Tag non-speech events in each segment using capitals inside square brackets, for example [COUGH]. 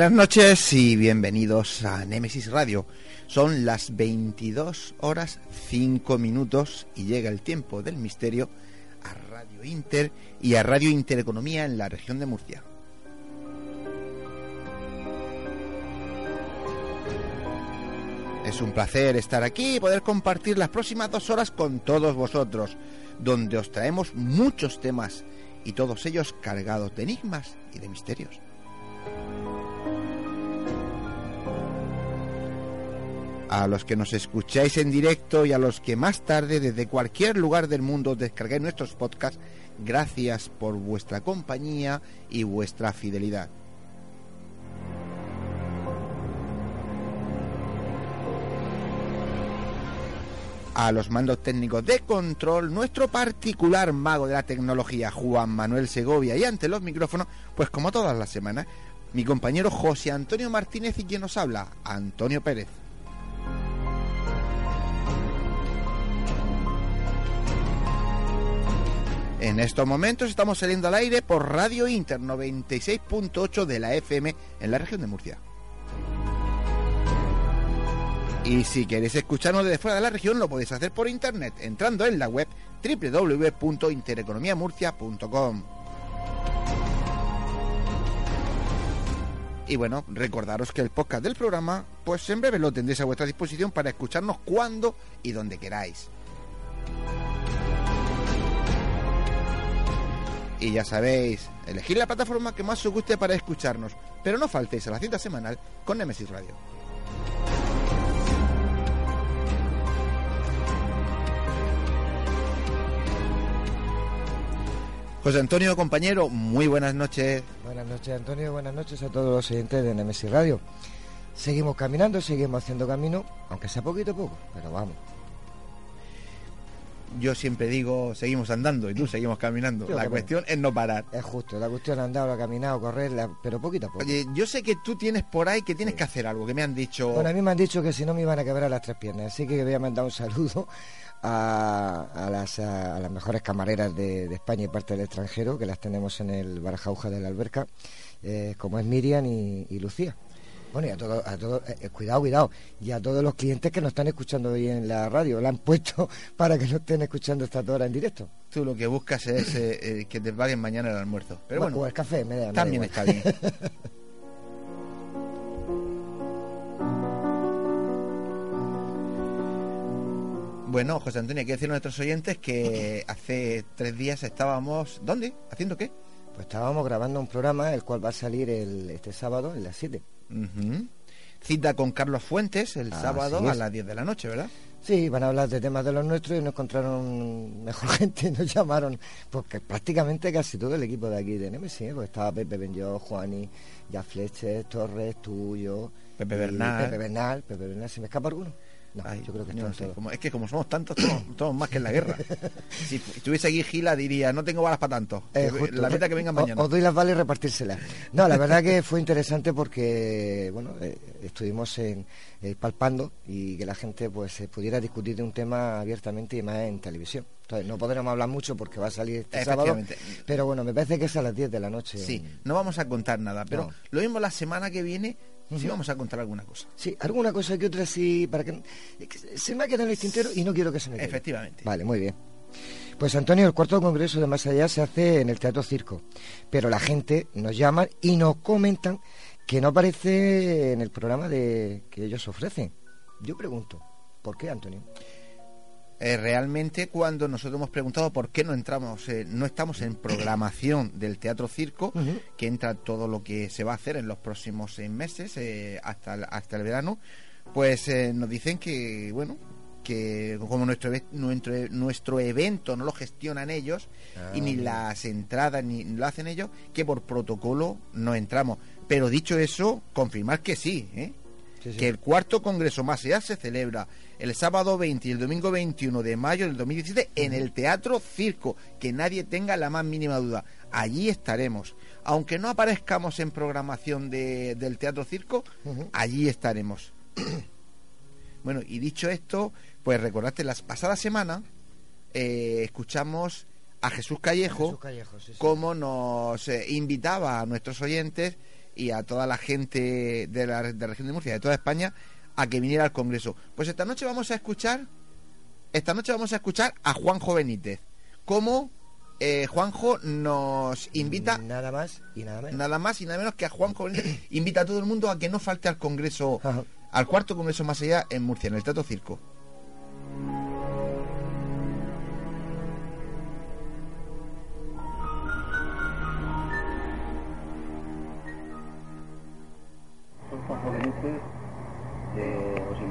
Buenas noches y bienvenidos a Nemesis Radio. Son las 22 horas 5 minutos y llega el tiempo del misterio a Radio Inter y a Radio Intereconomía en la región de Murcia. Es un placer estar aquí y poder compartir las próximas dos horas con todos vosotros, donde os traemos muchos temas y todos ellos cargados de enigmas y de misterios. A los que nos escucháis en directo y a los que más tarde desde cualquier lugar del mundo descarguéis nuestros podcasts, gracias por vuestra compañía y vuestra fidelidad. A los mandos técnicos de control, nuestro particular mago de la tecnología, Juan Manuel Segovia, y ante los micrófonos, pues como todas las semanas, mi compañero José Antonio Martínez y quien nos habla, Antonio Pérez. En estos momentos estamos saliendo al aire por Radio Inter 96.8 de la FM en la región de Murcia. Y si queréis escucharnos desde fuera de la región lo podéis hacer por internet entrando en la web www.intereconomiamurcia.com. Y bueno, recordaros que el podcast del programa, pues en breve lo tendréis a vuestra disposición para escucharnos cuando y donde queráis. Y ya sabéis, elegir la plataforma que más os guste para escucharnos, pero no faltéis a la cita semanal con Nemesis Radio. José Antonio, compañero, muy buenas noches. Buenas noches, Antonio, buenas noches a todos los oyentes de Nemesis Radio. Seguimos caminando, seguimos haciendo camino, aunque sea poquito a poco, pero vamos yo siempre digo, seguimos andando y tú seguimos caminando. la cuestión es no parar. Es justo, la cuestión es andar, caminado, correr, pero poquito a poco. Oye, yo sé que tú tienes por ahí que tienes que hacer algo, que me han dicho... Bueno, a mí me han dicho que si no me iban a quebrar las tres piernas, así que voy a mandar un saludo a, las, a, las mejores camareras de, España y parte del extranjero, que las tenemos en el Barajauja de la Alberca, eh, como es Miriam y Lucía. Bueno, y a todos, a todo, eh, eh, cuidado, cuidado, y a todos los clientes que nos están escuchando hoy en la radio, la han [LAUGHS] puesto para que no estén escuchando esta hora en directo. Tú lo que buscas es eh, que te paguen mañana el almuerzo. Pero bueno, o el café, me da, También está bien. [LAUGHS] Bueno, José Antonio, hay que decirle a nuestros oyentes que hace tres días estábamos... ¿Dónde? ¿Haciendo qué? Pues estábamos grabando un programa, el cual va a salir el, este sábado en las 7. Cita con Carlos Fuentes el sábado a las 10 de la noche, ¿verdad? Sí, van a hablar de temas de los nuestros y nos encontraron mejor [LAUGHS] gente, nos llamaron, porque prácticamente casi todo el equipo de aquí de Nemesis, ¿eh? pues estaba Pepe Benjo, Juani, Ya Fletcher, Torres, Tuyo, Pepe y Bernal. Pepe Bernal, Pepe Bernal, ¿se me escapa alguno? No, Ay, yo creo que yo no están sé, todos. como- es que como somos tantos, [COUGHS] todos más que en la guerra. si estuviese aquí Gila diría, no tengo balas para tanto. Eh, justo. la meta que venga O- mañana. Os doy las balas y repartírselas. No, la verdad que fue interesante porque, bueno, eh, estuvimos en, eh, palpando y que la gente pues eh, pudiera discutir de un tema abiertamente y más en televisión. Entonces, no podremos hablar mucho porque va a salir este sábado. Pero bueno, me parece que es a las 10 de la noche. Sí, no vamos a contar nada, pero No. lo mismo la semana que viene Ujú. vamos a contar alguna cosa. Sí, alguna cosa que otra sí, para que se me ha quedado en el tintero y no quiero que se me quede. Efectivamente. Vale, muy bien. Pues Antonio, el cuarto congreso de Más Allá se hace en el Teatro Circo, pero la gente nos llama y nos comentan que no aparece en el programa de que ellos ofrecen. Yo pregunto, ¿por qué, Antonio? Eh, realmente cuando nosotros hemos preguntado por qué no entramos, eh, no estamos en programación del Teatro Circo, que entra todo lo que se va a hacer en los próximos seis meses eh, hasta, el- hasta el verano, pues eh, nos dicen que, bueno, que como nuestro, eve- nuestro, nuestro evento no lo gestionan ellos Ah, y ni bien. las entradas ni lo hacen ellos, que por protocolo no entramos. Pero dicho eso, confirmar que sí, ¿eh? Sí, sí. que el cuarto Congreso Más Allá se celebra el sábado 20 y el domingo 21 de mayo del 2017 en el Teatro Circo. Que nadie tenga la más mínima duda. Allí estaremos. Aunque no aparezcamos en programación de- del Teatro Circo, allí estaremos. [CLEARS THROAT] bueno, y dicho esto, pues recordate, las pasadas semanas eh, escuchamos a Jesús Callejo Jesús Callejo, sí, sí. cómo nos eh, invitaba a nuestros oyentes y a toda la gente de la, de la región de Murcia, de toda España, a que viniera al Congreso. Pues esta noche vamos a escuchar, esta noche vamos a escuchar a Juanjo Benítez, cómo eh, Juanjo nos invita Nada más y nada menos. nada más y nada menos que a Juanjo Benítez, [COUGHS] invita a todo el mundo a que no falte al Congreso, Ajá. al cuarto Congreso más allá en Murcia, en el Teatro Circo. Soy Juanjo Benítez.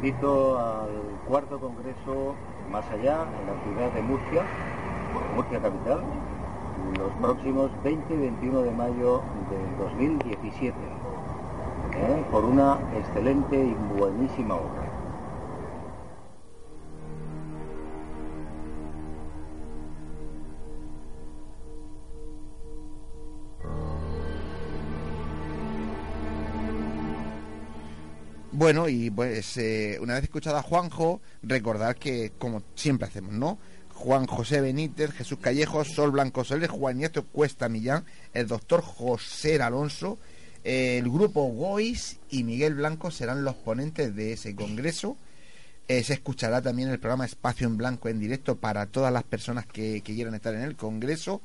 Invito al cuarto congreso más allá, en la ciudad de Murcia, Murcia capital, los próximos 20 y 21 de mayo del 2017, ¿eh? por una excelente y buenísima obra. Bueno, y pues eh, una vez escuchado a Juanjo, recordar que, como siempre hacemos, ¿no? Juan José Benítez, Jesús Callejo, Sol Blanco Soler, Juan Nieto Cuesta Millán, el doctor José Alonso, el grupo Gois y Miguel Blanco serán los ponentes de ese congreso. Eh, se escuchará también el programa Espacio en Blanco en directo para todas las personas que, que quieran estar en el congreso.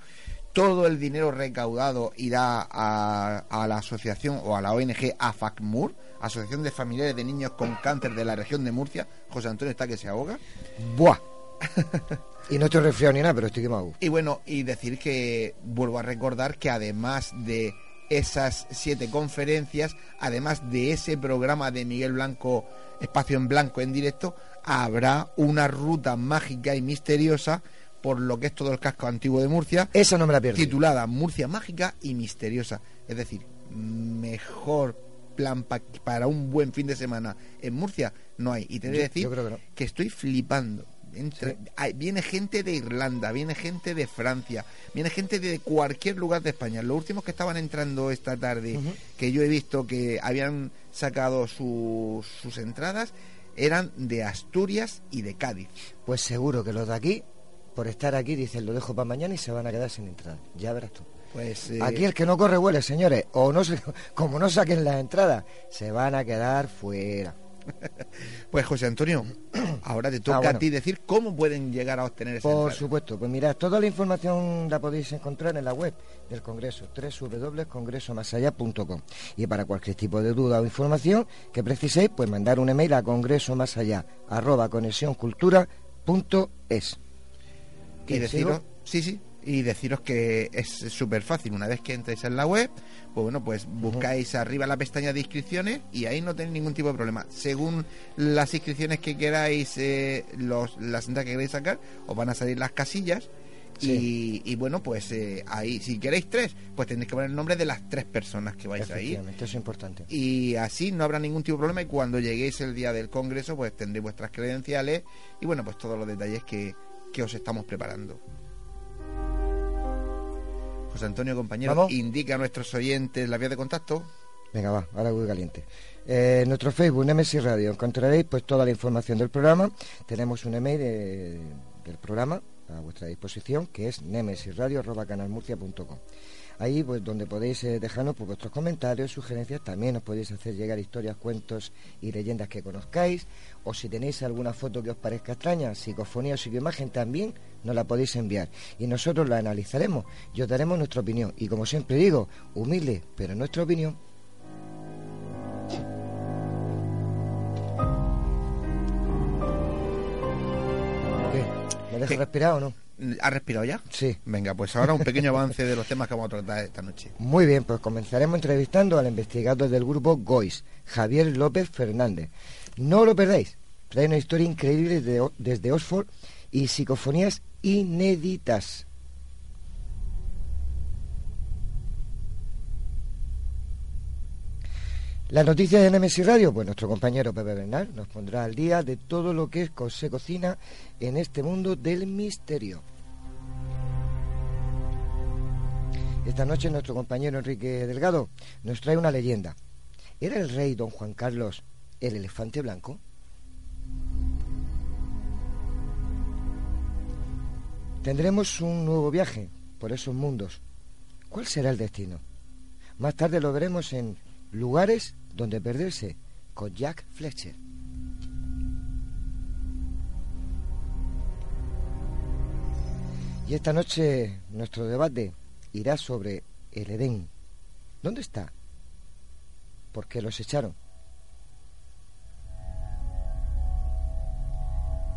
Todo el dinero recaudado irá a, a la asociación o a la ONG AFACMUR, Asociación de Familiares de Niños con Cáncer de la región de Murcia. José Antonio está que se ahoga. ¡Buah! [LAUGHS] y no estoy resfriado ni nada, pero estoy quemado. Y bueno, y decir que vuelvo a recordar que además de esas siete conferencias, además de ese programa de Miguel Blanco, Espacio en Blanco en directo, habrá una ruta mágica y misteriosa por lo que es todo el casco antiguo de Murcia, Esa no me la pierdo. titulada Murcia Mágica y Misteriosa. Es decir, mejor plan pa- para un buen fin de semana en Murcia no hay. Y te Yo- decir yo creo que no. que estoy flipando. Entre- Sí. hay- viene gente de Irlanda, viene gente de Francia, viene gente de cualquier lugar de España. Los últimos que estaban entrando esta tarde, que yo he visto que habían sacado sus, sus entradas, eran de Asturias y de Cádiz. Pues seguro que los de aquí, por estar aquí, dicen lo dejo para mañana y se van a quedar sin entrar. Ya verás tú. Pues eh, Aquí el que no corre huele, señores. O no se, [LAUGHS] como no saquen las entradas, se van a quedar fuera. [LAUGHS] Pues José Antonio, [CLEARS THROAT] ahora te toca Ah, bueno. a ti decir cómo pueden llegar a obtener esa Por entrada. supuesto, pues mirad, toda la información la podéis encontrar en la web del Congreso, www.congresomasallá.com. Y para cualquier tipo de duda o información que preciséis, pues mandar un email a congresomasallá@conexioncultura.es. y ¿Qué, deciros, sí, sí, y deciros que es súper fácil. Una vez que entréis en la web, pues bueno, pues buscáis arriba la pestaña de inscripciones y ahí no tenéis ningún tipo de problema. Según las inscripciones que queráis, eh, los, las entradas que queráis sacar, os van a salir las casillas Y, y bueno, pues eh, ahí, si queréis tres, pues tendréis que poner el nombre de las tres personas que vais ahí. Eso es importante. Y así no habrá ningún tipo de problema y cuando lleguéis el día del congreso, pues tendréis vuestras credenciales y bueno, pues todos los detalles que, que os estamos preparando. José Antonio, compañero, ¿Vamos? indica a nuestros oyentes la vía de contacto. Venga, va, ahora voy caliente. Eh, en nuestro Facebook, Nemesis Radio, encontraréis pues toda la información del programa. Tenemos un email del programa a vuestra disposición, que es nemesisradio.canalmurcia.com. Ahí, pues, donde podéis eh, dejarnos pues, vuestros comentarios, sugerencias, también os podéis hacer llegar historias, cuentos y leyendas que conozcáis, o si tenéis alguna foto que os parezca extraña, psicofonía o psicoimagen, también nos la podéis enviar. Y nosotros la analizaremos y os daremos nuestra opinión. Y como siempre digo, humilde, pero nuestra opinión. ¿Qué? ¿Me deja ¿Qué? respirar o no? ¿Has respirado ya? Sí. Venga, pues ahora un pequeño avance de los temas que vamos a tratar esta noche. Muy bien, pues comenzaremos entrevistando al investigador del grupo GOIS, Javier López Fernández. No lo perdáis, trae una historia increíble de- desde Oxford y psicofonías inéditas. La noticia de Nemesis Radio, pues nuestro compañero Pepe Bernal nos pondrá al día de todo lo que se cocina en este mundo del misterio. Esta noche nuestro compañero Enrique Delgado nos trae una leyenda. ¿Era el rey don Juan Carlos el elefante blanco? Tendremos un nuevo viaje por esos mundos. ¿Cuál será el destino? Más tarde lo veremos en Lugares donde perderse con Jack Fletcher. Y esta noche nuestro debate irá sobre el Edén. ¿Dónde está? ¿Por qué los echaron?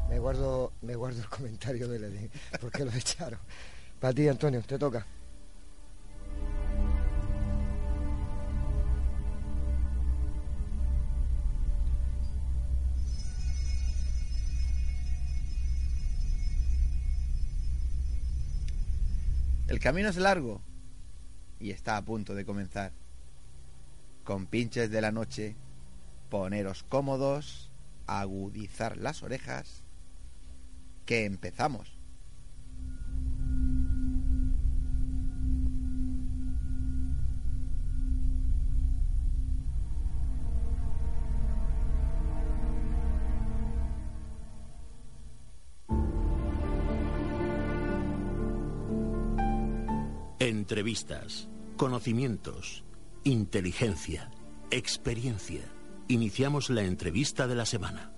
Me guardo, me guardo el comentario del Edén. ¿Por qué los echaron? Para ti, Antonio, te toca. El camino es largo y está a punto de comenzar. Con pinches de la noche, poneros cómodos, agudizar las orejas, que empezamos. Entrevistas, conocimientos, inteligencia, experiencia. Iniciamos la entrevista de la semana.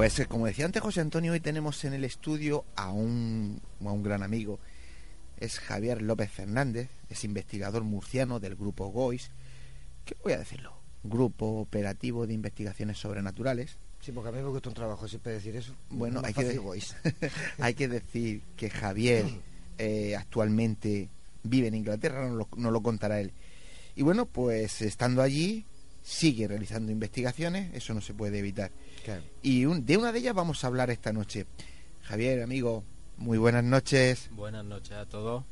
Pues eh, como decía antes José Antonio, hoy tenemos en el estudio a un, a un gran amigo. Es Javier López Fernández, es investigador murciano del grupo GOIS. ¿Qué voy a decirlo? Grupo Operativo de Investigaciones Sobrenaturales. Sí, porque a mí me gusta un trabajo siempre decir eso. Bueno, hay que, de- [LAUGHS] hay que decir que Javier [LAUGHS] eh, actualmente vive en Inglaterra, nos lo, nos lo contará él. Y bueno, pues estando allí, sigue realizando investigaciones, eso no se puede evitar. Claro. Y un- de una de ellas vamos a hablar esta noche. Javier, amigo, muy buenas noches. Buenas noches a todos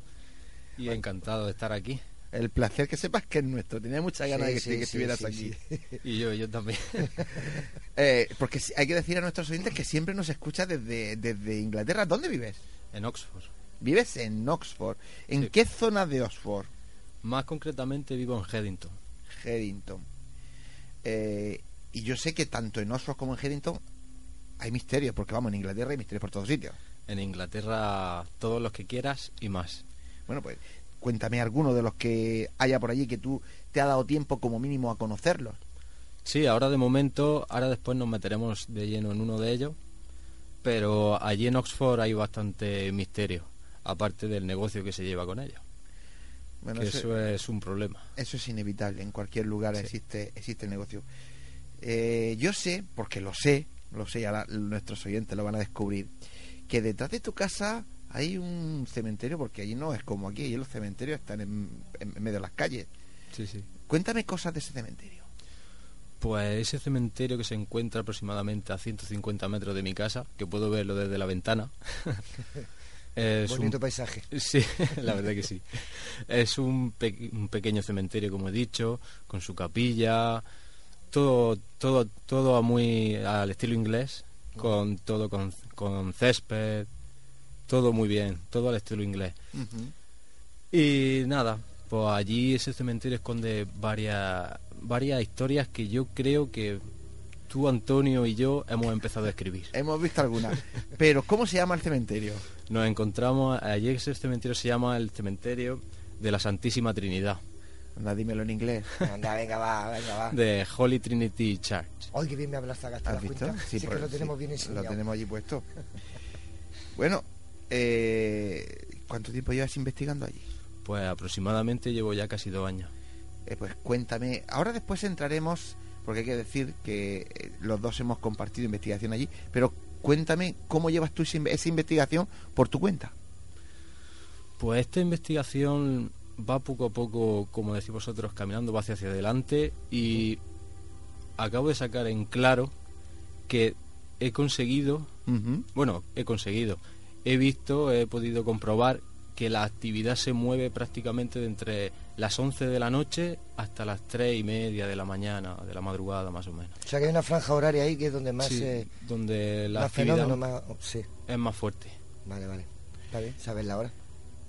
y encantado de estar aquí. El placer que sepas que es nuestro. Tenía muchas ganas Sí, de que, sí, que sí, estuvieras sí, aquí. Y yo, yo también. [LAUGHS] Eh, porque si- hay que decir a nuestros oyentes que siempre nos escucha desde, desde Inglaterra. ¿Dónde vives? en Oxford. Vives en Oxford. ¿En Sí. qué zona de Oxford? Más concretamente vivo en Headington. Headington. Eh, y yo sé que tanto en Oxford como en Headington hay misterios, porque vamos, en Inglaterra hay misterios por todos sitios. En Inglaterra todos los que quieras y más. Bueno, pues cuéntame alguno de los que haya por allí que tú te ha dado tiempo como mínimo a conocerlos. Sí, ahora de momento, ahora después nos meteremos de lleno en uno de ellos, pero allí en Oxford hay bastante misterio, aparte del negocio que se lleva con ellos. Bueno, que eso, eso es un problema. eso es inevitable. En cualquier lugar Sí. existe, existe el negocio. Eh, yo sé, porque lo sé, lo sé, la- nuestros oyentes lo van a descubrir, que detrás de tu casa hay un cementerio, porque allí no es como aquí, allí los cementerios están en, en medio de las calles. Sí, sí. Cuéntame cosas de ese cementerio. Pues ese cementerio que se encuentra aproximadamente a 150 metros de mi casa, que puedo verlo desde la ventana. [LAUGHS] es Bonito un, paisaje. Sí, [LAUGHS] la verdad que sí. Es un, pe- un pequeño cementerio, como he dicho, con su capilla, todo, todo, todo a muy al estilo inglés, con todo con, con césped, todo muy bien, todo al estilo inglés. Y nada, pues allí ese cementerio esconde varias, varias historias que yo creo que tú, Antonio y yo hemos empezado a escribir. [LAUGHS] Hemos visto algunas. Pero, ¿cómo se llama el cementerio? Nos encontramos, allí ese cementerio se llama el cementerio de la Santísima Trinidad, Anda, dímelo en inglés. [LAUGHS] Anda, venga, va, venga, va. de Holy Trinity Church. Ay, qué bien me hablas, ¿te ¿Has visto? cuenta? Sí, por- que lo tenemos sí, bien Lo enseñado. tenemos allí puesto. Bueno, eh, ¿cuánto tiempo llevas investigando allí? Pues aproximadamente llevo ya casi dos años. Eh, pues cuéntame. Ahora después entraremos, porque hay que decir que eh, los dos hemos compartido investigación allí, pero cuéntame cómo llevas tú esa investigación por tu cuenta. Pues esta investigación va poco a poco, como decís vosotros, caminando, va hacia, hacia adelante y acabo de sacar en claro que he conseguido, bueno, he conseguido, he visto, he podido comprobar que la actividad se mueve prácticamente de entre las 11 de la noche hasta las 3 y media de la mañana, de la madrugada más o menos. O sea, que hay una franja horaria ahí que es donde más, Sí, eh, donde la más actividad fenómeno, más... oh, sí, es más fuerte. vale, vale. Está bien, sabes la hora.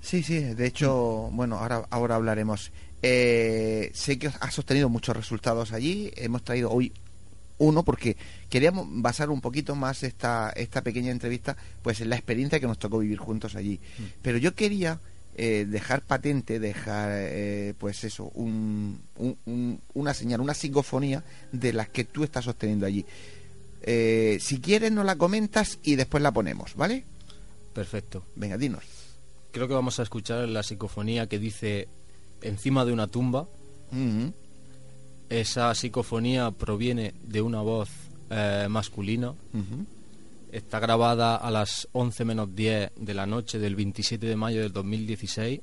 Sí, sí, de hecho, bueno, ahora, ahora hablaremos. Eh, sé que has obtenido muchos resultados allí. Hemos traído hoy uno porque queríamos basar un poquito más esta, esta pequeña entrevista pues en la experiencia que nos tocó vivir juntos allí. Pero yo quería eh, dejar patente, dejar eh, pues eso, un, un- un- una señal, una psicofonía de las que tú estás obteniendo allí. Eh, si quieres nos la comentas y después la ponemos, ¿vale? Perfecto. Venga, dinos. Creo que vamos a escuchar la psicofonía que dice encima de una tumba. Ujú. Esa psicofonía proviene de una voz eh, masculina. Ujú. Está grabada a las 11 menos 10 de la noche del 27 de mayo del 2016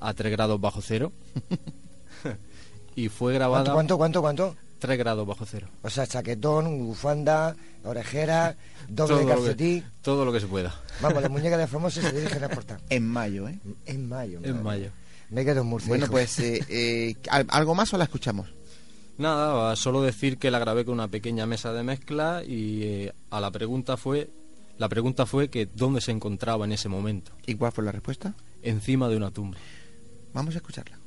a 3 grados bajo cero. [LAUGHS] [LAUGHS] y fue grabada ¿Cuánto, cuánto, cuánto, cuánto? 3 grados bajo cero. O sea, chaquetón, bufanda, orejera, doble Todo lo, que, todo lo que se pueda. Vamos, las muñecas de famosos se dirigen a exportar. [LAUGHS] En mayo, ¿eh? En mayo. En mayo. Me quedo en Murcia. Bueno, hijo. pues, eh, [LAUGHS] eh, ¿al- ¿algo más o la escuchamos? Nada, solo decir que la grabé con una pequeña mesa de mezcla y eh, a la pregunta fue la pregunta fue que dónde se encontraba en ese momento, ¿Y cuál fue la respuesta? encima de una tumba. Vamos a escucharla.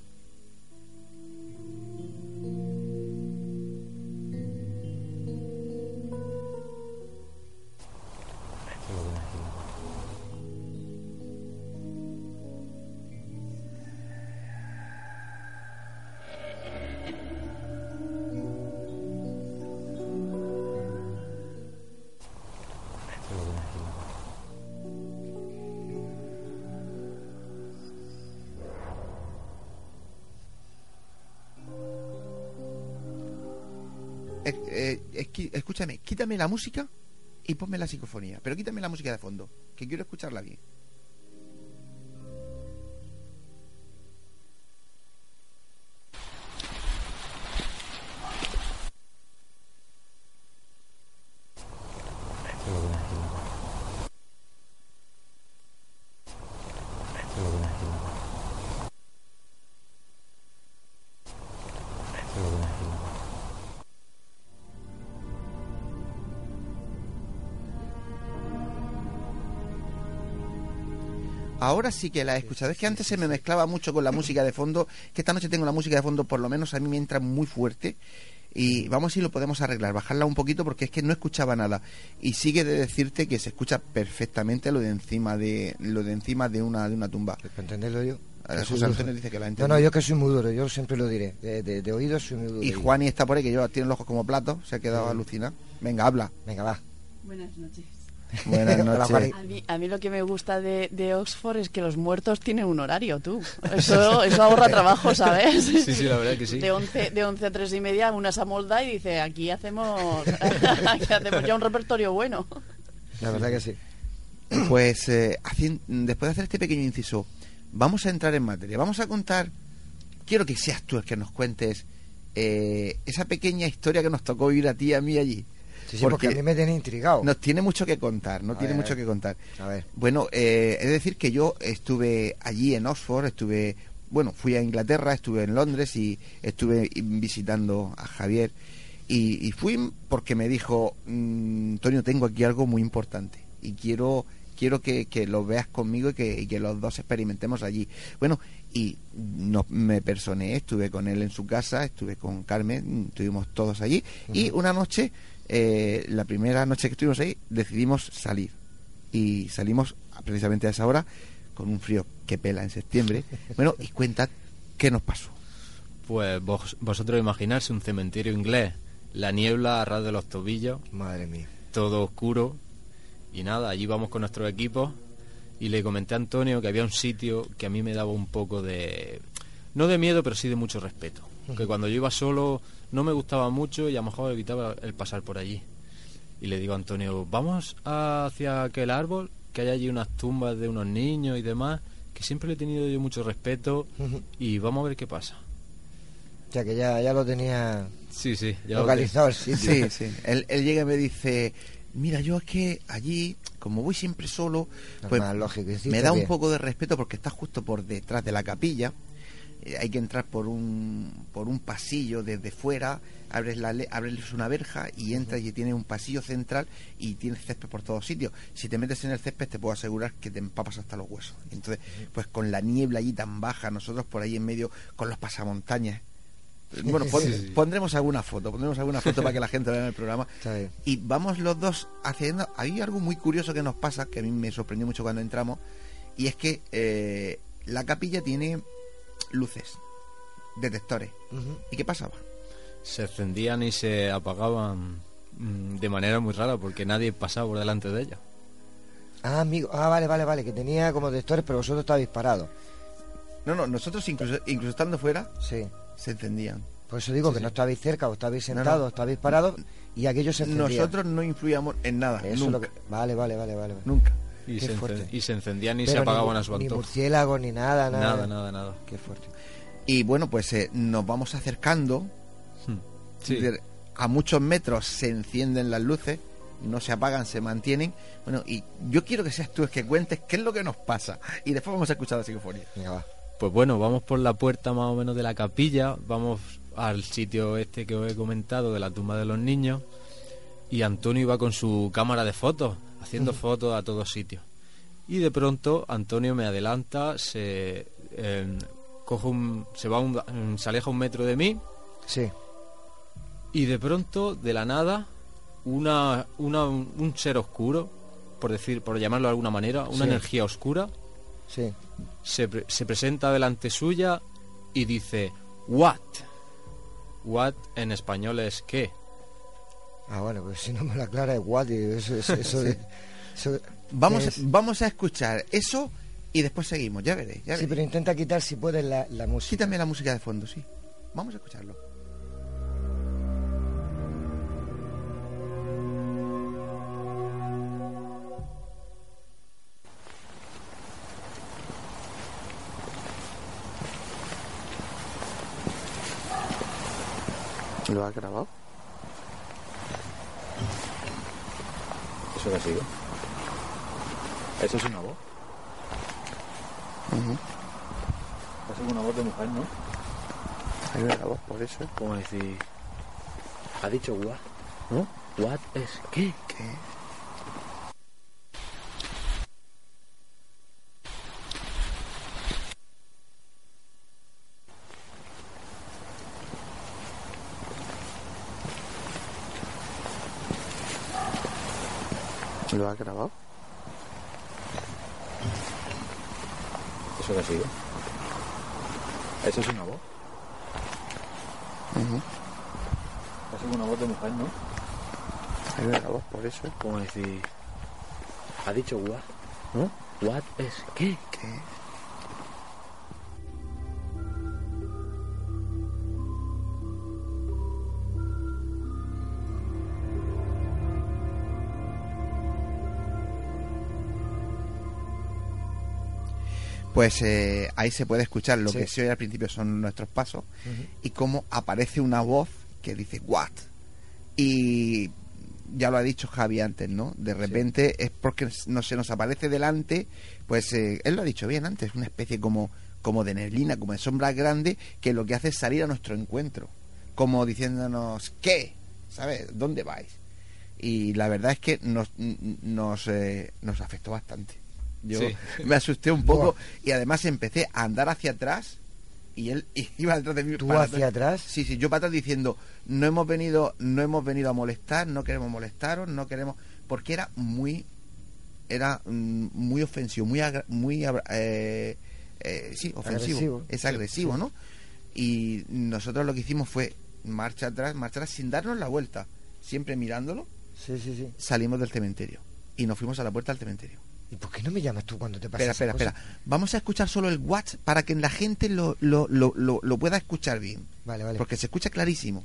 Eh, eh, escúchame, quítame la música y ponme la psicofonía. Pero quítame la música de fondo, que quiero escucharla bien. Ahora sí que la he escuchado. Es que antes se me mezclaba mucho con la música de fondo. Que esta noche tengo la música de fondo, por lo menos a mí me entra muy fuerte. Y vamos si lo podemos arreglar, bajarla un poquito porque es que no escuchaba nada. Y sigue de decirte que se escucha perfectamente lo de encima de lo de encima de una de una tumba. Para entenderlo yo. Que soy José duro. Antonio dice que la No, entiende. no, yo que soy muy duro, yo siempre lo diré. De, de, de oídos soy muy duro. Y Juani está por ahí que lleva tiene los ojos como platos, se ha quedado Sí. alucinado. Venga, habla. Venga, va. Buenas noches. [LAUGHS] Buenas noches. A mí, a mí lo que me gusta de, de Oxford es que los muertos tienen un horario, tú. Eso, [LAUGHS] eso ahorra trabajo, ¿sabes? Sí, sí, la verdad que sí. De 11, de 11 a 3 y media una se amolda y dice, aquí hacemos, [LAUGHS] aquí hacemos ya un repertorio bueno. La verdad que sí. [CLEARS THROAT] Pues eh, después de hacer este pequeño inciso, vamos a entrar en materia. Vamos a contar, quiero que seas tú el que nos cuentes eh, esa pequeña historia que nos tocó vivir a ti y a mí allí. Sí, sí, porque, a mí me tiene intrigado. Nos tiene mucho que contar, no A tiene ver, mucho que contar. A ver. Bueno, eh, es decir que yo estuve allí en Oxford, estuve, bueno, fui a Inglaterra, estuve en Londres y estuve visitando a Javier y, y fui porque me dijo, mm, Antonio, tengo aquí algo muy importante y quiero quiero que, que lo veas conmigo y que, y que los dos experimentemos allí. Bueno, y no, me personé, estuve con él en su casa, estuve con Carmen, estuvimos todos allí y una noche, eh, la primera noche que estuvimos ahí, decidimos salir y salimos precisamente a esa hora con un frío que pela en septiembre. [LAUGHS] Bueno, y cuenta qué nos pasó. Pues vos- vosotros imaginarse un cementerio inglés, la niebla a ras de los tobillos, Madre mía. todo oscuro y nada, allí vamos con nuestros equipos y le comenté a Antonio que había un sitio que a mí me daba un poco de no de miedo, pero sí de mucho respeto, que cuando yo iba solo no me gustaba mucho y a lo mejor evitaba el pasar por allí. Y le digo a Antonio, vamos hacia aquel árbol, que hay allí unas tumbas de unos niños y demás, que siempre le he tenido yo mucho respeto y vamos a ver qué pasa. O sea que ya, ya lo tenía Sí, sí, ya lo localizado el sitio. Sí, sí. Él, él llega y me dice, mira, yo es que allí, como voy siempre solo, pues lógico, me da un poco de respeto porque está justo por detrás de la capilla. Eh, hay que entrar por un, por un pasillo desde fuera, abres, la, abres una verja y entras y tienes un pasillo central y tienes césped por todos sitios. Si te metes en el césped te puedo asegurar que te empapas hasta los huesos. Entonces, pues con la niebla allí tan baja, nosotros por ahí en medio con los pasamontañas. Bueno, [LAUGHS] pon- Sí, sí. pondremos alguna foto, pondremos alguna foto para que la gente vea en el programa. [LAUGHS] Y vamos los dos haciendo. Hay algo muy curioso que nos pasa, que a mí me sorprendió mucho cuando entramos, y es que eh, la capilla tiene luces, detectores. ¿Y qué pasaba? se encendían y se apagaban mm, de manera muy rara porque nadie pasaba por delante de ellas. Ah, amigo. Ah, vale, vale, vale. Que tenía como detectores, pero vosotros estabais parados. No, no, nosotros incluso, incluso estando fuera, Sí. se encendían. Por eso digo Sí, que sí. no estabais cerca, o estabais sentados, no. estabais parados, y aquello se encendía. Nosotros no influíamos en nada, Eso es nunca. lo que... Vale, vale, vale, vale. vale. Nunca. Y se, y encendían y Pero se apagaban ni, a su Ni antojo. murciélagos, ni nada, nada. Nada, nada, nada. Qué fuerte. Y bueno, pues eh, nos vamos acercando. Hmm. Sí. A muchos metros se encienden las luces, no se apagan, se mantienen. Bueno, y yo quiero que seas tú el que cuentes qué es lo que nos pasa. Y después vamos a escuchar la psicofonía. Venga, va. Pues bueno, vamos por la puerta más o menos de la capilla, vamos al sitio este que os he comentado de la tumba de los niños y Antonio iba con su cámara de fotos, haciendo fotos a todos sitios. Y de pronto Antonio me adelanta, se eh, coge un, se va un- se aleja un metro de mí Sí. y de pronto de la nada una, una un ser oscuro, por decir, por llamarlo de alguna manera, una Sí. energía oscura Sí. se, pre- se presenta delante suya y dice what what en español es qué Ah, bueno, pues si no me lo aclara es guay. Eso, eso, [LAUGHS] eso de- eso- Vamos, es- vamos a escuchar eso y después seguimos, ya veréis. Ya Sí, veréis. pero intenta quitar si puedes la, la música. Quítame la música de fondo, sí. Vamos a escucharlo. ¿Lo has grabado? Eso que ha sido eso es una voz. Es una voz de mujer no Hay una voz por eso. como decir ha dicho what no what es qué ¿Qué? ¿Lo has grabado? eso que ha sido eso es una voz es una voz de mujer no Hay una voz por eso. como decir Ha dicho what, ¿no? What es qué. ¿Qué? Pues eh, ahí se puede escuchar lo Sí. que se oye al principio son nuestros pasos y cómo aparece una voz que dice what y ya lo ha dicho Javi antes, ¿no? De repente es porque no se nos aparece delante, pues eh, él lo ha dicho bien antes, una especie como como de neblina, como de sombra grande que lo que hace es salir a nuestro encuentro, como diciéndonos ¿qué? ¿Sabes? ¿Dónde vais? Y la verdad es que nos nos, eh, nos afectó bastante. Yo Sí. me asusté un poco y además empecé a andar hacia atrás y él [LAUGHS] iba detrás de mí. ¿Tú para hacia atrás? Sí, sí, yo para atrás diciendo, no hemos venido, no hemos venido a molestar, no queremos molestaros, no queremos, porque era muy, era mm, muy ofensivo, muy, agra- muy, abra- eh, eh, sí, ofensivo, Agresivo. es Sí, agresivo, sí. ¿no? Y nosotros lo que hicimos fue marcha atrás, marcha atrás sin darnos la vuelta, siempre mirándolo, Sí, sí, sí. salimos del cementerio y nos fuimos a la puerta del cementerio. ¿Y por qué no me llamas tú cuando te pasa Espera, espera, espera. Vamos a escuchar solo el watch para que la gente lo, lo, lo, lo, lo pueda escuchar bien. Vale, vale. Porque se escucha clarísimo.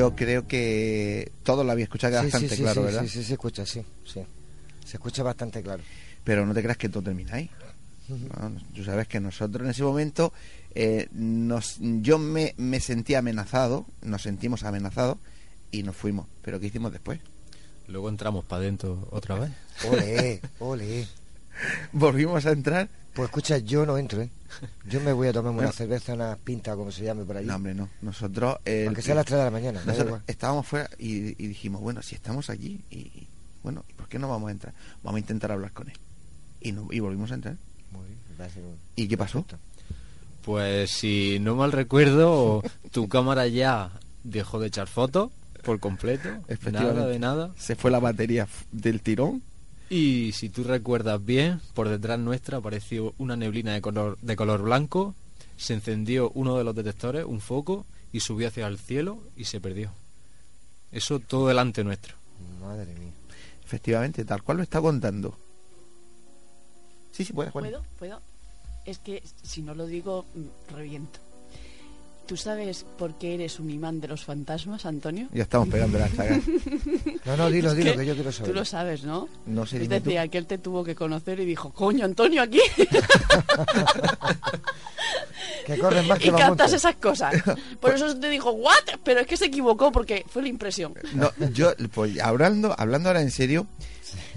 Yo creo que todo lo había escuchado Sí, bastante sí, sí, claro, sí, ¿verdad? Sí, sí, se escucha, sí, sí. Se escucha bastante claro. Pero no te creas que todo termina ahí. No, tú sabes que nosotros en ese momento eh, nos, yo me, me sentí amenazado, nos sentimos amenazados y nos fuimos. Pero ¿qué hicimos después? Luego entramos para adentro otra vez. Ole, ole. [LAUGHS] Volvimos a entrar. Pues escucha, yo no entro, ¿eh? Yo me voy a Bueno. una cerveza, una pinta, como se llame por allí. No, hombre, no. Nosotros... eh, Aunque sea a las 3 de la mañana, nosotros estábamos fuera y, y dijimos, bueno, si estamos allí, y bueno, ¿y por qué no vamos a entrar? Vamos a intentar hablar con él. Y, no, y volvimos a entrar. Muy bien, ¿Y qué pasó? Pues si no mal recuerdo, [LAUGHS] tu cámara ya dejó de echar fotos por completo. Nada de nada. Se fue la batería del tirón. Y si tú recuerdas bien, por detrás nuestra apareció una neblina de color, de color blanco, se encendió uno de los detectores, un foco, y subió hacia el cielo y se perdió. Eso todo delante nuestro. Madre mía. Efectivamente, tal cual lo está contando. Sí, sí, puedes, Juan. ¿Puedo? ¿Puedo? Es que si no lo digo, mm, reviento. ¿Tú sabes por qué eres un imán de los fantasmas, Antonio? Ya estamos pegando la saga. [LAUGHS] No, no, dilo, dilo, que que yo quiero saber. Tú lo sabes, ¿no? No sé, Es decir, aquel te tuvo que conocer y dijo, coño, Antonio, aquí. [LAUGHS] Que corren más que y montes. esas cosas. [LAUGHS] Por eso te dijo, ¿what? Pero es que se equivocó porque fue la impresión. No, yo, pues hablando, hablando ahora en serio,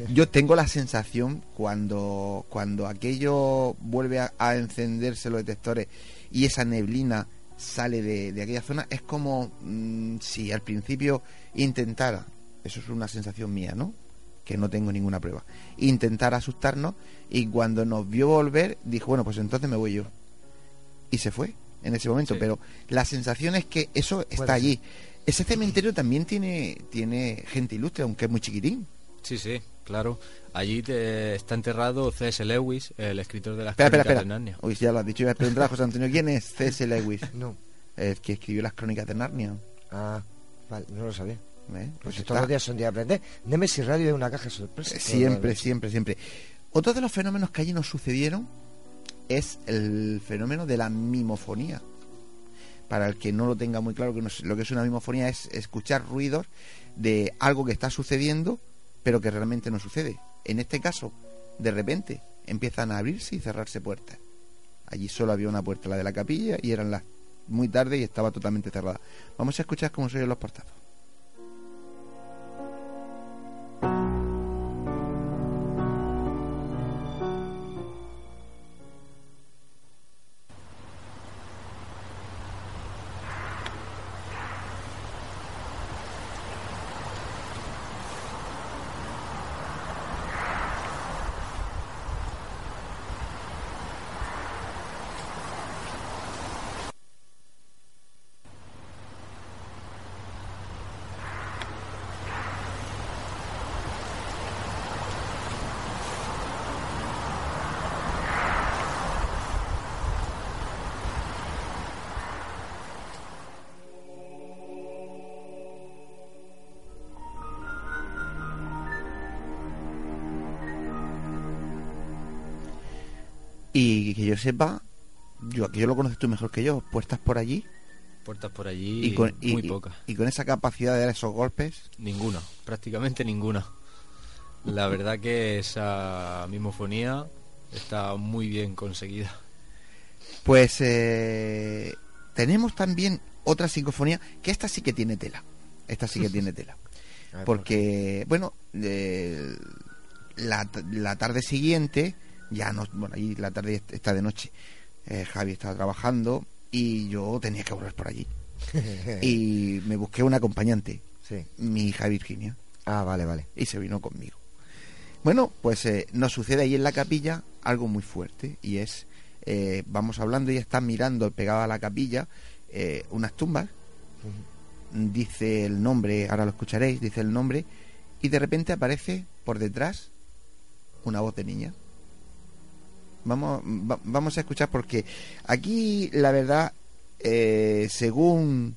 yo tengo la sensación cuando, cuando aquello vuelve a, a encenderse los detectores y esa neblina sale de, de aquella zona, es como mm, si al principio intentara, eso es una sensación mía, ¿no? Que no tengo ninguna prueba, intentar asustarnos y cuando nos vio volver dijo, bueno, pues entonces me voy yo. Y se fue en ese momento, Sí. pero la sensación es que eso está allí. Ese cementerio también tiene, tiene gente ilustre, aunque es muy chiquitín. Sí, sí, claro. Allí te- está enterrado C.S. Lewis, el escritor de las Espera, crónicas espera. de Narnia. Uy, ya lo has dicho. Iba a preguntar a José Antonio, ¿quién es C.S. Lewis? [LAUGHS] No. El que escribió las crónicas de Narnia. Ah, vale, no lo sabía. ¿eh? Pues Pues todos los días son día de aprender. Nemesis Radio es una caja de sorpresa. Siempre, siempre, siempre. Otro de los fenómenos que allí nos sucedieron es el fenómeno de la mimofonía. Para el que no lo tenga muy claro, que no es- lo que es una mimofonía es escuchar ruidos de algo que está sucediendo, pero que realmente no sucede. En este caso, de repente, empiezan a abrirse y cerrarse puertas. Allí solo había una puerta, la de la capilla, y eran las muy tarde y estaba totalmente cerrada. Vamos a escuchar cómo se oyen los portazos. Y que yo sepa, yo, que yo lo conoces tú mejor que yo, puertas por allí Puertas por allí, y con, y- muy pocas. y con esa capacidad de dar esos golpes. Ninguna, prácticamente ninguna. La verdad que esa mimofonía está muy bien conseguida. Pues eh, tenemos también otra psicofonía, que esta sí que tiene tela. Esta sí que tiene [LAUGHS] tela. Porque, bueno, eh, la, la tarde siguiente, ya no, bueno, ahí la tarde está de noche, eh, Javi estaba trabajando y yo tenía que volver por allí. [LAUGHS] y me busqué un acompañante, Sí. mi hija Virginia, Ah, vale, vale. y se vino conmigo. Bueno, pues eh, nos sucede ahí en la capilla algo muy fuerte y es, eh, vamos hablando y está mirando pegada a la capilla eh, unas tumbas, dice el nombre, ahora lo escucharéis, dice el nombre y de repente aparece por detrás una voz de niña. Vamos, va- vamos a escuchar porque aquí la verdad, eh, según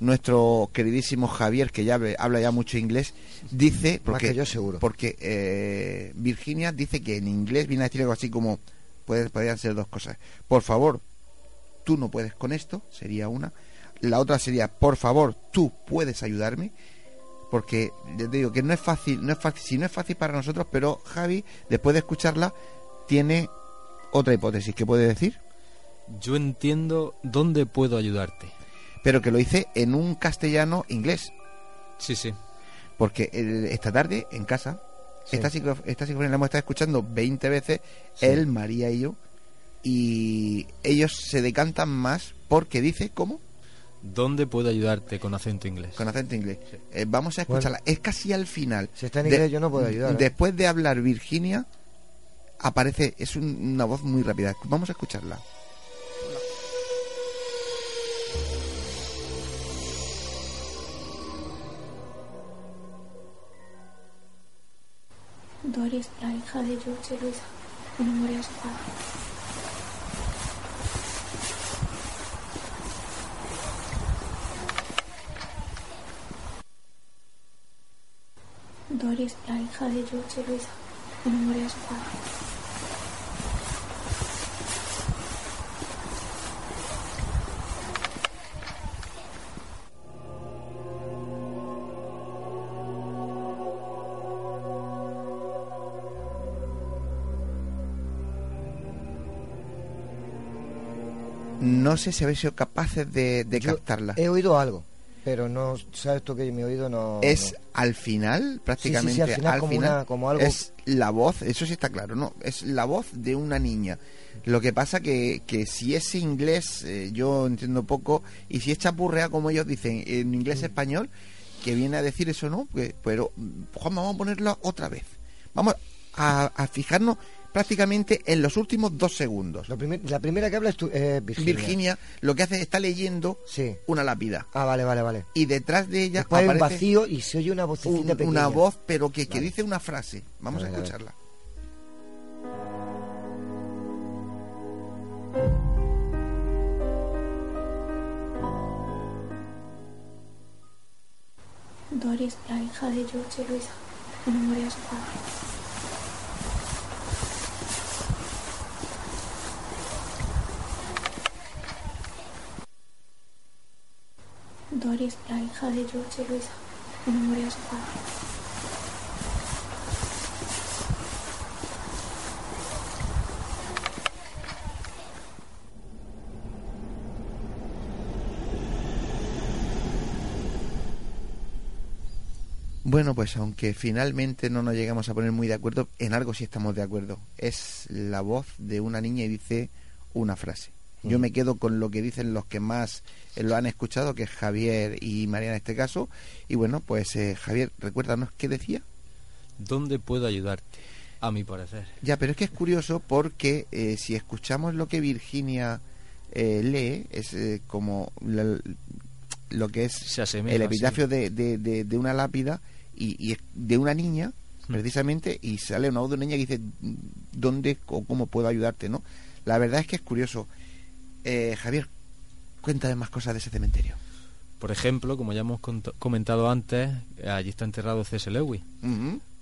nuestro queridísimo Javier, que ya habla ya mucho inglés, dice, porque que yo seguro. porque eh, Virginia dice que en inglés viene a decir algo así como, puede, podrían ser dos cosas. Por favor, tú no puedes con esto, sería una. La otra sería, por favor, tú puedes ayudarme. Porque te digo que no es fácil, no es fácil, si no es fácil para nosotros, pero Javi, después de escucharla, tiene otra hipótesis que puede decir, Yo entiendo dónde puedo ayudarte. pero que lo hice en un castellano inglés. Sí, sí. Porque eh, esta tarde en casa, Sí. esta, psicofonía la hemos estado escuchando 20 veces, Sí. él, María y yo, y ellos se decantan más porque dice, ¿cómo? ¿Dónde puedo ayudarte con acento inglés? Con acento inglés. Eh, vamos a escucharla. Es casi al final. Si está en De- inglés yo no puedo ayudar. ¿eh? Después de hablar Virginia, aparece, es un- una voz muy rápida. Vamos a escucharla. Doris, la hija de George Luisa, en memoria su padre. Doris, la hija de George Luisa, su. No sé si habéis sido capaces de, de captarla. He oído algo, pero no sabes tú que mi oído no. es no. al final, prácticamente Sí, sí, sí, al final como una- como algo- es la voz, eso sí está claro, ¿no? Es la voz de una niña. Lo que pasa que, que si es inglés, eh, yo entiendo poco, y si es chapurrea, como ellos dicen, en Mm. inglés español, que viene a decir eso, ¿no? Que- pero, Juan, vamos a ponerlo otra vez. Vamos a, a fijarnos prácticamente en los últimos dos segundos. Lo primer- la primera que habla es tu, eh, Virginia. Virginia lo que hace es está leyendo Sí. una lápida. Ah, vale, vale, vale. Y detrás de ella Después hay un aparece vacío y se oye una un- vocecita pequeña. una voz, pero que, que Vale. dice una frase. Vamos A escucharla. Doris, la hija de George y Luisa, en memoria de su padre. Doris, la hija de George Luisa, memoria su padre. Bueno, pues aunque finalmente no nos llegamos a poner muy de acuerdo, en algo sí estamos de acuerdo. Es la voz de una niña y dice una frase. Yo me quedo con lo que dicen los que más eh, lo han escuchado, que es Javier y María en este caso. Y bueno, pues eh, Javier, recuérdanos qué decía. ¿Dónde puedo ayudarte? A mi parecer. Ya, pero es que es curioso porque eh, si escuchamos lo que Virginia eh, lee, es eh, como la- lo que es Se asemeja, el epitafio sí. de, de- de- de una lápida y, y de una niña, Mm. precisamente, y sale una voz de una niña que dice, ¿dónde o cómo puedo ayudarte? no La verdad es que es curioso. Eh, Javier, cuéntame más cosas de ese cementerio. Por ejemplo, como ya hemos comentado antes, allí está enterrado C.S. Lewis.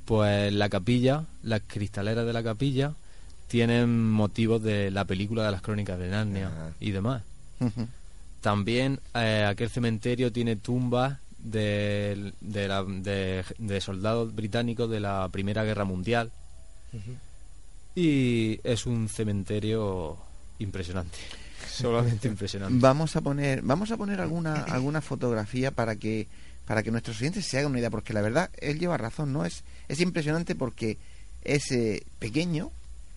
Pues la capilla, las cristaleras de la capilla, tienen motivos de la película de las crónicas de Narnia Ajá. y demás. También eh, aquel cementerio tiene tumbas de, de, la- de- de soldados británicos de la Primera Guerra Mundial y es un cementerio impresionante, solamente [LAUGHS] impresionante. Vamos a poner, vamos a poner alguna, alguna fotografía para que, para que nuestros oyentes se hagan una idea, porque la verdad, él lleva razón, ¿no? Es, es impresionante porque es eh, pequeño,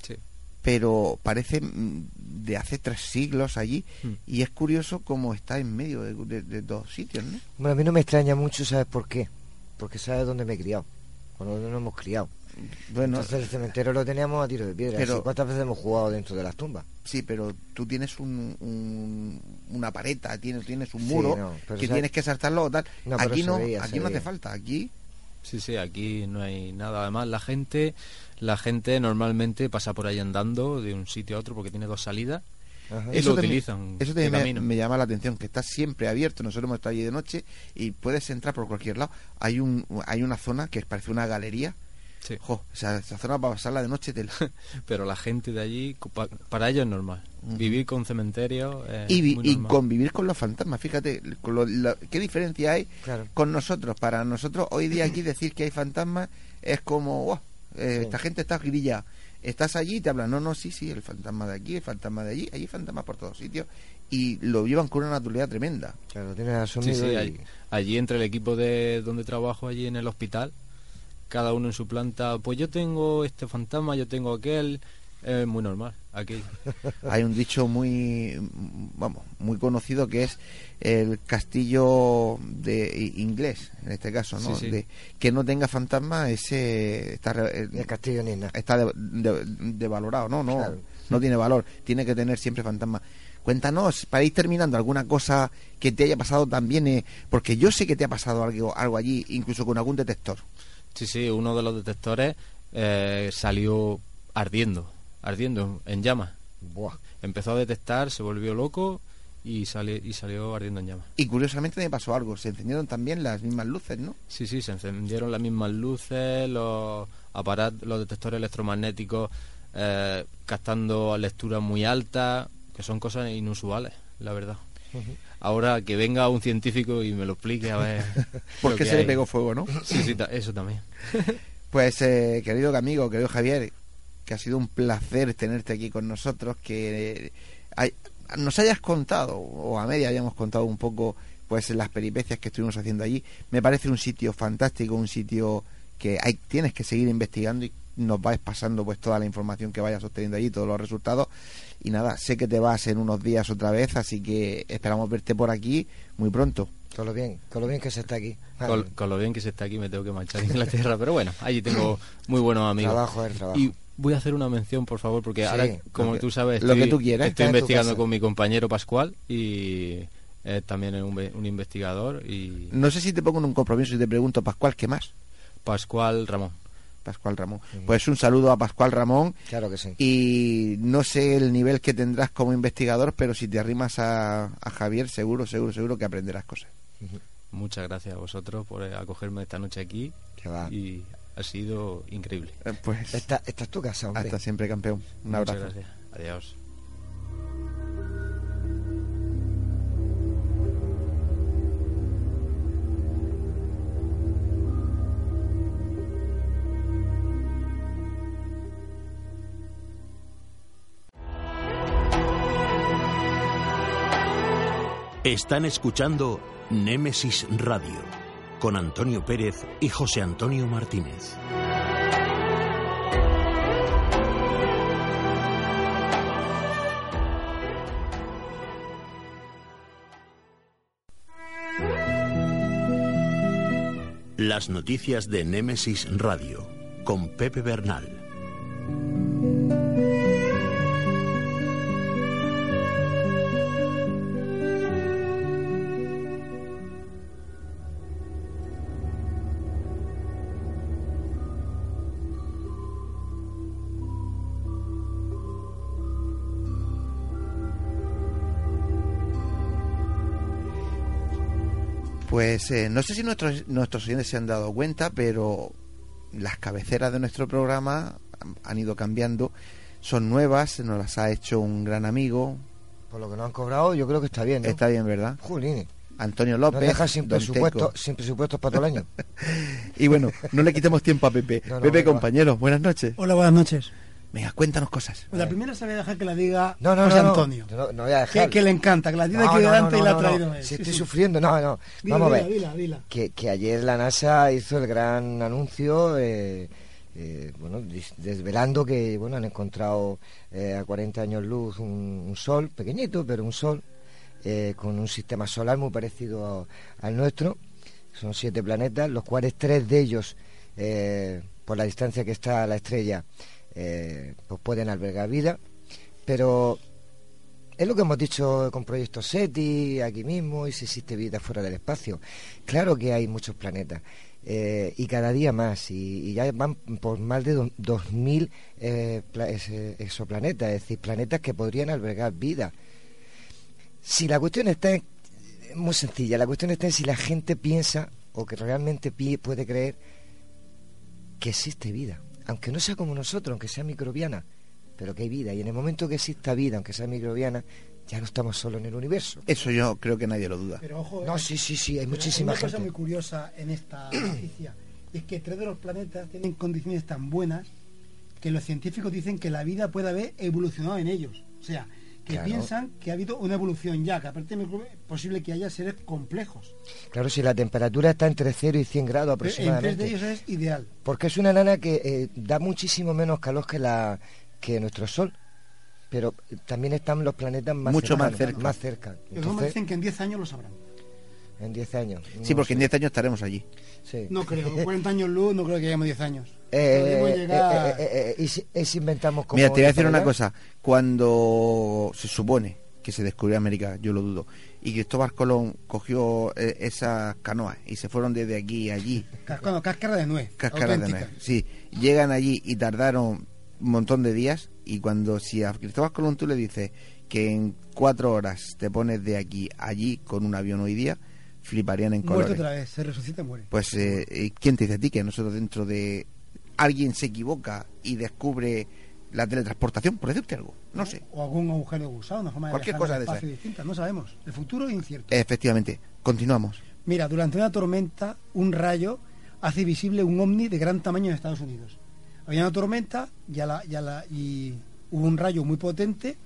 Sí. pero parece mm, de hace tres siglos allí, Mm. y es curioso cómo está en medio de, de- de dos sitios, ¿no? Bueno, a mí no me extraña mucho, ¿sabes por qué? Porque sabes dónde me he criado, cuando nos hemos criado. Bueno, Entonces el cementerio lo teníamos a tiro de piedra. Pero- ¿Cuántas veces hemos jugado dentro de las tumbas? sí, pero tú tienes un, un- una pareta, tienes, tienes un Sí, muro no, que tienes que saltarlo o tal. No, aquí no, veía, aquí no hace veía. falta, aquí Sí, sí, aquí no hay nada. Además, la gente, la gente normalmente pasa por ahí andando de un sitio a otro porque tiene dos salidas. Ajá. Y lo también- utilizan Eso también me, me llama la atención, que está siempre abierto. Nosotros hemos estado allí de noche y puedes entrar por cualquier lado. Hay un hay una zona que parece una galería. Sí. Jo, esa, esa zona para pasarla de noche te la- [LAUGHS] Pero la gente de allí, para ellos es normal. Vivir con cementerio es y, vi- muy y normal. convivir con los fantasmas. Fíjate, con lo- la- ¿qué diferencia hay Claro. con nosotros? Para nosotros, hoy día aquí decir que hay fantasmas es como, "Guau, eh, Sí. esta gente está grilla. Estás allí y te hablan, no, no, sí, sí, el fantasma de aquí, el fantasma de allí, hay fantasmas por todos sitios. Y lo llevan con una naturalidad tremenda. Claro, tienes Sí, sí, y- allí, allí entre el equipo de donde trabajo, allí en el hospital, cada uno en su planta, pues yo tengo este fantasma, yo tengo aquel, es muy normal aquí. [LAUGHS] hay un dicho muy vamos muy conocido que es el castillo de inglés en este caso no Sí, sí. de que no tenga fantasma ese está re- eh, el castillo Nina. está de- de- devalorado no no Claro. no tiene valor tiene que tener siempre fantasma cuéntanos para ir terminando alguna cosa que te haya pasado también eh, porque yo sé que te ha pasado algo algo allí incluso con algún detector Sí, sí, uno de los detectores eh, salió ardiendo, ardiendo en llamas. Buah. Empezó a detectar, se volvió loco y, sale, y salió ardiendo en llamas. y curiosamente me pasó algo se encendieron también las mismas luces no Sí, sí, se encendieron las mismas luces, los aparatos, los detectores electromagnéticos eh, captando lecturas muy altas, que son cosas inusuales, la verdad. Ahora que venga un científico y me lo explique a ver. ¿Por [LAUGHS] lo qué que se le pegó fuego no Sí, sí, eso también. [LAUGHS] Pues, eh, querido amigo, querido Javier, que ha sido un placer tenerte aquí con nosotros, que eh, hay- nos hayas contado, o a media hayamos contado un poco, pues las peripecias que estuvimos haciendo allí. Me parece un sitio fantástico, un sitio que hay, tienes que seguir investigando y nos vais pasando pues toda la información que vayas obteniendo allí, todos los resultados. Y nada, sé que te vas en unos días otra vez, así que esperamos verte por aquí muy pronto. Con lo bien, con lo bien que se está aquí. Con, con lo bien que se está aquí me tengo que marchar a Inglaterra, pero bueno, allí tengo muy buenos amigos. Trabajo es trabajo. Y voy a hacer una mención, por favor, porque Sí, ahora, como que- tú sabes, lo que estoy, tú quieras, estoy investigando con mi compañero Pascual y es también un, ve- un investigador y No sé si te pongo en un compromiso y te pregunto, Pascual, ¿qué más? Pascual Ramón. Pascual Ramón. Pues un saludo a Pascual Ramón Claro que sí. y no sé el nivel que tendrás como investigador, pero si te arrimas a, a Javier, seguro, seguro, seguro que aprenderás cosas. Muchas gracias a vosotros por eh, acogerme esta noche aquí Que va. y ha sido increíble. Eh, Pues Esta, esta es tu casa, hombre. hasta siempre, campeón. Un Muchas abrazo. gracias. Adiós. Están escuchando Némesis Radio con Antonio Pérez y José Antonio Martínez. Las noticias de Némesis Radio con Pepe Bernal. Pues eh, no sé si nuestros, nuestros oyentes se han dado cuenta, pero las cabeceras de nuestro programa han- ido cambiando. son nuevas, nos las ha hecho un gran amigo. Por lo que nos han cobrado, yo creo que está bien. ¿no? Está bien, ¿verdad? Jolín, Antonio nos López. deja sin Don presupuesto, sin presupuestos para todo el año. [LAUGHS] Y bueno, no le quitemos tiempo a Pepe. [LAUGHS] No, no, Pepe, venga, compañero, buenas noches. Hola, buenas noches. Venga, cuéntanos cosas. Pues la primera se voy a dejar que la diga No, no, José no, no, Antonio. no, no voy a Que, dejar. que le encanta, que la tiene No, aquí no, delante no, y la ha no, traído. Si Sí, estoy sí. sufriendo, no, no. Dila, Vamos a dila, ver. dila, dila. Que, que ayer la NASA hizo el gran anuncio, eh, eh, bueno, desvelando que bueno han encontrado eh, a 40 años luz un, un sol, pequeñito, pero un sol, eh, con un sistema solar muy parecido a- al nuestro. Son siete planetas, los cuales tres de ellos, eh, por la distancia que está a la estrella, eh, pues pueden albergar vida. Pero es lo que hemos dicho con Proyecto SETI, aquí mismo, y si existe vida fuera del espacio. Claro que hay muchos planetas, eh, y cada día más, y, ya van por más de do- 2.000 eh, ese- exoplanetas, es decir, planetas que podrían albergar vida. Si la cuestión está en, muy sencilla, la cuestión está en si la gente piensa o que realmente puede creer que existe vida, aunque no sea como nosotros, aunque sea microbiana, pero que hay vida. Y en el momento que exista vida, aunque sea microbiana, ya no estamos solo en el universo. Eso yo creo que nadie lo duda. Pero ojo, No, eh, sí, sí, sí, hay muchísima una cosa muy curiosa en esta [CLEARS THROAT] noticia y es que tres de los planetas tienen condiciones tan buenas que los científicos dicen que la vida puede haber evolucionado en ellos. O sea, que Claro. piensan que ha habido una evolución ya, que aparte de es posible que haya seres complejos. Claro, si la temperatura está entre 0 y 100 grados Pero en tres de aproximadamente. ellos es ideal. Porque es una nana que eh, da muchísimo menos calor que la que nuestro Sol. Pero también están los planetas más Mucho más cerca. Más cerca. Entonces, dicen que en 10 años lo sabrán. En 10 años. Sí, no porque en sé. 10 años estaremos allí. Sí. No creo, [LAUGHS] con 40 años luz no creo que lleguemos 10 años. Eh, Podemos eh, llegar- eh, eh, eh, y si, y si inventamos como Mira, te voy a decir una cosa. Cuando se supone que se descubrió América, yo lo dudo, y Cristóbal Colón cogió eh, esas canoas y se fueron desde aquí a allí, Bueno, cáscara de nuez. cascaras de nuez. Sí, llegan allí y tardaron un montón de días. Y cuando si a Cristóbal Colón tú le dices que en cuatro horas te pones de aquí a allí con un avión hoy día, fliparían en Muerto colores. otra vez, se resucita y muere. Pues, eh, eh, ¿quién te dice a ti que nosotros dentro de alguien se equivoca y descubre la teletransportación, por decirte algo? No sé. O algún agujero de gusano, una forma de Cualquier cosa de espacio esas. distinta, no sabemos. El futuro es incierto. Efectivamente, continuamos. Mira, durante una tormenta, un rayo hace visible un ovni de gran tamaño en Estados Unidos. Había una tormenta ya la, ya la, y hubo un rayo muy potente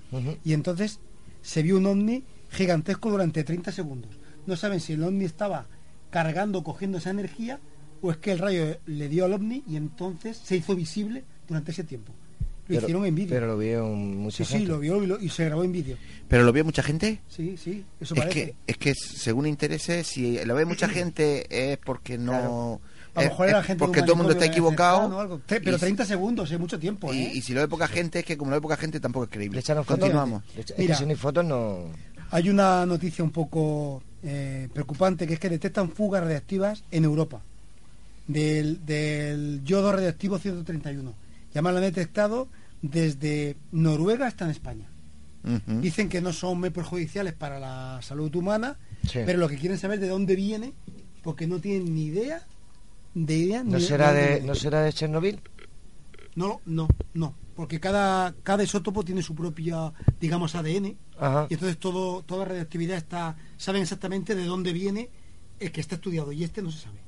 y entonces se vio un ovni gigantesco durante 30 segundos. No saben si el ovni estaba cargando, cogiendo esa energía o es que el rayo le dio al ovni y entonces se hizo visible durante ese tiempo. Lo Pero- hicieron en vídeo. Pero lo vieron mucha Sí, sí, gente. lo vio y, lo- y se grabó en vídeo. ¿Pero lo vio mucha gente? Sí, sí, eso Es parece. que, es que según intereses, si lo ve mucha gente es porque no... Claro. A lo es- mejor es era gente porque todo el mundo está equivocado. Pero y- 30 segundos es mucho tiempo, Y, ¿eh? y si lo ve poca gente, es que como lo ve poca gente tampoco es creíble. Le echaron fotos. Continuamos. Echa- Es Mira. que si no hay fotos no... Hay una noticia un poco eh, preocupante, que es que detectan fugas radiactivas en Europa del, del yodo radioactivo 131. Ya me lo han detectado desde Noruega hasta en España. Dicen que no son muy perjudiciales para la salud humana, Sí. pero lo que quieren saber de dónde viene, porque no tienen ni idea de idea ¿No ni será de. ¿No será de Chernobyl? No, no, no, porque cada, cada isótopo tiene su propia, digamos, ADN, Ajá. y entonces todo, toda radioactividad está, saben exactamente de dónde viene el que está estudiado, y este no se sabe.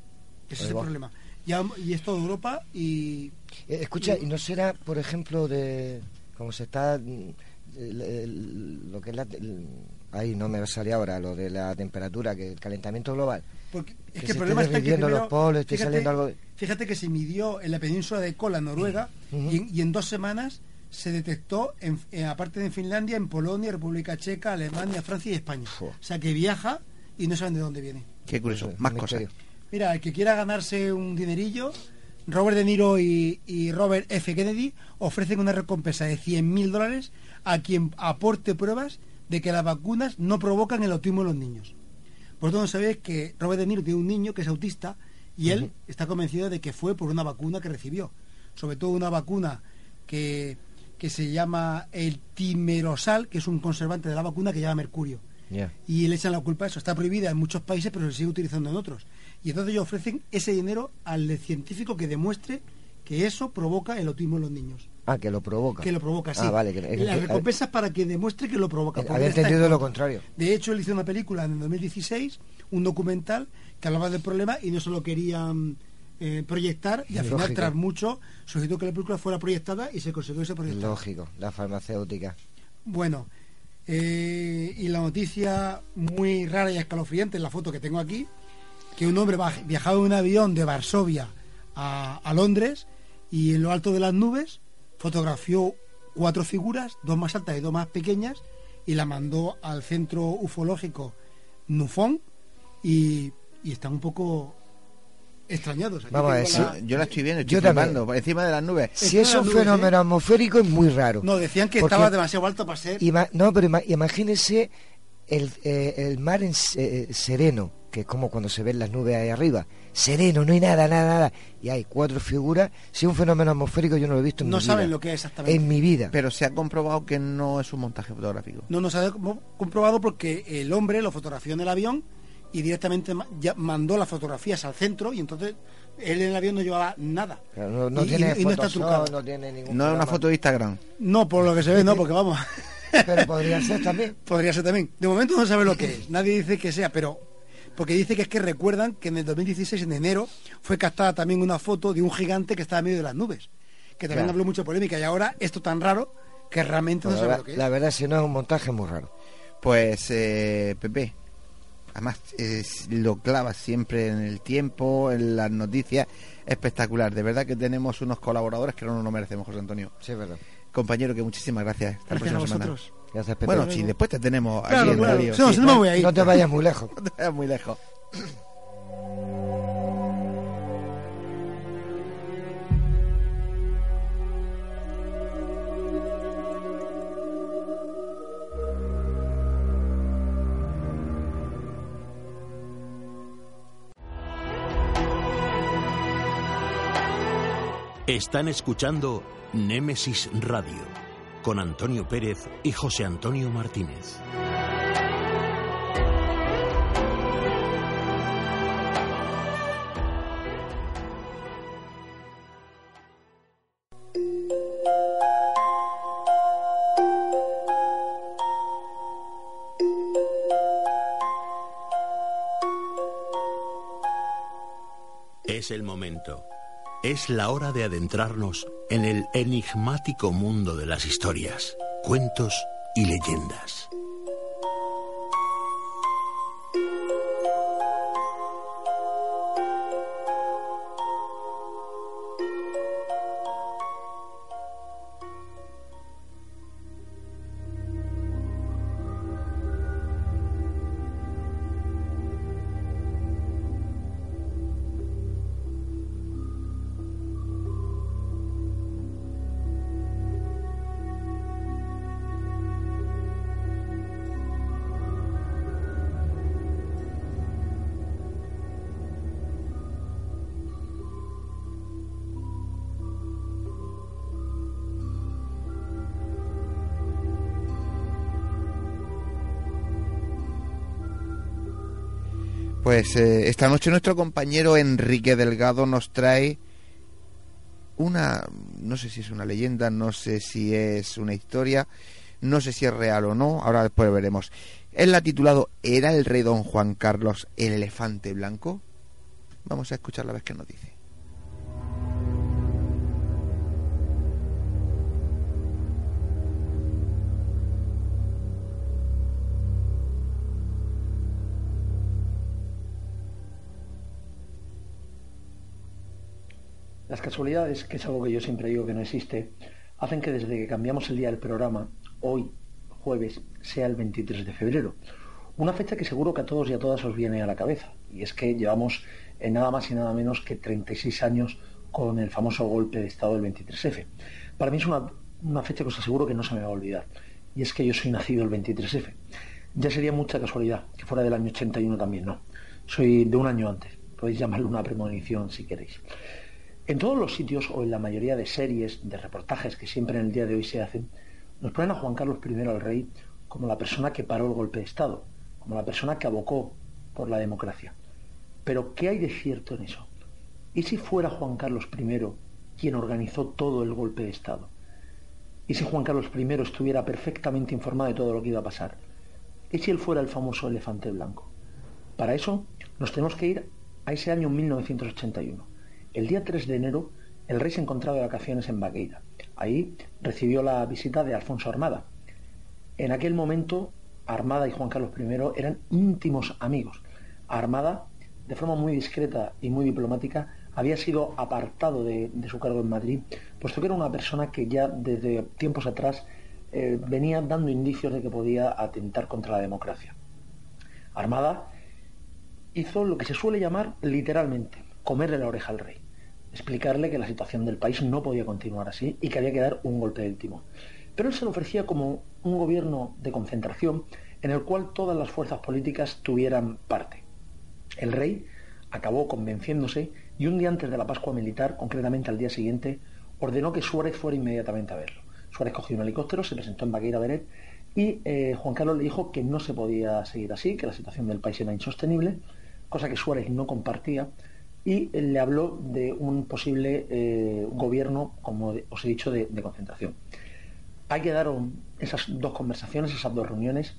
Ese es el problema. Ya, y es todo Europa y Eh, escucha, ¿y no será, por ejemplo, de como se está mm, el- el- lo que es la el- ahí no me sale ahora lo de la temperatura, que el calentamiento global? porque es Que que, el problema está que primero, los polos, fíjate, saliendo algo fíjate que se midió en la península de Kola, Noruega, Ujú. y, en, y en dos semanas se detectó, en, en- aparte de en Finlandia, en Polonia, República Checa, Alemania, Francia y España. O sea que viaja y no saben de dónde viene. Qué curioso. Más cosas. Mira, el que quiera ganarse un dinerillo, Robert De Niro y, y Robert F. Kennedy ofrecen una recompensa de 100.000 dólares a quien aporte pruebas de que las vacunas no provocan el autismo en los niños. Vosotros no sabéis que Robert De Niro tiene un niño que es autista y él está convencido de que fue por una vacuna que recibió. Sobre todo una vacuna que, que se llama el timerosal, que es un conservante de la vacuna que lleva mercurio y le echan la culpa a eso. Está prohibida en muchos países, pero se sigue utilizando en otros. Y entonces ellos ofrecen ese dinero al científico que demuestre que eso provoca el autismo en los niños. Ah, que lo provoca. Que lo provoca, sí. Ah, vale. Que, que- recompensa es para que demuestre que lo provoca. porque había entendido lo contra. contrario. De hecho, él hizo una película en el 2016, un documental que hablaba del problema y no se lo querían eh, proyectar y al final, tras mucho, solicitó que la película fuera proyectada y se consiguió ese proyecto. Lógico, la farmacéutica. Bueno, eh, y la noticia muy rara y escalofriante en la foto que tengo aquí, que un hombre viajaba en un avión de Varsovia a, a Londres y en lo alto de las nubes fotografió cuatro figuras, dos más altas y dos más pequeñas, y la mandó al centro ufológico Nufón y, y están un poco extrañados. Aquí Vamos a ver, la- Yo la estoy viendo, Yo estoy flipando, por encima de las nubes. Si es un nubes, fenómeno ¿eh? atmosférico es muy raro. No, decían que Porque- estaba demasiado alto para ser... Ima- no, pero ima- imagínese el, eh, el mar en se- eh, sereno, que es como cuando se ven las nubes ahí arriba. Sereno, no hay nada, nada, nada. Y hay cuatro figuras. Si es un fenómeno atmosférico, yo no lo he visto en No mi saben vida. lo que es exactamente. En mi vida. Pero se ha comprobado que no es un montaje fotográfico. No nos ha com- comprobado porque el hombre lo fotografió en el avión y directamente ya mandó las fotografías al centro y entonces él en el avión no llevaba nada. Pero no, no Y- tiene y- y no está trucado. no tiene ningún No es una foto de Instagram. No, por lo que se ve, no, porque vamos, [LAUGHS] Pero podría ser también. [LAUGHS] podría ser también. De momento no sabe lo que es, nadie dice que sea, pero porque dice que es que recuerdan que en el 2016, en enero, fue captada también una foto de un gigante que estaba en medio de las nubes, que también Claro. habló mucha polémica y ahora esto tan raro que realmente no la, sabe verdad- lo que es. la verdad, si no es un montaje muy raro. Pues, eh, Pepe, además lo clavas siempre en el tiempo, en las noticias, espectacular. De verdad que tenemos unos colaboradores que no nos lo merecemos, José Antonio. Sí, es verdad. Compañero, que muchísimas gracias. Hasta la a próxima semana. Gracias, Pepe. Bueno, si después te tenemos aquí Claro, en claro. radio. Sí, no, sí, si no me voy a ir. [LAUGHS] No te vayas muy lejos. no te vayas muy lejos. Están escuchando Némesis Radio con Antonio Pérez y José Antonio Martínez. Es el momento. Es la hora de adentrarnos en el enigmático mundo de las historias, cuentos y leyendas. Pues eh, esta noche nuestro compañero Enrique Delgado nos trae una, no sé si es una leyenda, no sé si es una historia, no sé si es real o no, ahora después veremos. Él la ha titulado ¿Era el rey don Juan Carlos el elefante blanco? Vamos a escuchar la vez que nos dice. Las casualidades, que es algo que yo siempre digo que no existe, hacen que desde que cambiamos el día del programa, hoy, jueves, sea el 23 de febrero. Una fecha que seguro que a todos y a todas os viene a la cabeza. Y es que llevamos en nada más y nada menos que 36 años con el famoso golpe de Estado del 23F. Para mí es una, una fecha que os aseguro que no se me va a olvidar. Y es que yo soy nacido el 23F. Ya sería mucha casualidad que fuera del año 81 también, no. Soy de un año antes. Podéis llamarlo una premonición si queréis. En todos los sitios o en la mayoría de series, de reportajes que siempre en el día de hoy se hacen, nos ponen a Juan Carlos I al rey como la persona que paró el golpe de Estado, como la persona que abocó por la democracia. Pero ¿qué hay de cierto en eso? ¿Y si fuera Juan Carlos I quien organizó todo el golpe de Estado? ¿Y si Juan Carlos I estuviera perfectamente informado de todo lo que iba a pasar? ¿Y si él fuera el famoso elefante blanco? Para eso nos tenemos que ir a ese año 1981. El día 3 de enero, el rey se encontraba de vacaciones en Bagueira. Ahí recibió la visita de Alfonso Armada. En aquel momento, Armada y Juan Carlos I eran íntimos amigos. Armada, de forma muy discreta y muy diplomática, había sido apartado de, su cargo en Madrid, puesto que era una persona que ya desde tiempos atrás eh, venía dando indicios de que podía atentar contra la democracia. Armada hizo lo que se suele llamar literalmente comerle la oreja al rey, explicarle que la situación del país no podía continuar así y que había que dar un golpe del timón. Pero él se lo ofrecía como un gobierno de concentración en el cual todas las fuerzas políticas tuvieran parte. El rey acabó convenciéndose y un día antes de la Pascua Militar, concretamente al día siguiente, ordenó que Suárez fuera inmediatamente a verlo. Suárez cogió un helicóptero, se presentó en Baqueira Beret y eh, Juan Carlos le dijo que no se podía seguir así, que la situación del país era insostenible, cosa que Suárez no compartía, y le habló de un posible eh, gobierno, como os he dicho, de, concentración. Hay que dar esas dos conversaciones, esas dos reuniones.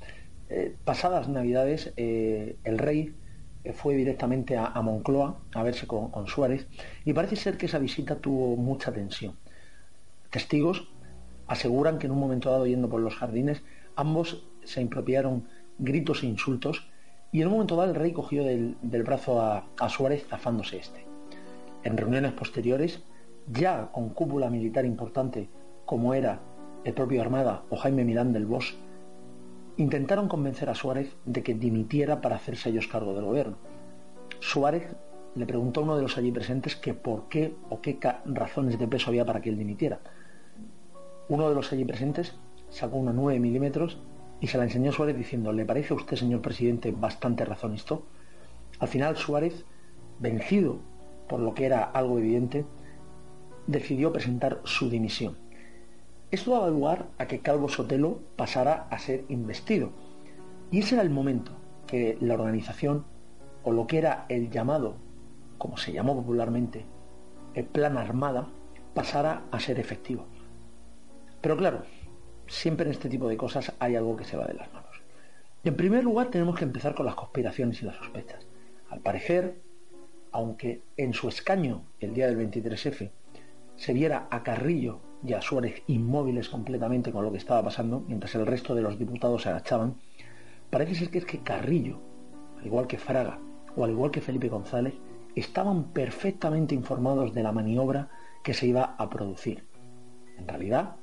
Eh, pasadas Navidades, el rey fue directamente a, Moncloa a verse con, con, Suárez y parece ser que esa visita tuvo mucha tensión. Testigos aseguran que en un momento dado, yendo por los jardines, ambos se impropiaron gritos e insultos y en un momento dado el rey cogió del, brazo a, Suárez zafándose este. En reuniones posteriores, ya con cúpula militar importante como era el propio Armada o Jaime Milán del Bosch, intentaron convencer a Suárez de que dimitiera para hacerse ellos cargo del gobierno. Suárez le preguntó a uno de los allí presentes que por qué o qué razones de peso había para que él dimitiera. Uno de los allí presentes sacó una 9 milímetros y se la enseñó Suárez diciendo, ¿le parece a usted, señor presidente, bastante razón? Al final Suárez, vencido por lo que era algo evidente, decidió presentar su dimisión. Esto daba lugar a que Calvo Sotelo pasara a ser investido. Y ese era el momento que la organización, o lo que era el llamado, como se llamó popularmente, el plan armada, pasara a ser efectivo. Pero claro, siempre en este tipo de cosas hay algo que se va de las manos. En primer lugar, tenemos que empezar con las conspiraciones y las sospechas. Al parecer, aunque en su escaño el día del 23F se viera a Carrillo y a Suárez inmóviles completamente con lo que estaba pasando, mientras el resto de los diputados se agachaban, parece ser que es que Carrillo, al igual que Fraga o al igual que Felipe González, estaban perfectamente informados de la maniobra que se iba a producir. En realidad,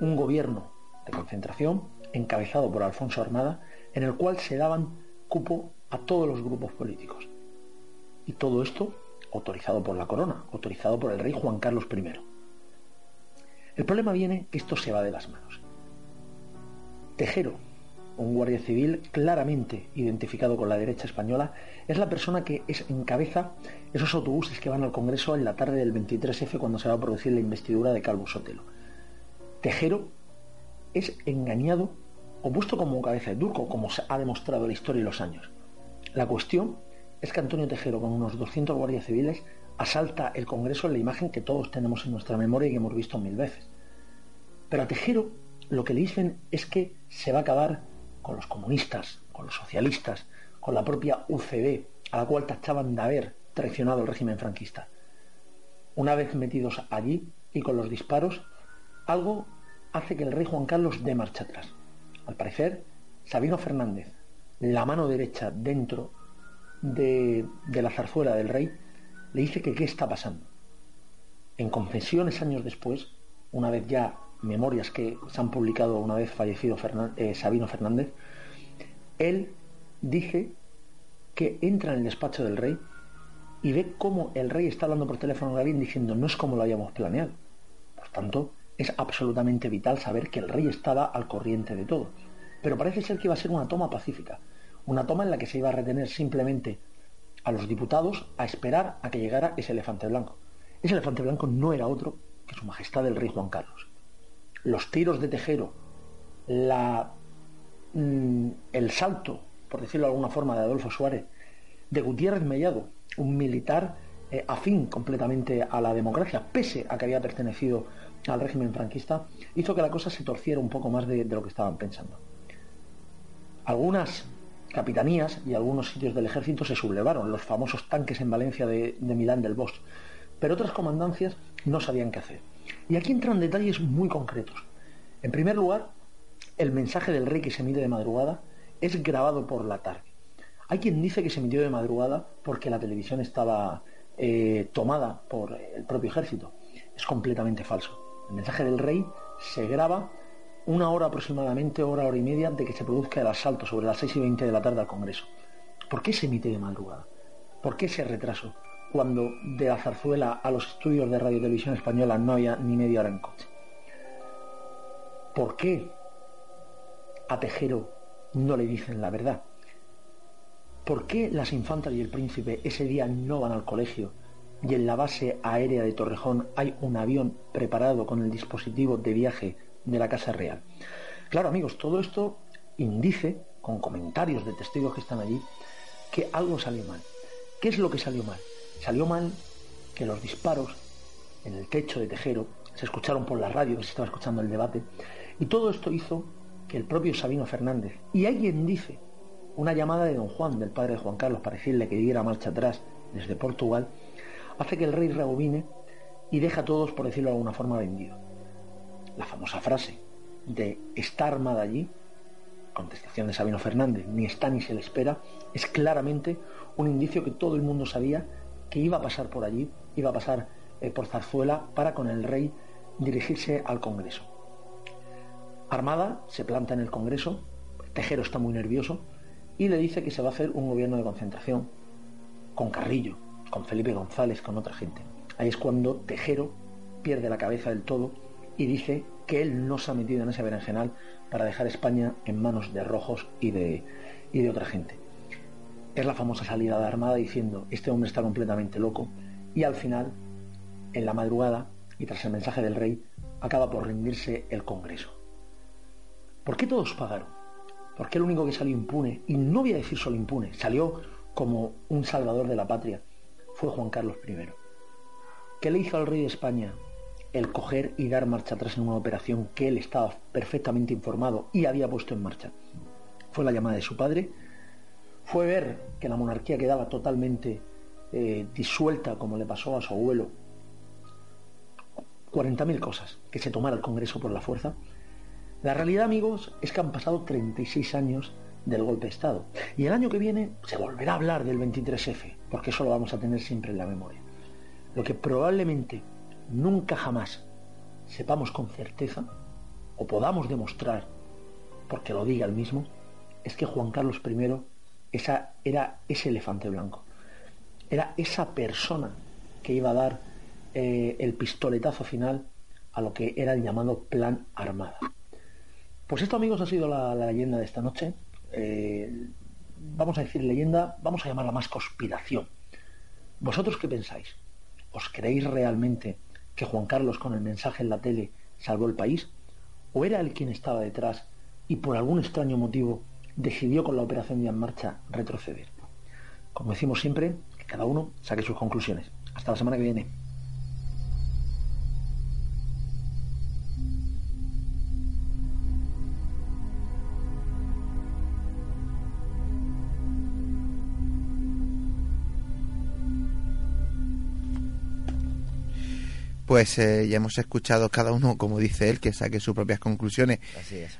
un gobierno de concentración encabezado por Alfonso Armada, en el cual se daban cupo a todos los grupos políticos. Y todo esto autorizado por la corona, autorizado por el rey Juan Carlos I. El problema viene que esto se va de las manos. Tejero, un guardia civil claramente identificado con la derecha española, es la persona que es, encabeza esos autobuses que van al Congreso en la tarde del 23F cuando se va a producir la investidura de Calvo Sotelo. Tejero es engañado o puesto como cabeza de turco, como se ha demostrado la historia y los años. La cuestión es que Antonio Tejero, con unos 200 guardias civiles, asalta el Congreso en la imagen que todos tenemos en nuestra memoria y que hemos visto mil veces. Pero a Tejero lo que le dicen es que se va a acabar con los comunistas, con los socialistas, con la propia UCD, a la cual tachaban de haber traicionado el régimen franquista. Una vez metidos allí y con los disparos, algo hace que el rey Juan Carlos dé marcha atrás. Al parecer, Sabino Fernández, la mano derecha dentro de, de la zarzuela del rey, le dice que qué está pasando. En confesiones años después, una vez ya memorias que se han publicado una vez fallecido eh, Sabino Fernández, él dice que entra en el despacho del rey y ve cómo el rey está hablando por teléfono con alguien diciendo no es como lo hayamos planeado. Por tanto, es absolutamente vital saber que el rey estaba al corriente de todo. Pero parece ser que iba a ser una toma pacífica, una toma en la que se iba a retener simplemente a los diputados a esperar a que llegara ese elefante blanco. Ese elefante blanco no era otro que su majestad el rey Juan Carlos. Los tiros de Tejero, la, mm, el salto, por decirlo de alguna forma, de Adolfo Suárez, de Gutiérrez Mellado, un militar eh, afín completamente a la democracia, pese a que había pertenecido al régimen franquista, hizo que la cosa se torciera un poco más de, lo que estaban pensando. Algunas capitanías y algunos sitios del ejército se sublevaron, los famosos tanques en Valencia de, de Milán del Bosch, pero otras comandancias no sabían qué hacer. Y aquí entran detalles muy concretos. En primer lugar, el mensaje del rey que se emite de madrugada es grabado por la tarde. Hay quien dice que se emitió de madrugada porque la televisión estaba eh, tomada por el propio ejército. Es completamente falso. El mensaje del rey se graba una hora aproximadamente, hora, hora y media, de que se produzca el asalto sobre las 6 y 20 de la tarde al Congreso. ¿Por qué se emite de madrugada? ¿Por qué ese retraso? Cuando de la zarzuela a los estudios de radio y televisión española no había ni media hora en coche. ¿Por qué a Tejero no le dicen la verdad? ¿Por qué las infantas y el príncipe ese día no van al colegio y en la base aérea de Torrejón hay un avión preparado con el dispositivo de viaje de la Casa Real? Claro, amigos, todo esto indice, con comentarios de testigos que están allí, que algo salió mal. ¿Qué es lo que salió mal? Salió mal que los disparos en el techo de Tejero se escucharon por la radio, que se estaba escuchando el debate, y todo esto hizo que el propio Sabino Fernández, y alguien dice, una llamada de don Juan, del padre de Juan Carlos, para decirle que diera marcha atrás desde Portugal, hace que el rey rebobine y deja a todos, por decirlo de alguna forma, vendido. La famosa frase de está armada allí, contestación de Sabino Fernández, ni está ni se le espera, es claramente un indicio que todo el mundo sabía que iba a pasar por allí, iba a pasar eh, por Zarzuela para con el rey dirigirse al Congreso. Armada se planta en el Congreso, Tejero está muy nervioso y le dice que se va a hacer un gobierno de concentración con Carrillo, con Felipe González, con otra gente. Ahí es cuando Tejero pierde la cabeza del todo y dice que él no se ha metido en ese berenjenal para dejar España en manos de rojos y de, y de otra gente. Es la famosa salida de Armada diciendo, este hombre está completamente loco, y al final, en la madrugada, y tras el mensaje del rey, acaba por rendirse el Congreso. ¿Por qué todos pagaron? ¿Por qué el único que salió impune, y no voy a decir solo impune, salió como un salvador de la patria, fue Juan Carlos I? ¿Qué le hizo al rey de España el coger y dar marcha atrás en una operación que él estaba perfectamente informado y había puesto en marcha? Fue la llamada de su padre, fue ver que la monarquía quedaba totalmente eh, disuelta como le pasó a su abuelo. 40.000 cosas, que se tomara el Congreso por la fuerza la realidad, amigos, es que han pasado 36 años del golpe de Estado. Y el año que viene se volverá a hablar del 23F, porque eso lo vamos a tener siempre en la memoria. Lo que probablemente nunca jamás sepamos con certeza, o podamos demostrar, porque lo diga el mismo, es que Juan Carlos I esa, era ese elefante blanco. Era esa persona que iba a dar eh, el pistoletazo final a lo que era el llamado Plan Armada. Pues esto, amigos, ha sido la, leyenda de esta noche. Eh, vamos a decir leyenda, vamos a llamarla más conspiración. ¿Vosotros qué pensáis? ¿Os creéis realmente que Juan Carlos con el mensaje en la tele salvó el país? ¿O era él quien estaba detrás y por algún extraño motivo decidió con la operación ya en marcha retroceder? Como decimos siempre, que cada uno saque sus conclusiones. Hasta la semana que viene. Pues eh, ya hemos escuchado cada uno, como dice él, que saque sus propias conclusiones.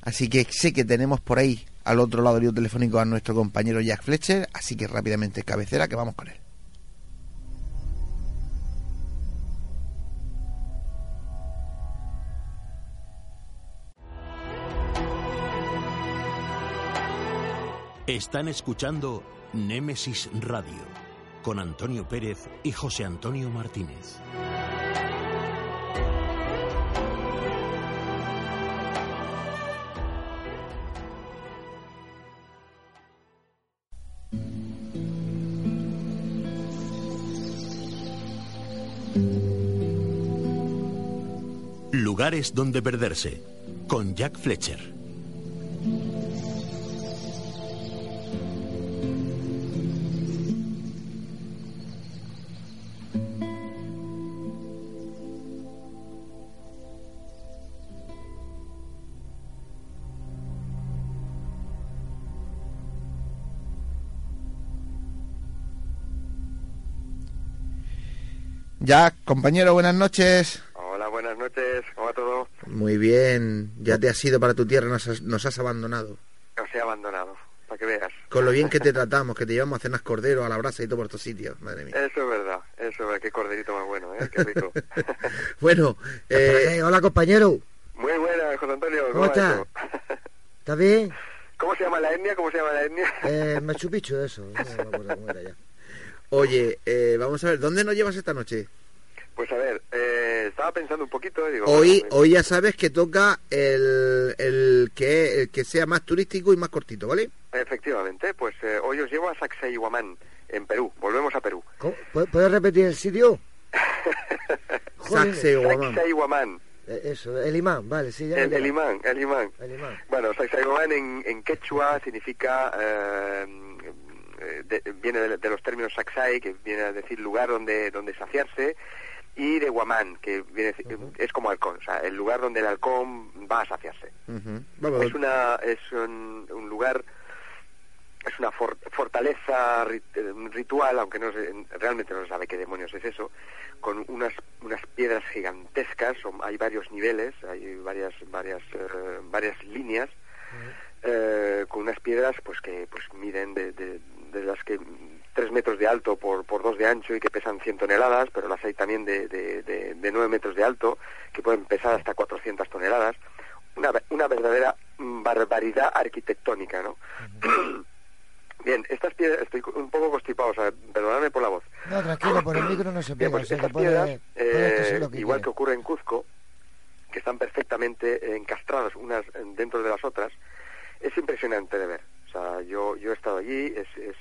Así, que sé que tenemos por ahí al otro lado del telefónico a nuestro compañero Jack Fletcher, así que rápidamente cabecera que vamos con él. Están escuchando Némesis Radio con Antonio Pérez y José Antonio Martínez. Lugares donde perderse, con Jack Fletcher. Jack, compañero, buenas noches. Muy bien. Ya te has ido para tu tierra, nos has, nos has abandonado. Os he abandonado, para que veas. Con lo bien que te tratamos, que te llevamos a cenas cordero, a la brasa y todo por estos sitios, madre mía. Eso es verdad, eso es verdad. Qué corderito más bueno, ¿eh? Qué rico. [LAUGHS] bueno, eh, Eh, hola compañero, Muy buena, José Antonio. ¿cómo va estás? ¿Estás bien? ¿Cómo se llama la etnia? ¿Cómo se llama la etnia? Eh, [LAUGHS] Machu Picchu, eso. No me acuerdo cómo era ya. [LAUGHS] oye, eh, vamos a ver, ¿dónde nos llevas esta noche? Pues a ver, eh, estaba pensando un poquito, digo... Hoy, bueno, hoy ya sabes que toca el, el, que, el que sea más turístico y más cortito, ¿vale? Efectivamente, pues eh, hoy os llevo a Sacsayhuamán, en Perú. Volvemos a Perú. ¿Cómo? ¿Pu- ¿Puedes repetir el sitio? [LAUGHS] Sacsayhuamán. Sacsayhuamán, Eh, Eso, el imán, vale, sí, ya me el, imán, el imán. El imán. Bueno, Sacsayhuamán en, en quechua significa, eh, eh, de- viene de, de los términos sacsay, que viene a decir lugar donde, donde saciarse, y de guamán, que viene, es como halcón, o sea, el lugar donde el halcón va a saciarse. Es, una, es un, un lugar, es una for- fortaleza rit- eh, ritual, aunque no se- realmente no se sabe qué demonios es eso, con unas, unas piedras gigantescas, son- hay varios niveles, hay varias, varias, eh, varias líneas, eh, con unas piedras pues que pues miden de, de, de las que tres metros de alto por, por dos de ancho y que pesan 100 toneladas, pero las hay también de, de, de, de 9 metros de alto, que pueden pesar hasta 400 toneladas. Una, una verdadera barbaridad arquitectónica, ¿no? [CLEARS THROAT] Bien, estas piedras, estoy un poco constipado, o sea, perdonadme por la voz. No, tranquilo, por el micro no se Bien, pega. pues o sea, que estas puedes, piedras, puedes toser eh, que igual que ocurre en Cuzco, que están perfectamente encastradas unas eh, dentro de las otras, es impresionante de ver. O sea, yo, yo he estado allí, es, es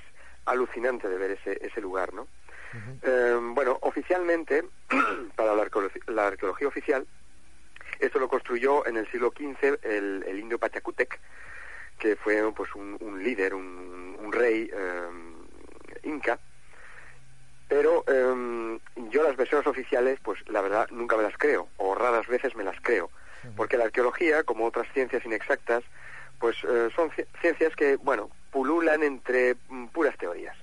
alucinante de ver ese, ese lugar, ¿no? Eh, bueno, oficialmente, [CLEARS THROAT] para la arqueología, la arqueología oficial, esto lo construyó en el siglo XV el, el indio Pachacútec, que fue pues un, un líder, un, un rey eh, inca. Pero eh, yo las versiones oficiales, pues la verdad nunca me las creo, o raras veces me las creo, porque la arqueología, como otras ciencias inexactas, pues eh, son ci- ciencias que, bueno, pululan entre mm, puras teorías,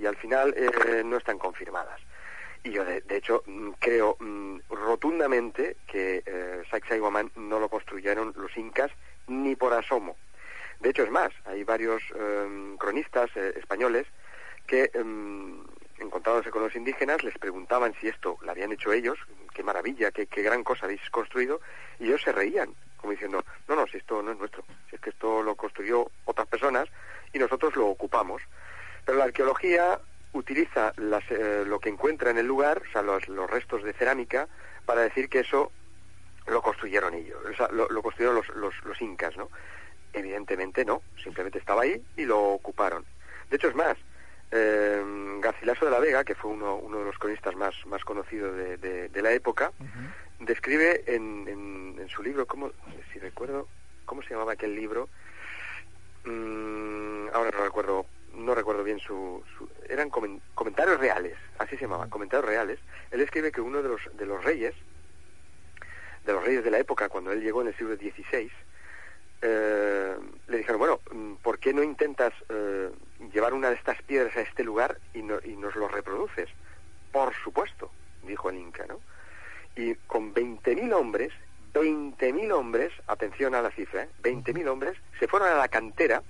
y al final eh, no están confirmadas. Y yo, de, de hecho, mm, creo mm, rotundamente que eh, Sacsayhuamán no lo construyeron los incas ni por asomo. De hecho, es más, hay varios eh, cronistas eh, españoles que, em, encontrándose con los indígenas, les preguntaban si esto lo habían hecho ellos, qué maravilla, qué, qué gran cosa habéis construido, y ellos se reían, como diciendo, no, no, si esto no es nuestro, si es que esto lo construyó otras personas y nosotros lo ocupamos. Pero la arqueología utiliza las, eh, lo que encuentra en el lugar, o sea, los, los restos de cerámica, para decir que eso lo construyeron ellos, o sea, lo, construyeron los, los, los incas, ¿no? Evidentemente no, simplemente estaba ahí y lo ocuparon. De hecho, es más, eh, Garcilaso de la Vega, que fue uno, uno de los cronistas más, más conocidos de- de la época, describe en, en, su libro, ¿cómo, si recuerdo, ¿cómo se llamaba aquel libro? Mm, ahora no recuerdo, no recuerdo bien su, su- eran comen- comentarios reales, así se llamaba, comentarios reales. Él escribe que uno de los de los reyes, de los reyes de la época, cuando él llegó en el siglo XVI, eh, le dijeron, bueno, mm, ¿por qué no intentas eh, llevar una de estas piedras a este lugar y, no- y nos lo reproduces? Por supuesto, dijo el Inca, ¿no? Y con 20.000 hombres, 20.000 hombres, atención a la cifra, ¿eh? 20.000 hombres, se fueron a la cantera,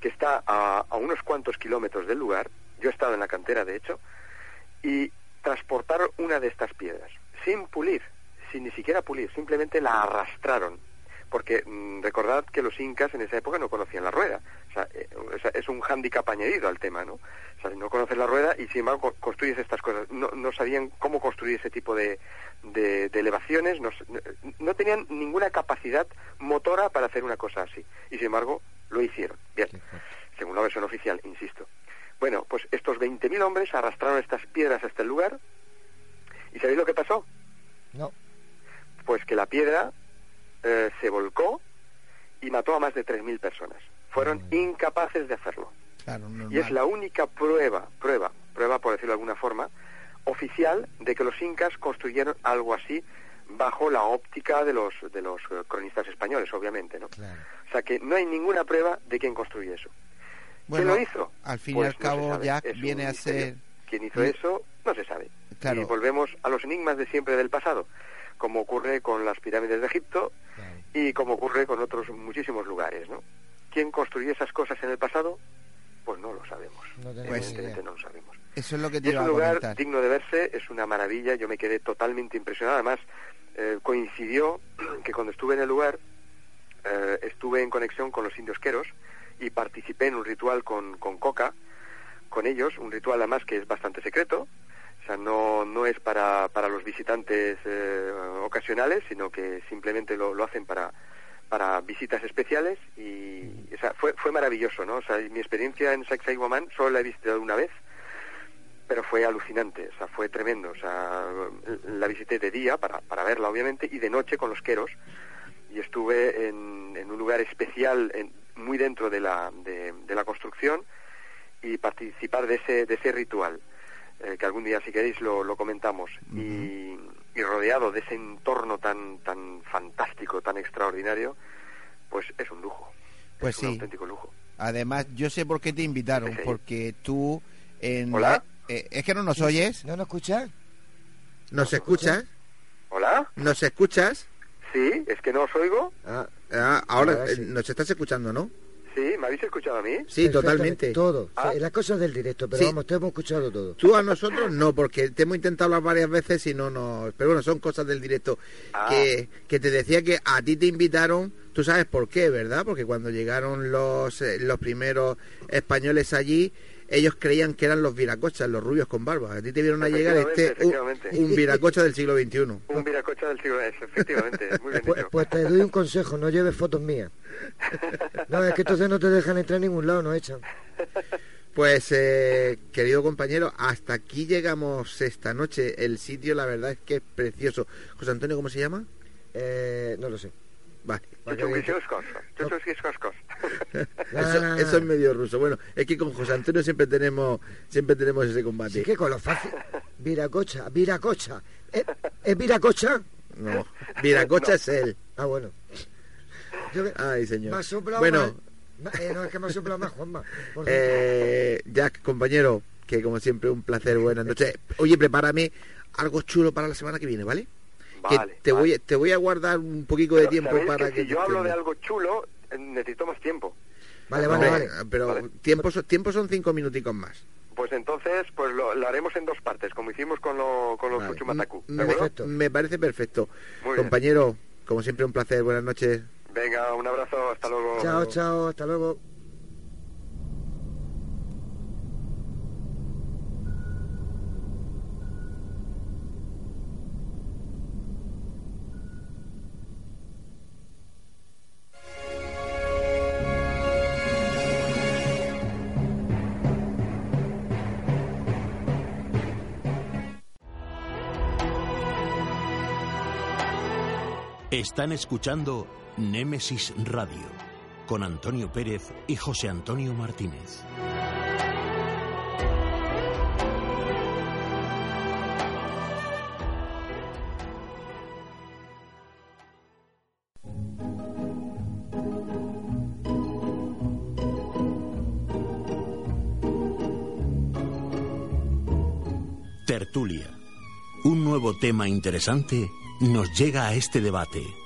que está a, a unos cuantos kilómetros del lugar, yo he estado en la cantera de hecho, y transportaron una de estas piedras, sin pulir, sin ni siquiera pulir, simplemente la arrastraron. Porque mm, recordad que los incas en esa época no conocían la rueda. O sea, eh, es un hándicap añadido al tema, ¿no? O sea, no conoces la rueda y sin embargo co- construyes estas cosas. No, no sabían cómo construir ese tipo de, de, de elevaciones, no- no tenían ninguna capacidad motora para hacer una cosa así. Y sin embargo lo hicieron. Bien, según la versión oficial, insisto. Bueno, pues estos 20.000 hombres arrastraron estas piedras hasta el lugar. ¿Y sabéis lo que pasó? No. Pues que la piedra eh, se volcó y mató a más de 3.000 personas. Fueron incapaces de hacerlo. Claro, Y es la única prueba, prueba, prueba por decirlo de alguna forma, oficial de que los incas construyeron algo así bajo la óptica de los de los eh, cronistas españoles, obviamente, ¿no? O sea que no hay ninguna prueba de quién construyó eso. Bueno, ¿Quién lo hizo? al fin y Pues al no cabo, un viene a misterio. ser... ¿Quién hizo eso? No se sabe. Claro. Y volvemos a los enigmas de siempre del pasado, como ocurre con las pirámides de Egipto y como ocurre con otros muchísimos lugares, ¿no? ¿Quién construyó esas cosas en el pasado? Pues no lo sabemos. No Evidentemente no lo sabemos. Eso es lo que te Y es un lugar comentar. digno de verse, es una maravilla, yo me quedé totalmente impresionado. Además, eh, coincidió [CLEARS THROAT] que cuando estuve en el lugar, eh, estuve en conexión con los indios queros y participé en un ritual con, con Coca, con ellos, un ritual además que es bastante secreto, sea, no, no es para, para los visitantes eh, ocasionales, sino que simplemente lo, lo hacen para, para visitas especiales y o sea, fue, fue maravilloso, ¿no? O sea, mi experiencia en Sacsayhuamán solo la he visitado una vez, pero fue alucinante, o sea, fue tremendo. O sea, la visité de día para, para verla, obviamente, y de noche con los queros. Y estuve en, en un lugar especial, en- muy dentro de la, de, de la construcción, y participar de ese, de ese ritual, eh, que algún día, si queréis, lo, lo comentamos. y, y rodeado de ese entorno tan, tan fantástico, tan extraordinario, pues es un lujo. Pues es un sí. auténtico lujo. Además, yo sé por qué te invitaron, Sí. porque tú en Hola. eh, es que no nos oyes. ¿No nos escuchas? ¿Nos escuchas? ¿Hola? ¿Nos escuchas? Sí, es que no os oigo. Ah, ah, ahora Ahora eh, sí. nos estás escuchando, ¿no? Sí, ¿me habéis escuchado a mí? Sí, totalmente. Todo. Ah. Las cosas del directo, pero Sí. vamos, te hemos escuchado todo. Tú a nosotros no, porque te hemos intentado hablar varias veces y no nos... Pero bueno, son cosas del directo. Ah. Que, que te decía que a ti te invitaron, tú sabes por qué, ¿verdad? Porque cuando llegaron los, eh, los primeros españoles allí, ellos creían que eran los viracochas, los rubios con barba. A ti te vieron a llegar este un, un viracocha del siglo XXI. [LAUGHS] Un viracocha del siglo X, efectivamente, muy bien Pues, pues te doy un consejo, no lleves fotos mías. [LAUGHS] No, es que entonces no te dejan entrar a ningún lado, no echan. Pues, eh, querido compañero, hasta aquí llegamos esta noche. El sitio, la verdad es que es precioso. José Antonio, ¿cómo se llama? Eh, no lo sé. Vale. Chuchuquiscoscos. [LAUGHS] Eso, eso es medio ruso. Bueno, es que con José Antonio siempre tenemos siempre tenemos ese combate. Sí que con lo fácil. Viracocha, viracocha. ¿Es, ¿es viracocha? No, Viracocha [LAUGHS] es él. Ah, bueno. Yo Ay, señor. Me ha soplado Bueno, más- eh, no, es que me ha soplado más, Juanma. Eh, Jack, compañero, que como siempre un placer, buenas noches. Oye, prepárame algo chulo para la semana que viene, ¿vale? Que te vale. voy a- te voy a guardar un poquito de tiempo para que que si yo hablo de algo chulo, necesito más tiempo. Vale, vale, vale. Pero Vale. tiempo, son- tiempo son cinco minuticos más. Pues entonces, pues lo, lo haremos en dos partes, como hicimos con, lo, con los. Fuchumataku. ¿de Me, me parece perfecto. Muy bien. Compañero, como siempre un placer, buenas noches. Venga, un abrazo, hasta luego. Chao, chao, hasta luego. Están escuchando Némesis Radio con Antonio Pérez y José Antonio Martínez. Tertulia. Un nuevo tema interesante nos llega a este debate.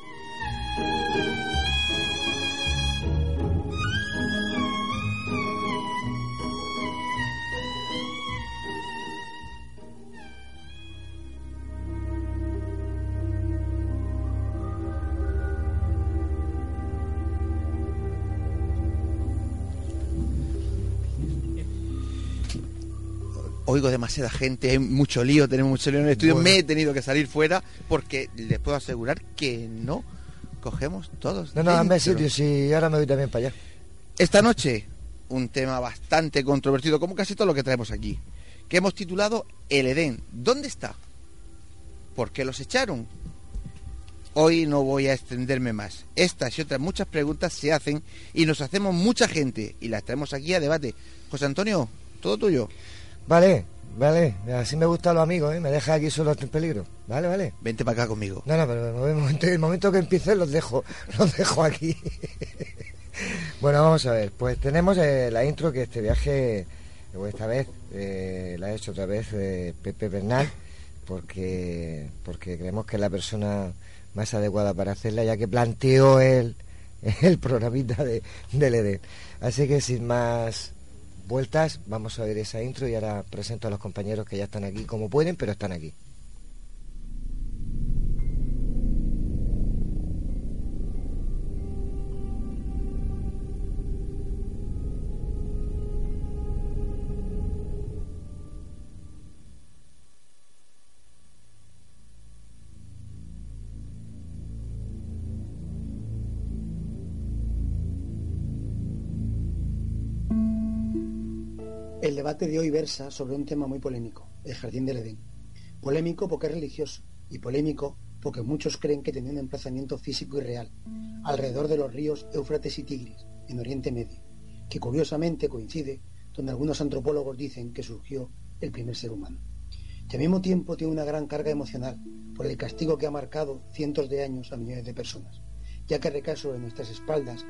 Oigo demasiada gente, hay mucho lío, tenemos mucho lío en el estudio. Me he tenido que salir fuera porque les puedo asegurar que no cogemos todos. No, no, dentro. sitio, sí, ahora me voy también para allá. Esta noche, un tema bastante controvertido, como casi todo lo que traemos aquí, que hemos titulado El Edén. ¿Dónde está? ¿Por qué los echaron? Hoy no voy a extenderme más. Estas y otras muchas preguntas se hacen y nos hacemos mucha gente y las traemos aquí a debate. José Antonio, todo tuyo. Vale, vale, así me gustan los amigos, ¿eh? Me deja aquí solo en peligro. Vale, vale. Vente para acá conmigo. No, no, pero el momento, el momento que empiece los dejo, [LAUGHS] los dejo aquí. [LAUGHS] bueno, vamos a ver, pues tenemos eh, la intro que este viaje Luego esta vez eh, la ha hecho otra vez eh, Pepe Bernal, porque, porque creemos que es la persona más adecuada para hacerla, ya que planteó el, [LAUGHS] el programita de, del Edén. Así que sin más vueltas, vamos a ver esa intro y ahora presento a los compañeros que ya están aquí como pueden, pero están aquí. Debate de hoy versa sobre un tema muy polémico, el jardín del Edén. Polémico porque es religioso y polémico porque muchos creen que tenía un emplazamiento físico y real, alrededor de los ríos Éufrates y Tigris, en Oriente Medio, que curiosamente coincide donde algunos antropólogos dicen que surgió el primer ser humano. Y al mismo tiempo tiene una gran carga emocional por el castigo que ha marcado cientos de años a millones de personas, ya que recae sobre nuestras espaldas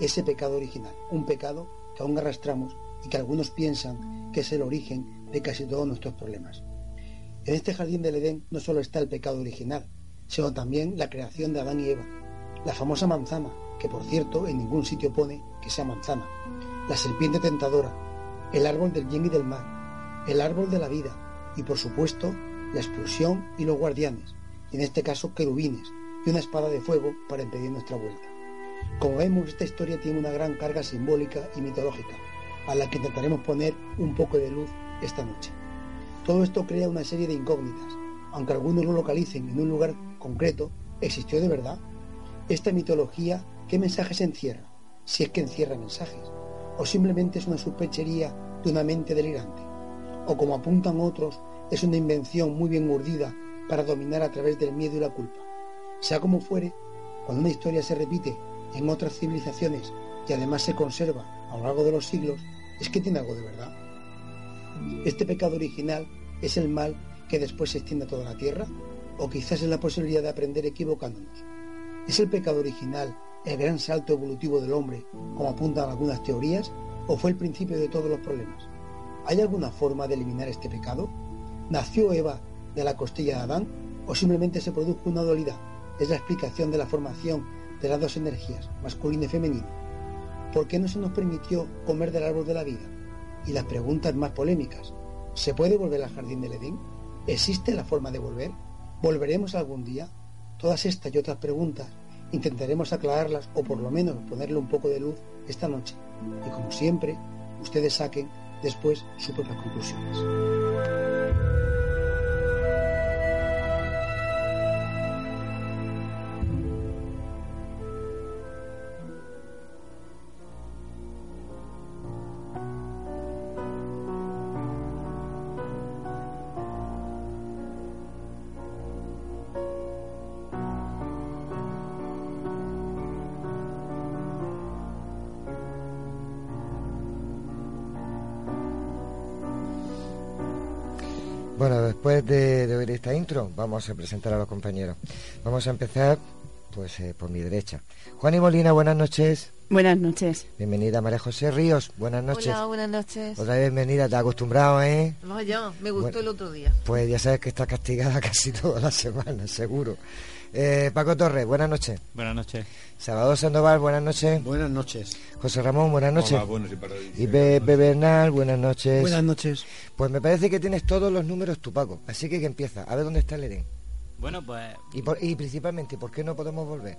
ese pecado original, un pecado que aún arrastramos y que algunos piensan que es el origen de casi todos nuestros problemas. En este jardín del Edén no solo está el pecado original, sino también la creación de Adán y Eva, la famosa manzana, que por cierto en ningún sitio pone que sea manzana, la serpiente tentadora, el árbol del bien y del mal, el árbol de la vida y por supuesto la explosión y los guardianes, en este caso querubines y una espada de fuego para impedir nuestra vuelta. Como vemos, esta historia tiene una gran carga simbólica y mitológica, a la que intentaremos poner un poco de luz esta noche. Todo esto crea una serie de incógnitas, aunque algunos lo localicen en un lugar concreto, ¿existió de verdad? Esta mitología, ¿qué mensajes encierra? Si es que encierra mensajes, o simplemente es una superchería de una mente delirante, o como apuntan otros, es una invención muy bien urdida para dominar a través del miedo y la culpa. Sea como fuere, cuando una historia se repite en otras civilizaciones y además se conserva a lo largo de los siglos, es que tiene algo de verdad. Este pecado original es el mal que después se extiende a toda la tierra, o quizás es la posibilidad de aprender equivocándonos. ¿Es el pecado original el gran salto evolutivo del hombre, como apuntan algunas teorías, o fue el principio de todos los problemas? ¿Hay alguna forma de eliminar este pecado? ¿Nació Eva de la costilla de Adán o simplemente se produjo una dualidad? Es la explicación de la formación de las dos energías, masculina y femenina. ¿Por qué no se nos permitió comer del árbol de la vida? Y las preguntas más polémicas. ¿Se puede volver al jardín del Edén? ¿Existe la forma de volver? ¿Volveremos algún día? Todas estas y otras preguntas intentaremos aclararlas o por lo menos ponerle un poco de luz esta noche. Y como siempre, ustedes saquen después sus propias conclusiones. Después de, de oír esta intro, vamos a presentar a los compañeros. Vamos a empezar, pues, eh, por mi derecha. Juan y Molina, buenas noches. Buenas noches. Bienvenida María José Ríos, buenas noches. Hola, buenas noches. Otra vez bienvenida, te has acostumbrado, ¿eh? No, yo, me gustó Bueno. el otro día. Pues ya sabes que está castigada [LAUGHS] casi toda la semana, seguro. Eh, Paco Torres, buenas noches. Buenas noches. Salvador Sandoval, buenas noches. Buenas noches. José Ramón, buenas noches. Hola, buenas y para- Y Pepe Bernal, buenas noches. Buenas noches. Pues me parece que tienes todos los números tú, Paco. Así que que empieza. A ver dónde está el Edén. Bueno, pues Y, por- y principalmente, ¿por qué no podemos volver?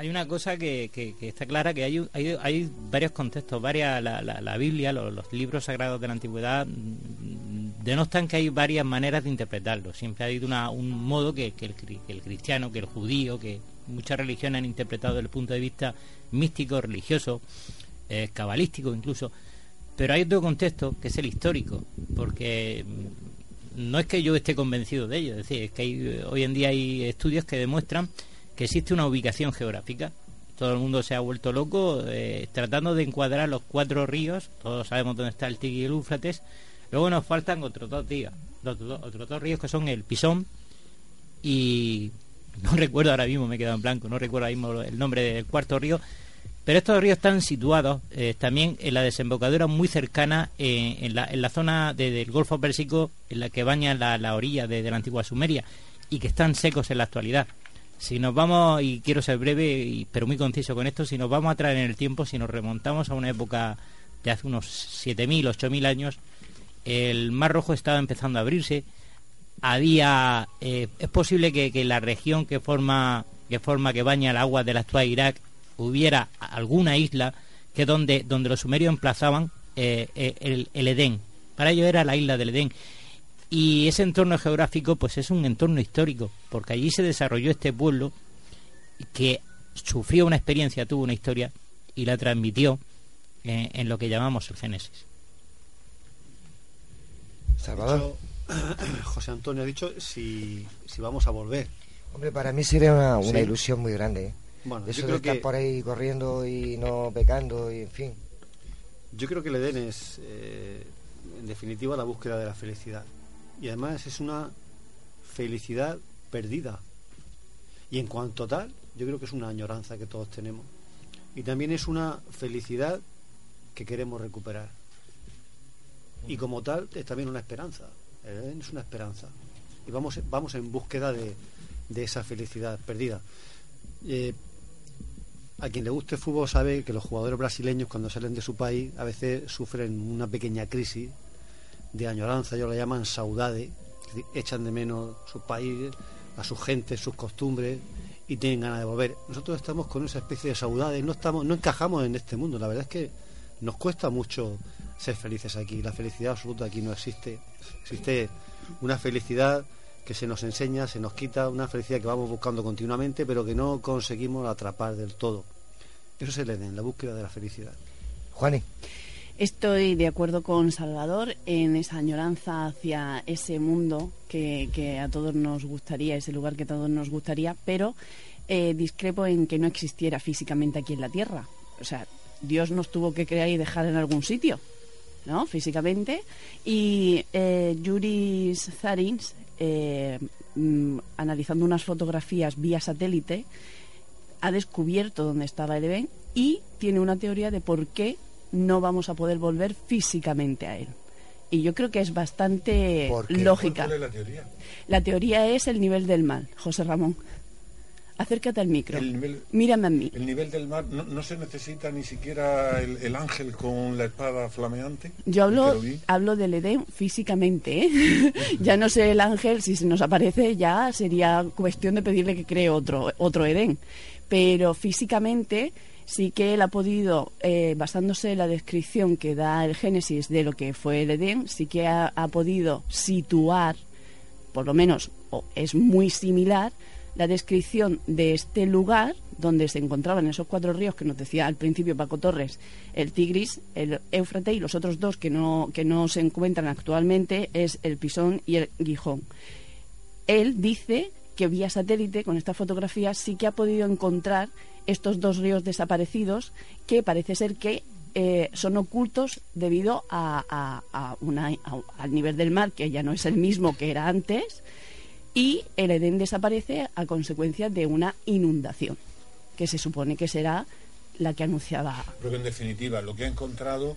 Hay una cosa que, que- que está clara, que hay, hay, hay varios contextos, varias, la, la- la Biblia, los, libros sagrados de la antigüedad, mm, denostan que hay varias maneras de interpretarlo. Siempre ha habido una- un modo que, el, que el cristiano, que el judío, que muchas religiones han interpretado desde el punto de vista místico, religioso, eh, cabalístico incluso. Pero hay otro contexto, que es el histórico, porque mm, no es que yo esté convencido de ello, es decir, es que hay, eh, hoy en día hay estudios que demuestran que existe una ubicación geográfica. Todo el mundo se ha vuelto loco eh, tratando de encuadrar los cuatro ríos, todos sabemos dónde está el Tigre y el Éufrates, luego nos faltan otros dos ríos, dos- otros dos ríos que son el Pisón y [LAUGHS] no recuerdo ahora mismo, me he quedado en blanco, no recuerdo ahora mismo el nombre del cuarto río, Pero estos ríos están situados eh, también en la desembocadura muy cercana eh, en, la, en, la, zona de, del Golfo Pérsico, en la que baña la, la orilla de, la antigua Sumeria, y que están secos en la actualidad. Si nos vamos, y quiero ser breve, y, pero muy conciso con esto, si nos vamos a traer en el tiempo, si nos remontamos a una época de hace unos 7.000, 8.000 años, el Mar Rojo estaba empezando a abrirse. Había, eh, es posible que, que, la región que forma, que forma, que baña el agua del actual Irak, hubiera alguna isla que donde, donde los sumerios emplazaban eh, el, el, Edén. Para ello era la isla del Edén. Y ese entorno geográfico, pues es un entorno histórico, porque allí se desarrolló este pueblo que sufrió una experiencia, tuvo una historia y la transmitió en, en lo que llamamos el Génesis. Salvador. [CLEARS THROAT] José Antonio ha dicho si, si vamos a volver. Hombre, para mí sería una, una sí. ilusión muy grande. Bueno, Eso yo de estar que por ahí corriendo y no pecando y en fin. yo creo que el Edén es, eh, en definitiva, la búsqueda de la felicidad. Y además es una felicidad perdida. Y en cuanto tal, yo creo que es una añoranza que todos tenemos. Y también es una felicidad que queremos recuperar. Y como tal, es también una esperanza. Edén es una esperanza. Y vamos, vamos en búsqueda de, de esa felicidad perdida. Eh, a quien le guste fútbol sabe que los jugadores brasileños cuando salen de su país a veces sufren una pequeña crisis de añoranza, ellos la llaman saudade, echan de menos su país, a su gente, sus costumbres y tienen ganas de volver. Nosotros estamos con esa especie de saudade, no estamos, no encajamos en este mundo, la verdad es que nos cuesta mucho ser felices aquí, la felicidad absoluta aquí no existe, existe una felicidad que se nos enseña, se nos quita, una felicidad que vamos buscando continuamente, pero que no conseguimos atrapar del todo. Eso es el Edén, la búsqueda de la felicidad. Juani. Estoy de acuerdo con Salvador en esa añoranza hacia ese mundo que, a todos nos gustaría, ese lugar que a todos nos gustaría, pero eh, discrepo en que no existiera físicamente aquí en la Tierra. O sea, Dios nos tuvo que crear y dejar en algún sitio, ¿no? Físicamente. Y eh, Yuris Zarins, eh, mm, analizando unas fotografías vía satélite, ha descubierto dónde estaba el y tiene una teoría de por qué no vamos a poder volver físicamente a él. Y yo creo que es bastante lógica. ¿Cuál es la teoría? La teoría es el nivel del mal, José Ramón. Acércate al micro. El nivel, Mírame a mí. El nivel del mar, no, no se necesita ni siquiera el, el, ángel con la espada flameante. Yo hablo, hablo del Edén físicamente. ¿eh? [LAUGHS] ya no sé el ángel, si se nos aparece, ya sería cuestión de pedirle que cree otro, otro Edén. Pero físicamente sí que él ha podido, eh, basándose en la descripción que da el Génesis de lo que fue el Edén, sí que ha, podido situar, por lo menos o es muy similar, la descripción de este lugar donde se encontraban esos cuatro ríos que nos decía al principio Paco Torres, el Tigris, el Éufrates y los otros dos que no, que no se encuentran actualmente es el Pisón y el Gijón. Él dice que vía satélite, con esta fotografía, sí que ha podido encontrar estos dos ríos desaparecidos que parece ser que eh, son ocultos debido a, a, a una, al nivel del mar, que ya no es el mismo que era antes, y el Edén desaparece a consecuencia de una inundación, que se supone que será la que anunciaba. Pero en definitiva, lo que ha encontrado,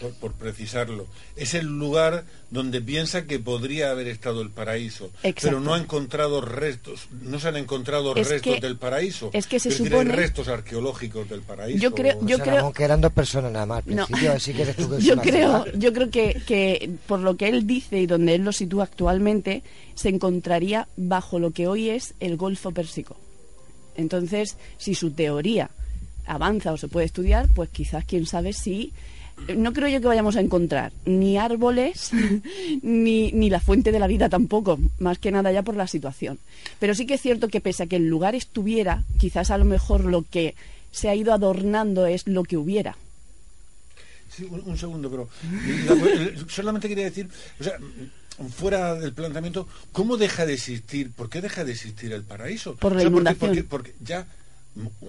por, por, precisarlo, es el lugar donde piensa que podría haber estado el paraíso, pero no ha encontrado restos, no se han encontrado es restos que, del paraíso. Es que se es supone. Decir, restos arqueológicos del paraíso. Yo creo, yo o sea, creo que eran dos personas nada más. Al principio, no. así que eres tú que [LAUGHS] yo creo, yo creo que, que por lo que él dice y donde él lo sitúa actualmente, se encontraría bajo lo que hoy es el Golfo Pérsico. Entonces, si su teoría avanza o se puede estudiar, pues quizás quién sabe si no creo yo que vayamos a encontrar ni árboles [LAUGHS] ni, ni la fuente de la vida tampoco, más que nada ya por la situación. Pero sí que es cierto que pese a que el lugar estuviera, quizás a lo mejor lo que se ha ido adornando es lo que hubiera. Sí, un, un segundo, pero la, solamente quería decir, o sea, fuera del planteamiento, ¿cómo deja de existir, por qué deja de existir el paraíso? Por la o sea, inundación. Porque, porque, porque ya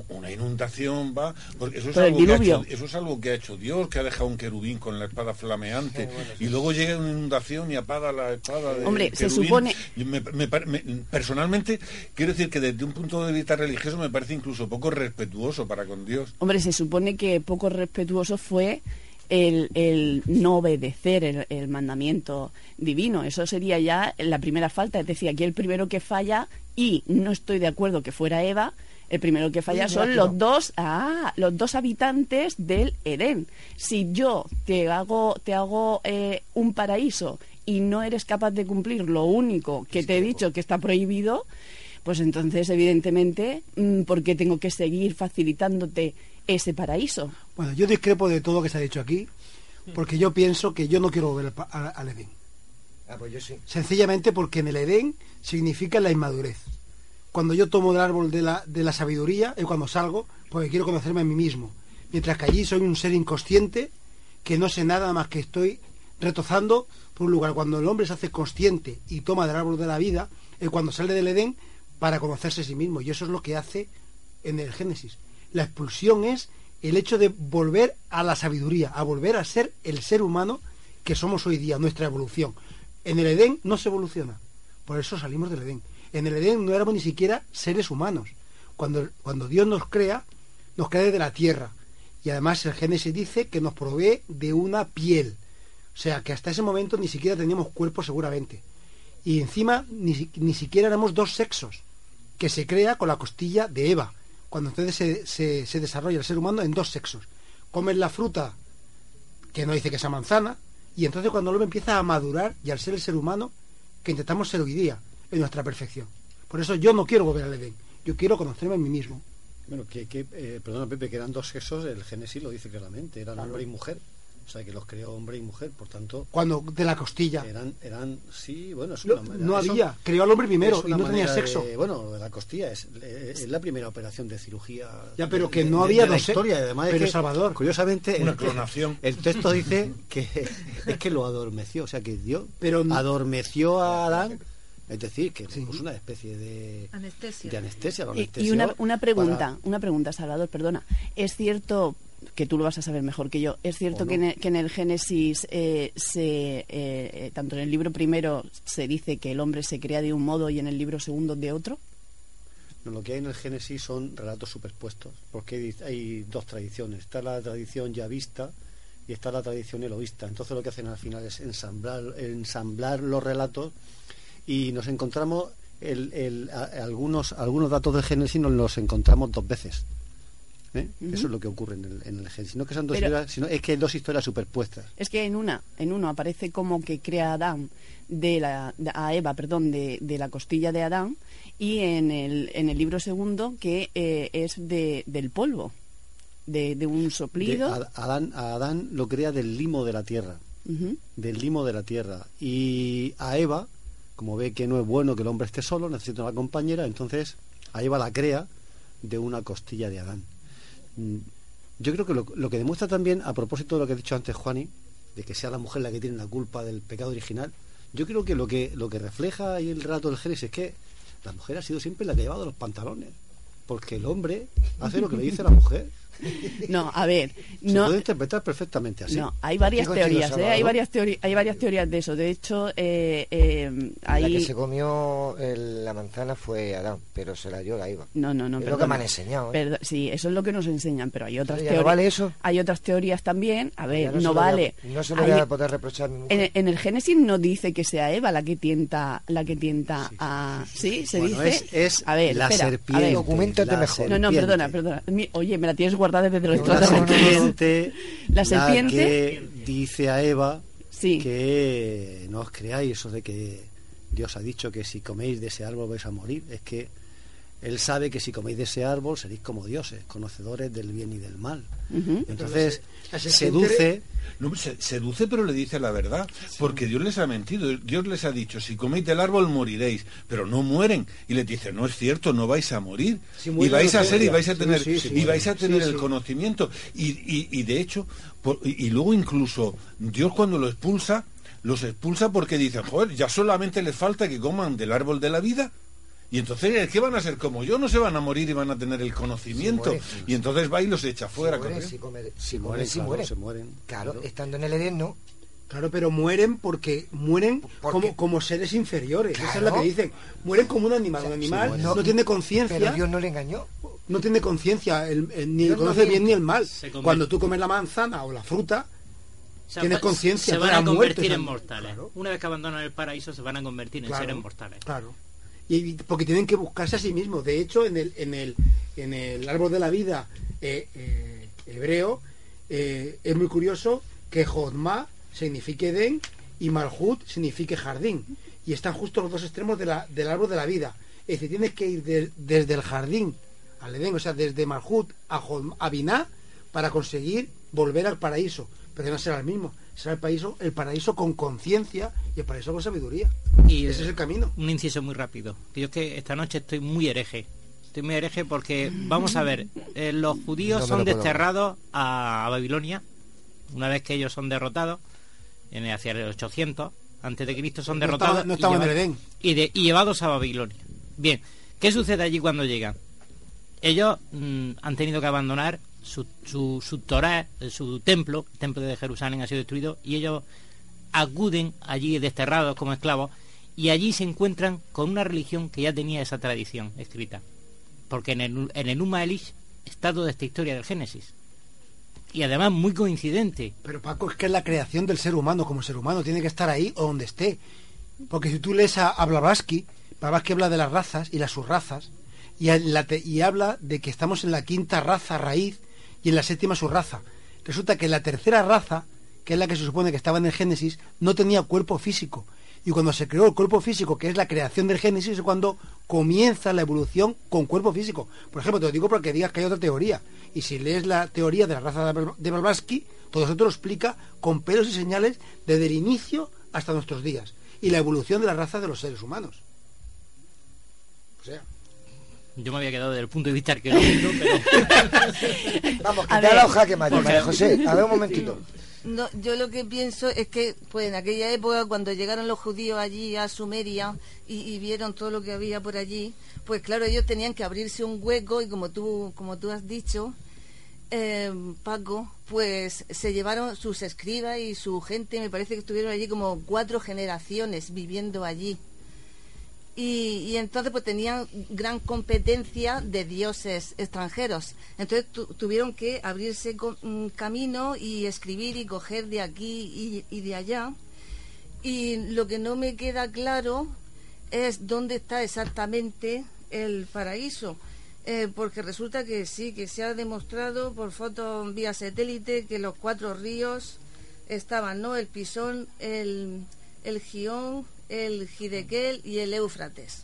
una inundación va porque eso es, algo que ha hecho, eso es algo que ha hecho Dios que ha dejado un querubín con la espada flameante y luego llega una inundación y apaga la espada del Hombre, se supone- Y me- me pare- me- personalmente quiero decir que desde un punto de vista religioso me parece incluso poco respetuoso para con Dios Hombre, se supone que poco respetuoso fue el, el no obedecer el, el mandamiento divino. Eso sería ya la primera falta. Es decir, aquí el primero que falla, y no estoy de acuerdo que fuera Eva, el primero que falla son rápido. los dos, ah, los dos habitantes del Edén. Si yo te hago, te hago eh, un paraíso y no eres capaz de cumplir lo único que te he dicho que está prohibido, pues entonces, evidentemente, mm, ¿por qué tengo que seguir facilitándote ese paraíso? Bueno, yo discrepo de todo lo que se ha dicho aquí, porque yo pienso que yo no quiero volver al pa- a- al Edén. Ah, pues yo sí. Sencillamente porque en el Edén significa la inmadurez. Cuando yo tomo el árbol de la, de la sabiduría es cuando salgo porque quiero conocerme a mí mismo. Mientras que allí soy un ser inconsciente que no sé nada más que estoy retozando por un lugar. Cuando el hombre se hace consciente y toma del árbol de la vida es cuando sale del Edén para conocerse a sí mismo. Y eso es lo que hace en el Génesis. La expulsión es el hecho de volver a la sabiduría, a volver a ser el ser humano que somos hoy día, nuestra evolución. En el Edén no se evoluciona, por eso salimos del Edén. En el Edén no éramos ni siquiera seres humanos. Cuando, cuando Dios nos crea, nos crea de la tierra. Y además el Génesis dice que nos provee de una piel. O sea que hasta ese momento ni siquiera teníamos cuerpo seguramente. Y encima ni, ni siquiera éramos dos sexos, que se crea con la costilla de Eva, cuando entonces se, se- se desarrolla el ser humano en dos sexos. Comes la fruta que no dice que sea manzana, y entonces cuando el hombre empieza a madurar y al ser el ser humano que intentamos ser hoy día, en nuestra perfección. Por eso yo no quiero volver al Edén, yo quiero conocerme a mí mismo. Bueno, que, que eh, perdona Pepe, que eran dos sexos, el Génesis lo dice claramente, eran Claro. hombre y mujer. O sea, que los creó hombre y mujer, por tanto... Cuando de la costilla. Eran, eran sí, bueno, es No- una manera- no eso- había, creó al hombre primero es y no tenía sexo. de- bueno, de la costilla es, es- es la primera operación de cirugía. Ya, pero que de- no de- había dos historia. Además, es pero que, Salvador. Curiosamente, Una el, clonación. el texto dice que [LAUGHS] es que lo adormeció, o sea, que Dios Pero- adormeció a Adán. Es decir, que le puso una especie de Anestesia. de anestesia. lo Y, una, una pregunta, para- una pregunta, Salvador, perdona. ¿Es cierto, que tú lo vas a saber mejor que yo, es cierto que, en el, que en el Génesis, eh, se, eh, eh, tanto en el libro primero se dice que el hombre se crea de un modo y en el libro segundo de otro? No, lo que hay en el Génesis son relatos superpuestos, porque hay, hay dos tradiciones. Está la tradición yavista y está la tradición eloísta. Entonces lo que hacen al final es ensamblar, ensamblar los relatos y nos encontramos el- el- a- algunos, algunos datos del Génesis nos los encontramos dos veces. ¿eh? Eso es lo que ocurre en el, en el Génesis. No que sean dos Pero- historias, sino es que hay dos historias superpuestas. Es que en una, en uno aparece como que crea a Adán de la, de- a Eva, perdón, de, de la costilla de Adán, y en el, en el libro segundo que eh, es de, del polvo, de, de un soplido. Adán, a Adán lo crea del limo de la tierra. Del limo de la tierra. Y a Eva, como ve que no es bueno que el hombre esté solo, necesita una compañera, entonces a Eva la crea de una costilla de Adán. Mm, Yo creo que lo, lo que demuestra también, a propósito de lo que ha dicho antes Juani, de que sea la mujer la que tiene la culpa del pecado original, yo creo que lo que, lo que refleja ahí el relato del Génesis es que la mujer ha sido siempre la que ha llevado los pantalones. Porque el hombre hace lo que le dice la mujer. [LAUGHS] No, a ver, Se no, puede interpretar perfectamente así. No, hay varias teorías, ¿eh? Hay varias teorías, hay varias teorías de eso. De hecho, eh, eh, La que se comió el- la manzana fue Adán, pero se la dio la Eva. no, no, no. Es lo que me han enseñado. ¿eh? Perdo- sí, eso es lo que nos enseñan, pero hay otras ¿Ya no teorías. vale eso? Hay otras teorías también. A ver, no, se lo voy a- vale. no se lo Hay- voy a poder reprochar a mi mujer. en, en el Génesis no dice que sea Eva la que tienta, la que tienta a. Sí, se Bueno, dice. es- es a ver, la espera, serpiente, a ver. Mejor. No, no, serpiente. perdona, perdona. Mi- Oye, me la tienes guardada desde los [LAUGHS] La serpiente, La serpiente- que dice a Eva Sí. que no os creáis eso de que Dios ha dicho que si coméis de ese árbol vais a morir. Es que Él sabe que si coméis de ese árbol seréis como dioses, conocedores del bien y del mal. Entonces, la seduce No, se- seduce pero le dice la verdad, porque Dios les ha mentido, Dios les ha dicho, si coméis del árbol moriréis, pero no mueren. Y les dice, no es cierto, no vais a morir. Sí, y vais a ser y vais a tener, sí, sí, y vais a sí, tener el conocimiento. Y, y- y de hecho, por- y, y luego incluso Dios cuando lo expulsa, los expulsa porque dicen, joder, ya solamente les falta que coman del árbol de la vida. Y entonces, ¿qué van a ser como yo? No se van a morir y van a tener el conocimiento. y entonces va y los echa fuera. Si si comen- Si si mueren, mueren, si claro, mueren. se mueren. Claro, estando en el Edén no. Claro, pero mueren porque mueren como, como seres inferiores. Eso es lo que dicen. Mueren como un animal. un animal no, No, tiene conciencia. Pero Dios no le engañó. no tiene conciencia, ni Dios no conoce el bien ni el mal. Cuando tú comes la manzana o la fruta, O sea, tienes conciencia. Se van a muerto convertir en mortales. Claro, Una vez que abandonan el paraíso, se van a convertir en claro, seres mortales. Claro. Y, porque tienen que buscarse a sí mismos. De hecho, en el, en el, en el árbol de la vida eh, eh, hebreo, eh, es muy curioso que Jodma signifique Edén y Malhut signifique jardín. Y están justo los dos extremos del árbol de la vida. Es decir, tienes que ir de- desde el jardín al Edén, o sea, desde Malhut a, a Biná para conseguir volver al paraíso. Pero no será el mismo. Será el paraíso, el paraíso con conciencia y el paraíso con sabiduría. Y Ese es el camino. Un inciso muy rápido. Que yo es que esta noche estoy muy hereje. Estoy muy hereje porque, vamos a ver, eh, los judíos No son desterrados a, a Babilonia. Una vez que ellos son derrotados, en, hacia el 800 antes de Cristo son No derrotados estaban- no y estaban en el llevados- Edén. y, de- y llevados a Babilonia. Bien, ¿qué sucede allí cuando llegan? Ellos mm, han tenido que abandonar su, su, su eh, su templo, el templo de Jerusalén ha sido destruido, y ellos acuden allí desterrados como esclavos, y allí se encuentran con una religión que ya tenía esa tradición escrita. Porque en el, en el Numa Elish está toda esta historia del Génesis. Y además muy coincidente. Pero Paco, es que es la creación del ser humano como ser humano, tiene que estar ahí o donde esté. Porque si tú lees a, a Blavatsky, Blavatsky habla de las razas y las subrazas, y, la y habla de que estamos en la quinta raza raíz y en la séptima subraza. Resulta que la tercera raza, que es la que se supone que estaba en el Génesis, no tenía cuerpo físico. Y cuando se creó el cuerpo físico, que es la creación del Génesis, es cuando comienza la evolución con cuerpo físico. Por ejemplo, te lo digo porque digas que hay otra teoría. Y si lees la teoría de la raza de Blavatsky, todo eso te lo explica con pelos y señales desde el inicio hasta nuestros días. Y la evolución de la raza de los seres humanos. O sea, Yo me había quedado desde el punto de vista arqueológico, pero... [LAUGHS] Vamos, A quita ver. la hoja que mate, María José. A ver un momentito. No, yo lo que pienso es que, pues en aquella época, cuando llegaron los judíos allí a Sumeria y, y vieron todo lo que había por allí, pues claro, ellos tenían que abrirse un hueco y como tú, como tú has dicho, eh, Paco, pues se llevaron sus escribas y su gente, me parece que estuvieron allí como cuatro generaciones viviendo allí. Y, y entonces pues tenían gran competencia de dioses extranjeros. Entonces tu- tuvieron que abrirse un camino y escribir y coger de aquí y, y de allá. Y lo que no me queda claro es dónde está exactamente el paraíso. Eh, porque resulta que sí, que se ha demostrado por fotos vía satélite que los cuatro ríos estaban, ¿no? El Pisón, el, el Gión, el Gidequel y el Éufrates.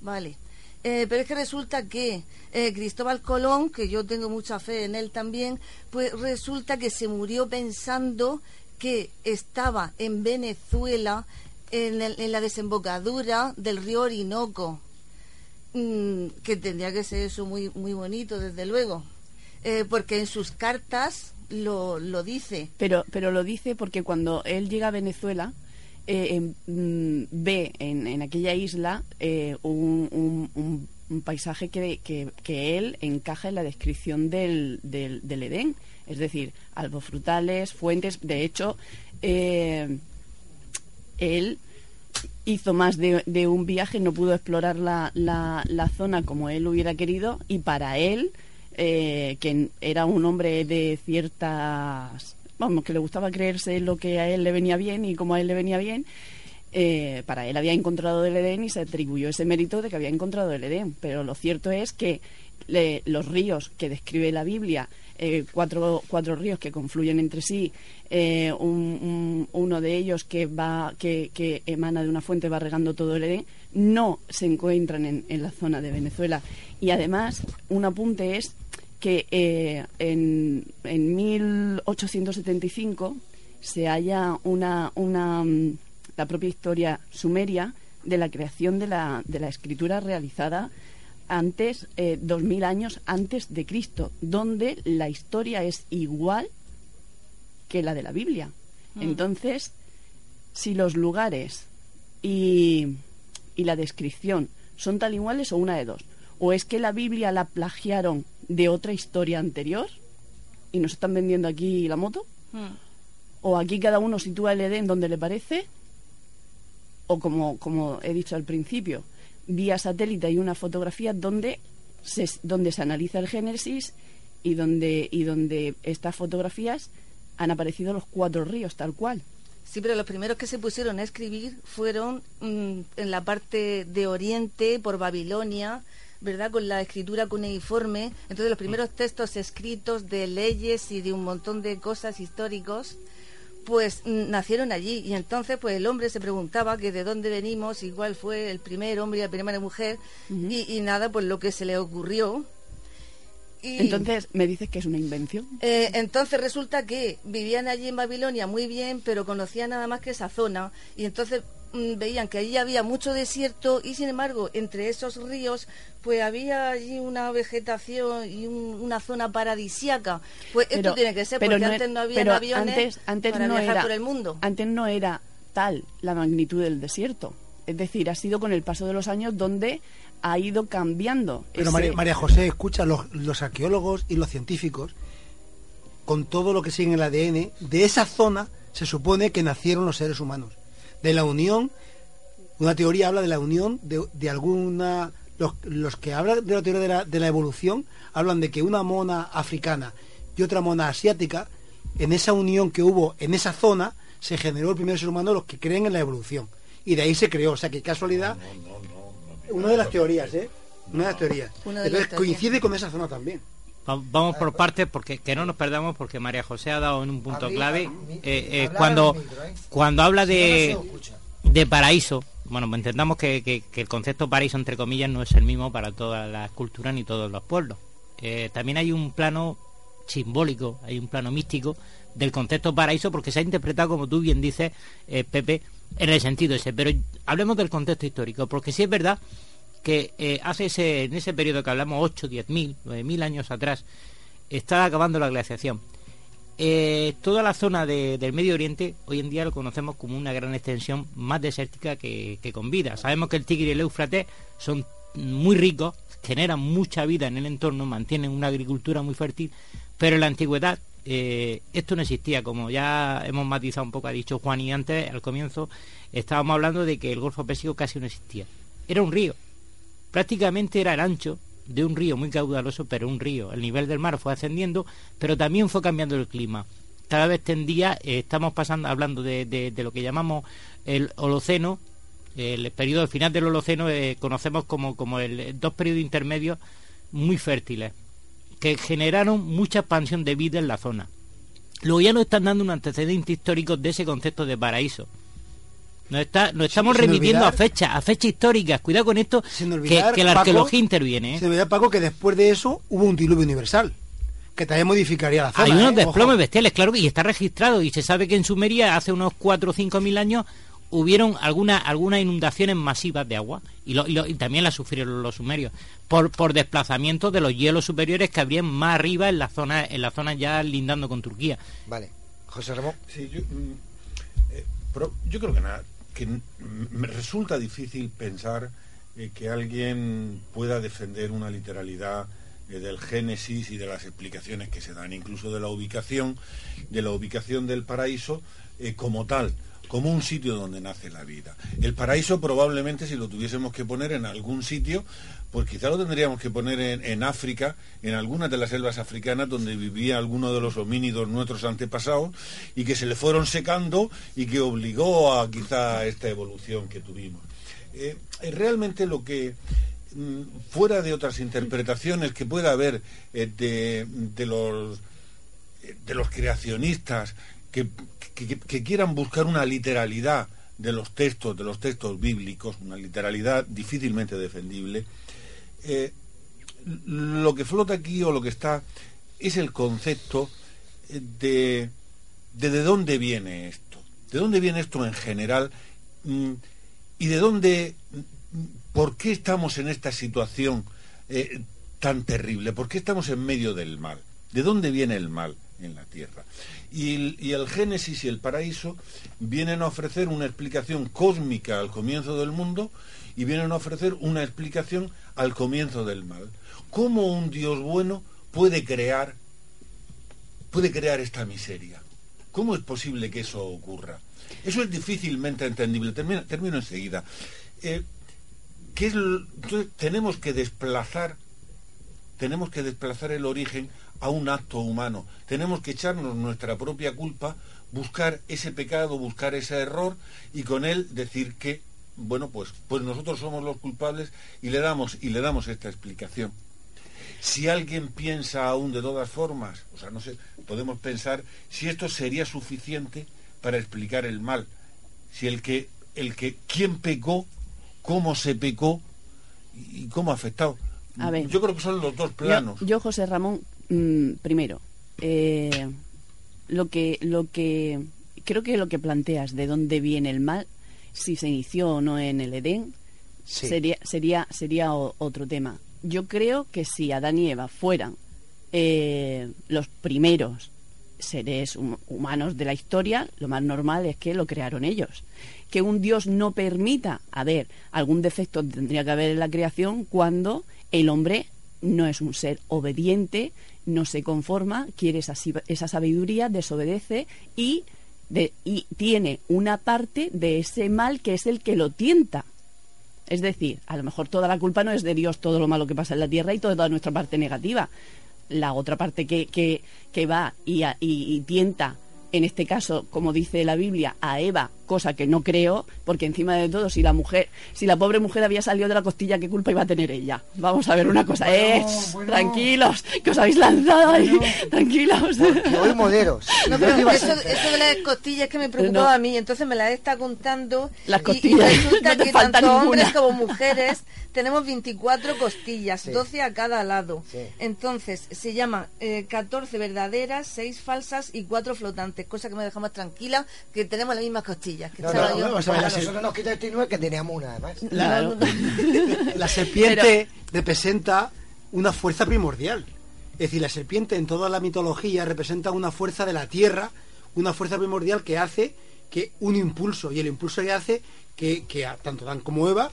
Vale. Eh, pero es que resulta que eh, Cristóbal Colón, que yo tengo mucha fe en él también, pues resulta que se murió pensando que estaba en Venezuela en, la desembocadura del río Orinoco. Mm, que tendría que ser eso muy, muy bonito, desde luego. Eh, porque en sus cartas lo, lo dice. Pero, pero lo dice porque cuando él llega a Venezuela, eh, mm, ve en, en aquella isla eh, un, un- un- paisaje que, que- él encaja en la descripción del, del, Edén. Es decir, albofrutales, fuentes. De hecho, eh, él hizo más de, un viaje, no pudo explorar la, la, la zona como él hubiera querido y para él, que era un hombre de ciertas, vamos, que le gustaba creerse lo que a él le venía bien y como a él le venía bien, eh, para él había encontrado el Edén y se atribuyó ese mérito de que había encontrado el Edén. Pero lo cierto es que los ríos que describe la Biblia, eh, cuatro, cuatro ríos que confluyen entre sí, eh, un- un- uno de ellos que va que, emana de una fuente va regando todo el Edén, no se encuentran en, en la zona de Venezuela. Y además, un apunte es que eh, en, en 1875 se halla una, una, mm, la propia historia sumeria de la creación de la, de la escritura realizada antes, eh, 2000 años antes de Cristo, donde la historia es igual que la de la Biblia. Mm. Entonces, si los lugares y, y la descripción son tal iguales o una de dos. O es que la Biblia la plagiaron de otra historia anterior y nos están vendiendo aquí la moto. Mm. O aquí cada uno sitúa el Edén donde le parece. O como, como he dicho al principio, vía satélite hay una fotografía donde se, donde se analiza el Génesis y donde, y donde estas fotografías han aparecido los cuatro ríos tal cual. Sí, pero los primeros que se pusieron a escribir fueron mm, en la parte de Oriente, por Babilonia, ¿verdad? Con la escritura cuneiforme. Entonces, los primeros textos escritos de leyes y de un montón de cosas históricos, pues nacieron allí. Y entonces, pues el hombre se preguntaba que de dónde venimos, igual fue el primer hombre y la primera mujer, y, y nada, pues lo que se le ocurrió. Y- Entonces, me dices que es una invención. eh, entonces resulta que vivían allí en Babilonia muy bien, pero conocían nada más que esa zona y entonces veían que allí había mucho desierto y sin embargo entre esos ríos pues había allí una vegetación y un- una zona paradisiaca. Pues esto tiene que ser pero porque no antes e- no había pero aviones antes, antes para no viajar era, por el mundo. Antes no era tal la magnitud del desierto. Es decir, ha sido con el paso de los años donde ha ido cambiando. Pero ese- María, María José, escucha, los, los arqueólogos y los científicos, con todo lo que sigue en el ADN, de esa zona se supone que nacieron los seres humanos. De la unión, una teoría habla de la unión de, de alguna... Los, los que hablan de la teoría de la, de la evolución hablan de que una mona africana y otra mona asiática, en esa unión que hubo en esa zona, se generó el primer ser humano, los que creen en la evolución. Y de ahí se creó. O sea, que casualidad... Una de las teorías, ¿eh? Una de las teorías. Una de las Entonces teorías. coincide con esa zona también. Va- Vamos por partes porque que no nos perdamos porque María José ha dado en un punto Abrir- clave. mi- eh, eh, cuando micro, ¿eh? cuando habla Si no, de de paraíso bueno pues entendamos que, que- que el concepto paraíso entre comillas no es el mismo para todas las culturas ni todos los pueblos. También hay un plano simbólico hay un plano místico del concepto paraíso porque se ha interpretado como tú bien dices eh, Pepe en el sentido ese. Pero hablemos del contexto histórico porque sí es verdad que eh, hace ese, en ese periodo que hablamos 8, 10 mil, 9 mil años atrás está acabando la glaciación eh, toda la zona de- del Medio Oriente hoy en día lo conocemos como una gran extensión más desértica que, que con vida. Sabemos que el Tigre y el Éufrates son muy ricos, generan mucha vida en el entorno, mantienen una agricultura muy fértil, pero en la antigüedad eh, esto no existía, como ya hemos matizado un poco, ha dicho Juan y antes, al comienzo, estábamos hablando de que el Golfo Pérsico casi no existía. Era un río, prácticamente era el ancho de un río muy caudaloso, pero un río. El nivel del mar fue ascendiendo, pero también fue cambiando el clima. Cada vez tendía, eh, estamos pasando, hablando de, lo que llamamos el Holoceno, el periodo final del Holoceno, eh, conocemos como, como el, dos periodos intermedios muy fértiles, que generaron mucha expansión de vida en la zona. Luego ya nos están dando un antecedente histórico de ese concepto de paraíso. Nos, está, nos estamos sin remitiendo olvidar- a fechas, a fechas históricas. Cuidado con esto, Sin que, olvidar, que la Paco, arqueología interviene. ¿eh? Se me olvida, Paco, que después de eso hubo un diluvio universal, que también modificaría la zona. Hay unos ¿eh? desplomes Ojo. bestiales, claro, y está registrado. Y se sabe que en Sumeria hace unos 4 o 5 mil años hubieron alguna, algunas inundaciones masivas de agua. Y, lo- y lo- y también las sufrieron los sumerios. Por, por desplazamiento de los hielos superiores que habrían más arriba en la zona, en la zona ya lindando con Turquía. Vale. José Ramón. Sí, yo, mm, eh, pero yo creo que nada, que me resulta difícil pensar eh, que alguien pueda defender una literalidad eh, del Génesis y de las explicaciones que se dan, incluso de la ubicación, de la ubicación del paraíso eh, como tal como un sitio donde nace la vida. El paraíso probablemente si lo tuviésemos que poner en algún sitio, pues quizá lo tendríamos que poner en, África, en algunas de las selvas africanas donde vivía alguno de los homínidos nuestros antepasados y que se le fueron secando y que obligó a quizá esta evolución que tuvimos. Eh, eh, realmente lo que mm, fuera de otras interpretaciones que pueda haber eh, de los creacionistas que, que- quieran buscar una literalidad de los textos, de los textos bíblicos, una literalidad difícilmente defendible, eh, lo que flota aquí o lo que está es el concepto eh, de, de de dónde viene esto, de dónde viene esto en general mm, y de dónde, mm, por qué estamos en esta situación eh, tan terrible, por qué estamos en medio del mal, de dónde viene el mal en la tierra. Y el, Génesis y el paraíso vienen a ofrecer una explicación cósmica al comienzo del mundo y vienen a ofrecer una explicación al comienzo del mal. ¿Cómo un Dios bueno puede crear puede crear esta miseria? ¿Cómo es posible que eso ocurra? Eso es difícilmente entendible. Termino, enseguida. Eh, ¿qué es lo- entonces, tenemos que desplazar tenemos que desplazar el origen a un acto humano. Tenemos que echarnos nuestra propia culpa, buscar ese pecado, buscar ese error y con él decir que, bueno, pues, pues nosotros somos los culpables y le damos y le damos esta explicación. Si alguien piensa aún de todas formas, o sea, no sé, podemos pensar si esto sería suficiente para explicar el mal. Si el que, el que, quién pecó, cómo se pecó y cómo ha afectado. A ver. Yo creo que son los dos Yo, planos. yo, José Ramón, mm, primero, eh, lo que, lo que creo que lo que planteas de dónde viene el mal, si se inició o no en el Edén, Sí. sería, sería, sería o- otro tema. Yo creo que si Adán y Eva fueran eh, los primeros seres hum- humanos de la historia, lo más normal es que lo crearon ellos. Que un Dios no permita, a ver, algún defecto tendría que haber en la creación cuando el hombre no es un ser obediente, no se conforma, quiere esa, sabiduría, desobedece y, de- y tiene una parte de ese mal que es el que lo tienta. Es decir, a lo mejor toda la culpa no es de Dios, todo lo malo que pasa en la tierra y toda nuestra parte negativa. La otra parte que, que, va y, a- y tienta, en este caso, como dice la Biblia, a Eva, cosa que no creo, porque encima de todo, si la mujer, si la pobre mujer había salido de la costilla, ¿qué culpa iba a tener ella? Vamos a ver una cosa, Bueno, eh, bueno. tranquilos, que os habéis lanzado ahí, [LAUGHS] tranquilos. hoy moderos. [LAUGHS] No, pero eso, eso de las costillas que me preocupaba No. a mí, entonces me las está contando. Las y- costillas, Y, resulta no te que falta tanto ninguna. hombres como mujeres tenemos 24 costillas, Sí. 12 a cada lado. Sí. Entonces se llaman eh, 14 verdaderas, 6 falsas y 4 flotantes, cosa que me deja más tranquila que tenemos las mismas costillas. Que No, yo- nosotros nos quita el tinue que teníamos una además. [LAUGHS] La serpiente representa una fuerza primordial. Es decir, la serpiente en toda la mitología representa una fuerza de la tierra, una fuerza primordial que hace que un impulso, y el impulso que hace que, que a- tanto Dan como Eva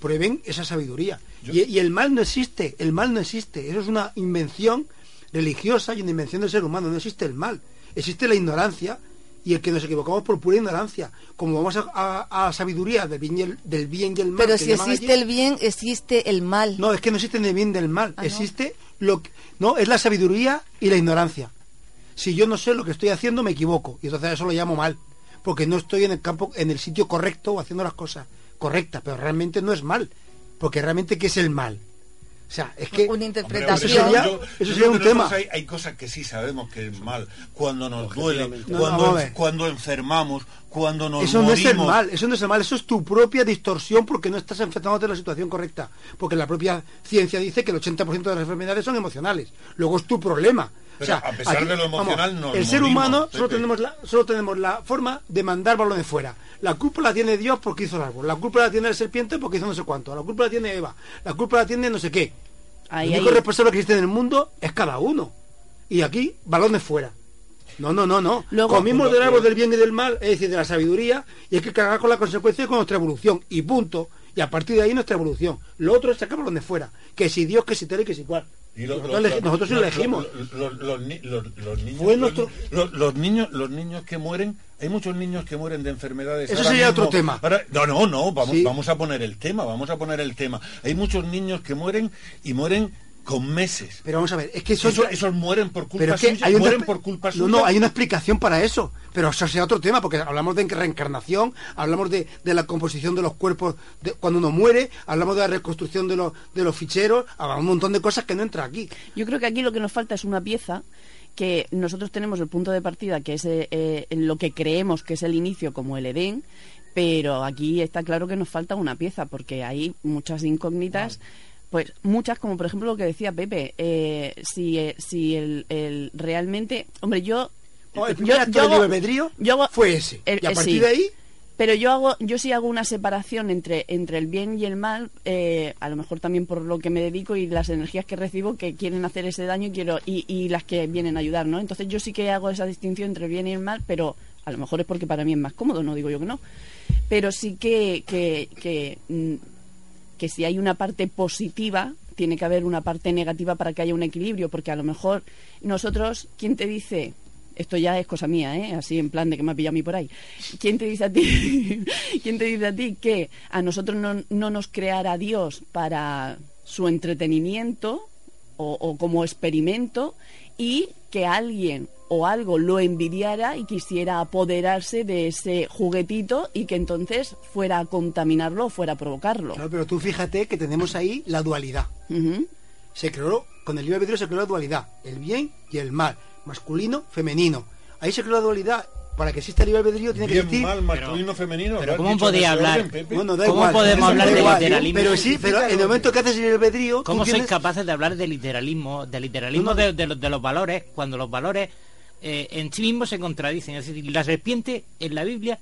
prueben esa sabiduría. Y, y el mal no existe, el mal no existe. Eso es una invención religiosa y una invención del ser humano. No existe el mal, existe la ignorancia y el que nos equivocamos por pura ignorancia. Como vamos a, a- a sabiduría del bien y el, del bien y el mal. Pero si existe allí- el bien, existe el mal. no, es que no existe ni el bien del mal. Ah, ¿no? existe lo que, no, es la sabiduría y la ignorancia. Si yo no sé lo que estoy haciendo, me equivoco. Y entonces a eso lo llamo mal. Porque no estoy en el campo, en el sitio correcto o haciendo las cosas correctas. Pero realmente no es mal. Porque realmente, ¿qué es el mal? O sea, es que... Una Hombre, interpretación. Eso sería- yo- eso yo sería creo un tema. Hay, hay cosas que sí sabemos que es mal. Cuando nos duele. No, cuando, enfermamos, cuando nos Eso no es el mal, eso no es el mal, eso es tu propia distorsión porque no estás enfrentándote a la situación correcta. Porque la propia ciencia dice que el 80% de las enfermedades son emocionales. Luego es tu problema. Pero a pesar de lo emocional, nos El ser morimos, humano Pepe. solo tenemos, la, solo tenemos la forma de mandar balones fuera. La culpa la tiene Dios porque hizo el árbol. La culpa la tiene la serpiente porque hizo no sé cuánto. La culpa la tiene Eva. La culpa la tiene no sé qué. Ahí, el único ahí. responsable que existe en el mundo es cada uno. Y aquí, balones fuera. No, no, no, no. Luego- Comimos del árbol del bien y del mal, es decir, de la sabiduría, y hay que cargar con la consecuencia con nuestra evolución. Y punto. Y a partir de ahí nuestra evolución. Lo otro es sacar balones fuera. Que si Dios, que si tal y que si cual. Y nosotros, lo- elegi- lo- nosotros sí lo- lo elegimos. lo- lo- los, ni- los- los niños, los, los- los niños, los niños que mueren, hay muchos niños que mueren de enfermedades. Eso sería mismo. otro tema. Ahora- no, no, no, vamos, Sí. vamos a poner el tema, vamos a poner el tema. Hay muchos niños que mueren y mueren con meses. Pero vamos a ver, es que eso, Esos, esos mueren por culpa pero es que suya, hay una mueren por culpa no, suya. no, hay una explicación para eso. Pero eso sea otro tema, porque hablamos de reencarnación, hablamos de, de la composición de los cuerpos de, cuando uno muere, hablamos de la reconstrucción de los, de los ficheros, hablamos un montón de cosas que no entra aquí. Yo creo que aquí lo que nos falta es una pieza que nosotros tenemos el punto de partida, que es eh, eh, lo que creemos que es el inicio, como el Edén, pero aquí está claro que nos falta una pieza, porque hay muchas incógnitas. Pues muchas, como por ejemplo lo que decía Pepe, eh, si, eh, si el, el realmente, hombre, yo, el yo- acto yo hago- libre albedrío yo hago- fue ese. el- y a eh, partir sí. de ahí, Pero yo hago, yo sí hago una separación entre, entre el bien y el mal, eh, a lo mejor también por lo que me dedico y las energías que recibo que quieren hacer ese daño y quiero, y, y las que vienen a ayudar, ¿no? Entonces yo sí que hago esa distinción entre el bien y el mal, pero a lo mejor es porque para mí es más cómodo, no digo yo que no. Pero sí que, que, que, mm, que si hay una parte positiva, tiene que haber una parte negativa para que haya un equilibrio, porque a lo mejor nosotros, ¿quién te dice? Esto ya es cosa mía, ¿eh? así en plan de que me ha pillado a mí por ahí. ¿Quién te dice a ti, [LAUGHS] ¿quién te dice a ti que a nosotros no, no nos creara Dios para su entretenimiento o, o como experimento y que alguien o algo lo envidiara y quisiera apoderarse de ese juguetito y que entonces fuera a contaminarlo o fuera a provocarlo? Claro, pero tú fíjate que tenemos ahí la dualidad. Se creó, con el libre albedrío se creó la dualidad, el bien y el mal, masculino, femenino. Ahí se creó la dualidad. Para que exista el libre albedrío tiene que Bien, existir. mal, masculino, femenino. pero ¿cómo podía hablar? orden. Bueno, da ¿Cómo igual, podemos hablar de igual. literalismo? Pero sí, pero en el momento que haces el albedrío, tú ¿Cómo sois tienes- capaces de hablar de literalismo, de literalismo No, no. De, de los, de los valores, cuando los valores eh, en sí mismos se contradicen? Es decir, la serpiente en la Biblia,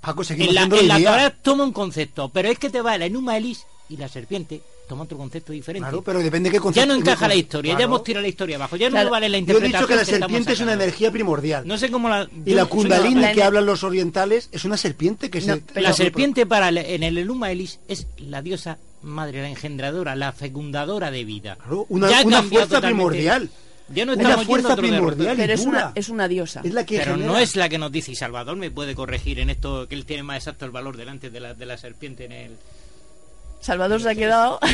Paco, en la, en la la. Torá toma un concepto, pero es que te va el enuma elis y la serpiente toma otro concepto diferente. Claro, pero depende de qué ya concepto- no encaja la historia, ya hemos tirado la historia abajo, ya no Claro. vale la Yo he interpretación. dicho que la serpiente es una energía primordial. No sé cómo la. Y la kundalini una- que hablan los orientales es una serpiente que se... la serpiente para el- en el Enuma Elis es la diosa madre, la engendradora, la fecundadora de vida. una- Ya una fuerza primordial. Ya no Una estamos fuerza primordial Pero es una, es una diosa. Es la que Pero genera- no es la que nos dice y Salvador me puede corregir en esto que él tiene más exacto el valor delante de la, de la serpiente en el Salvador se ha quedado. Os [LAUGHS]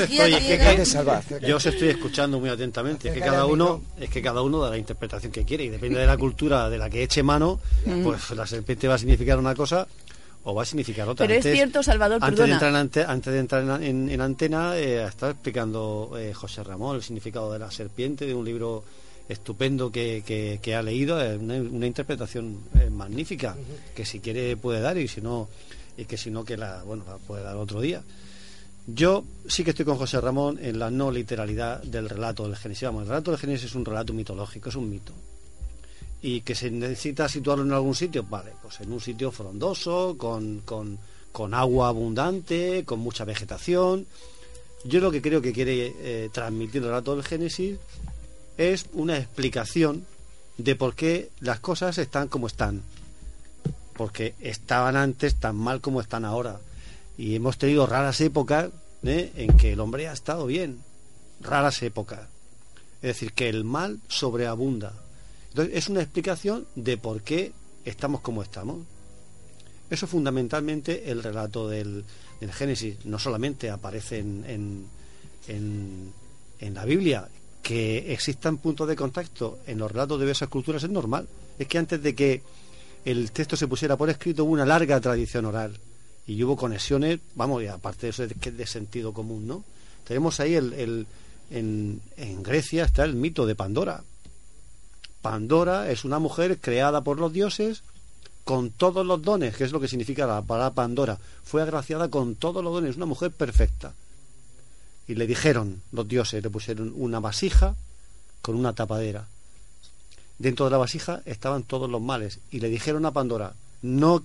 estoy- Yo os estoy escuchando muy atentamente. Es que cada uno, es que cada uno da la interpretación que quiere y depende de la cultura de la que eche mano, Mm. pues la serpiente va a significar una cosa o va a significar otra. Pero es cierto, Salvador, antes de perdona. entrar en, ante- antes de entrar en, en- en antena, eh, estaba explicando eh, José Ramón el significado de la serpiente de un libro estupendo que, que- que ha leído, es una, una interpretación eh, magnífica que si quiere puede dar y si no y que si no que la bueno la puede dar otro día. Yo sí que estoy con José Ramón en la no literalidad del relato del Génesis. Vamos, el relato del Génesis es un relato mitológico, es un mito. Y que se necesita situarlo en algún sitio, vale, pues en un sitio frondoso, con, con, con agua abundante, con mucha vegetación. Yo lo que creo que quiere eh, transmitir el relato del Génesis es una explicación de por qué las cosas están como están. Porque estaban antes tan mal como están ahora. Y hemos tenido raras épocas ¿eh? en que el hombre ha estado bien. Raras épocas. Es decir, que el mal sobreabunda. Entonces, es una explicación de por qué estamos como estamos. Eso es fundamentalmente el relato del, del Génesis. No solamente aparece en, en, en- en la Biblia, que existan puntos de contacto en los relatos de diversas culturas es normal. Es que antes de que el texto se pusiera por escrito hubo una larga tradición oral y hubo conexiones, vamos, y aparte de eso es es de sentido común, ¿no? Tenemos ahí el, el- en, en Grecia está el mito de Pandora. Pandora es una mujer creada por los dioses con todos los dones, que es lo que significa la palabra Pandora. Fue agraciada con todos los dones, una mujer perfecta. Y le dijeron los dioses, le pusieron una vasija con una tapadera. Dentro de la vasija estaban todos los males. Y le dijeron a Pandora, no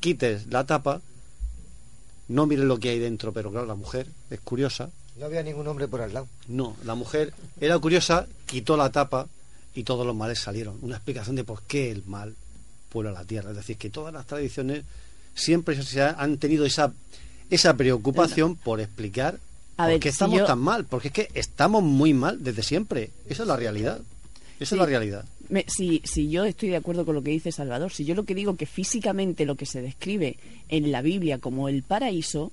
quites la tapa, no mires lo que hay dentro. Pero claro, la mujer es curiosa. No había ningún hombre por al lado. No, la mujer era curiosa, quitó la tapa y todos los males salieron. Una explicación de por qué el mal puebla la tierra. Es decir, que todas las tradiciones siempre se ha- han tenido esa, esa preocupación por explicar A por qué si estamos yo- tan mal. Porque es que estamos muy mal desde siempre. Esa es la realidad. Esa Sí. es la realidad. Me- si, si yo estoy de acuerdo con lo que dice Salvador, si yo lo que digo que físicamente lo que se describe en la Biblia como el paraíso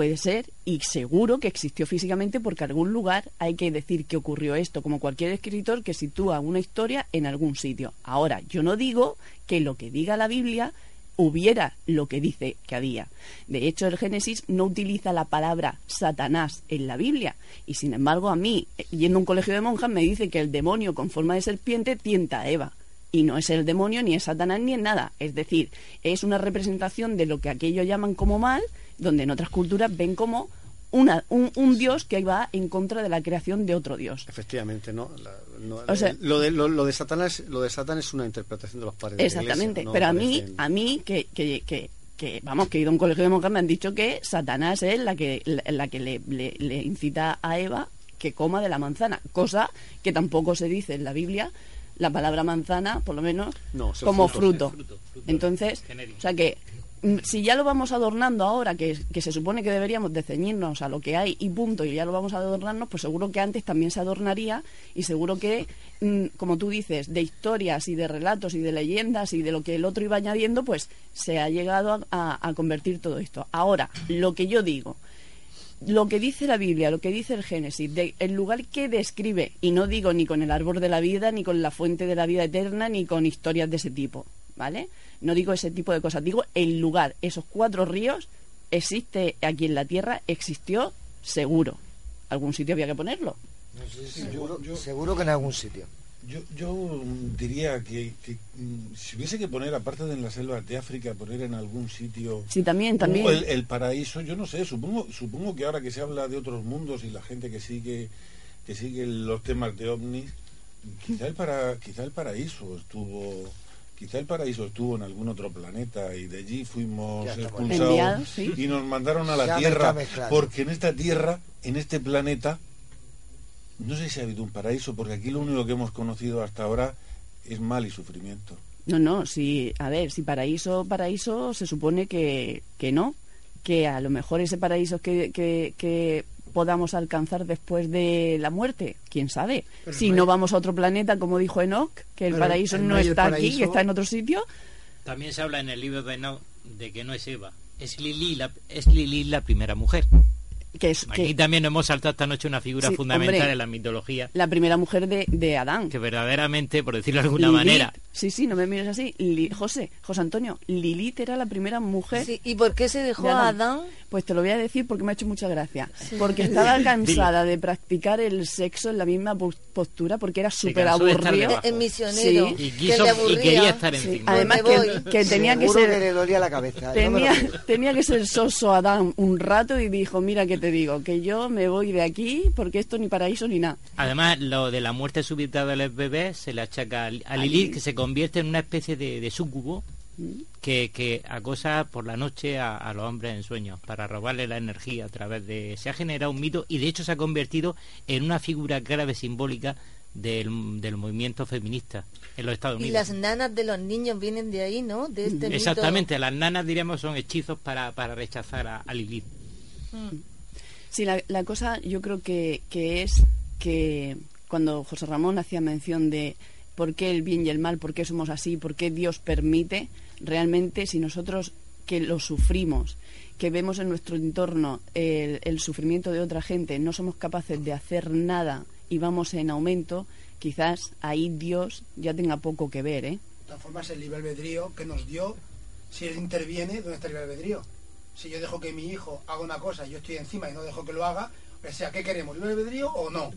puede ser y seguro que existió físicamente porque algún lugar hay que decir que ocurrió esto, como cualquier escritor que sitúa una historia en algún sitio. Ahora, yo no digo que lo que diga la Biblia hubiera lo que dice que había. De hecho, el Génesis no utiliza la palabra Satanás en la Biblia. Y sin embargo, a mí, eh, yendo a un colegio de monjas, me dice que el demonio con forma de serpiente tienta a Eva. Y no es el demonio, ni es Satanás, ni es nada. Es decir, es una representación de lo que aquellos llaman como mal, donde en otras culturas ven como una, un, un Dios que va en contra de la creación de otro Dios. Efectivamente, ¿no? La- no, O sea- lo, de, lo, lo de Satanás, lo de Satán es una interpretación de los padres de la Exactamente, Iglesia, no pero a mí, parecen- a mí que, que, que, que, vamos, que he ido a un colegio de monjas me han dicho que Satanás es la que, la, la que le, le- le incita a Eva que coma de la manzana, cosa que tampoco se dice en la Biblia, la palabra manzana, por lo menos, No, como fruto, fruto. sí, fruto, fruto Entonces, genérico. o sea que si ya lo vamos adornando ahora, que, se supone que deberíamos de ceñirnos a lo que hay y punto, y ya lo vamos a adornarnos, pues seguro que antes también se adornaría y seguro que, mm, como tú dices, de historias y de relatos y de leyendas y de lo que el otro iba añadiendo, pues se ha llegado a, a- a convertir todo esto. Ahora, lo que yo digo, lo que dice la Biblia, lo que dice el Génesis, de, el lugar que describe, y no digo ni con el árbol de la vida, ni con la fuente de la vida eterna, ni con historias de ese tipo, ¿vale? No digo ese tipo de cosas, digo el lugar, esos cuatro ríos, existe aquí en la tierra, existió seguro. Algún sitio había que ponerlo. seguro, seguro que en algún sitio. Yo, yo diría que, que, mm, si hubiese que poner, aparte de en las selvas de África, poner en algún sitio Sí, también, también. el, el paraíso, yo no sé, supongo, supongo que ahora que se habla de otros mundos y la gente que sigue, que sigue los temas de ovnis, quizá el para, quizá el paraíso estuvo, quizá el paraíso estuvo en algún otro planeta y de allí fuimos expulsados sí. y nos mandaron a la Ya Tierra porque en esta Tierra, en este planeta, no sé si ha habido un paraíso, porque aquí lo único que hemos conocido hasta ahora es mal y sufrimiento. No, no, si, a ver, si paraíso, paraíso, se supone que, que no, que a lo mejor ese paraíso que, que, que podamos alcanzar después de la muerte, quién sabe. Pero si no vamos a otro planeta, como dijo Enoch, que el Pero paraíso el no está aquí, que está en otro sitio, También se habla en el libro de Enoch de que no es Eva, es Lili la, es Lili la primera mujer. que es Aquí que también hemos saltado esta noche una figura Sí, fundamental hombre. en la mitología la primera mujer de, de Adán. que verdaderamente, por decirlo de alguna Lilith. manera, Sí, sí, no me mires así. Li- José, José Antonio, Lilith era la primera mujer. Sí, ¿y por qué se dejó de a Adán? Pues te lo voy a decir porque me ha hecho mucha gracia. Sí. Porque [LAUGHS] estaba cansada de practicar el sexo en la misma pos- postura porque era súper aburrido. El misionero, Sí. Y que quiso- le y quería estar Sí, encima. Además que, que tenía que ser que le dolía la cabeza. tenía, tenía que ser soso Adán un rato y dijo, mira que te digo, que yo me voy de aquí porque esto ni paraíso ni nada. además lo de la muerte súbita de los bebés se le achaca a a Lilith, que se convierte en una especie de, de súcubo que, que acosa por la noche a, a los hombres en sueños para robarle la energía a través de... Se ha generado un mito y de hecho se ha convertido en una figura grave simbólica del, del movimiento feminista en los Estados Y Unidos. las nanas de los niños vienen de ahí, ¿no? De este mito. Exactamente, las nanas diríamos son hechizos para, para rechazar a, a Lilith. Mm. Sí, la, la cosa yo creo que, que es que cuando José Ramón hacía mención de por qué el bien y el mal, por qué somos así, por qué Dios permite, realmente si nosotros que lo sufrimos, que vemos en nuestro entorno el, sufrimiento de otra gente, no somos capaces de hacer nada y vamos en aumento, quizás ahí Dios ya tenga poco que ver, ¿eh? De todas formas, el libre albedrío que nos dio, si él interviene, ¿dónde está el libre albedrío? Si yo dejo que mi hijo haga una cosa y yo estoy encima y no dejo que lo haga, o sea, ¿qué queremos? ¿Libre albedrío o no?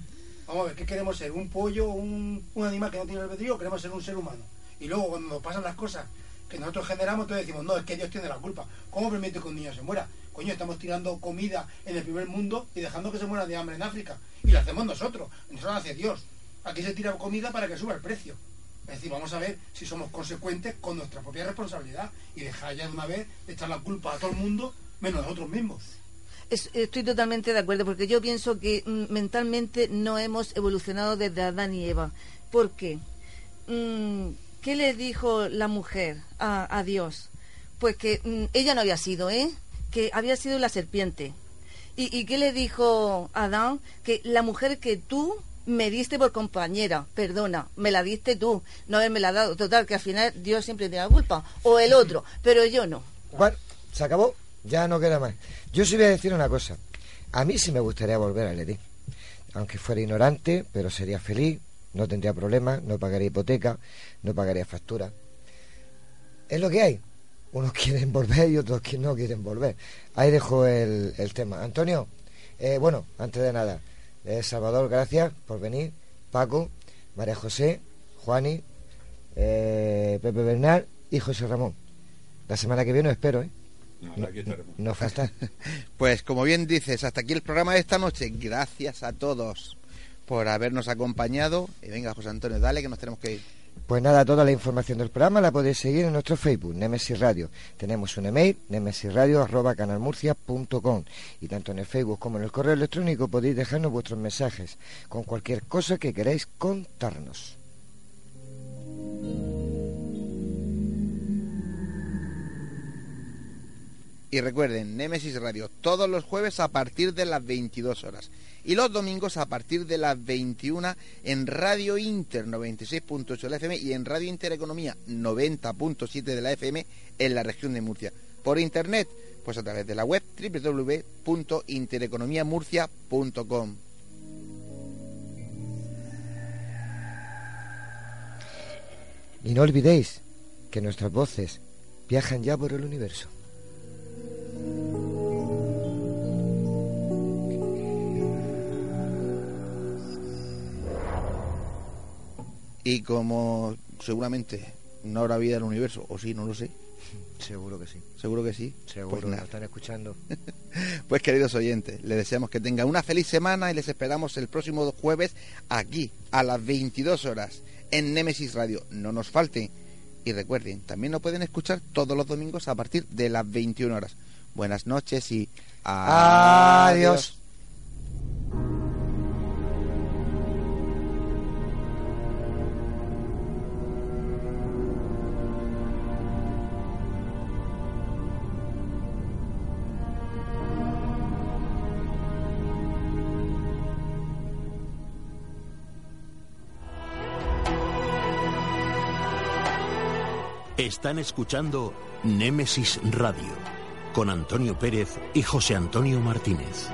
Vamos a ver, ¿qué queremos ser? ¿Un pollo, un, un animal que no tiene albedrío queremos ser un ser humano? Y luego cuando nos pasan las cosas que nosotros generamos, entonces decimos, no, es que Dios tiene la culpa. ¿Cómo permite que un niño se muera? Coño, estamos tirando comida en el primer mundo y dejando que se muera de hambre en África. Y lo hacemos nosotros, nosotros lo hace Dios. Aquí se tira comida para que suba el precio. Es decir, vamos a ver si somos consecuentes con nuestra propia responsabilidad y dejar ya de una vez de echar la culpa a todo el mundo, menos a nosotros mismos. Es- estoy totalmente de acuerdo porque yo pienso que mm, mentalmente no hemos evolucionado desde Adán y Eva. ¿Por qué? Mm, ¿Qué le dijo la mujer a, Dios? Pues que mm, ella no había sido, ¿eh? Que había sido la serpiente. ¿Y, ¿Y qué le dijo Adán? Que la mujer que tú me diste por compañera, perdona, me la diste tú, no haberme la dado. Total, que al final Dios siempre tiene la culpa. O el otro, pero yo no. Bueno, se acabó, ya no queda más. Yo sí voy a decir una cosa. A mí sí me gustaría volver al Edén. Aunque fuera ignorante, pero sería feliz, no tendría problemas, no pagaría hipoteca, no pagaría factura. Es lo que hay. Unos [LAUGHS] quieren volver y otros que no quieren volver. Ahí dejo el, el tema. Antonio, eh, bueno, antes de nada, eh, Salvador, gracias por venir. Paco, María José, Juani, eh, Pepe Bernal y José Ramón. La semana que viene os espero, ¿eh? Nada, aquí estaremos. No falta. [LAUGHS] Pues como bien dices, hasta aquí el programa de esta noche. Gracias a todos por habernos acompañado. Y venga, José Antonio, dale que nos tenemos que ir. Pues nada, toda la información del programa la podéis seguir en nuestro Facebook, Nemesis Radio. Tenemos un email, nemesisradio.canalmurcia.com y tanto en el Facebook como en el correo electrónico podéis dejarnos vuestros mensajes con cualquier cosa que queráis contarnos. Y recuerden, Nemesis Radio todos los jueves a partir de las 22 horas y los domingos a partir de las 21 en Radio Inter 96.8 de la FM y en Radio Intereconomía 90.7 de la FM en la región de Murcia. Por internet, pues a través de la web www.intereconomiamurcia.com. Y no olvidéis que nuestras voces viajan ya por el universo. Y como seguramente no habrá vida en el universo, o sí, no lo sé. Seguro que sí. Seguro que sí. Seguro Pues que nos están escuchando. [LAUGHS] Pues queridos oyentes, les deseamos que tengan una feliz semana y les esperamos el próximo jueves aquí a las 22 horas en Nemesis Radio. No nos falte. Y recuerden, también nos pueden escuchar todos los domingos a partir de las 21 horas. Buenas noches y Adiós. Están escuchando Némesis Radio con Antonio Pérez y José Antonio Martínez.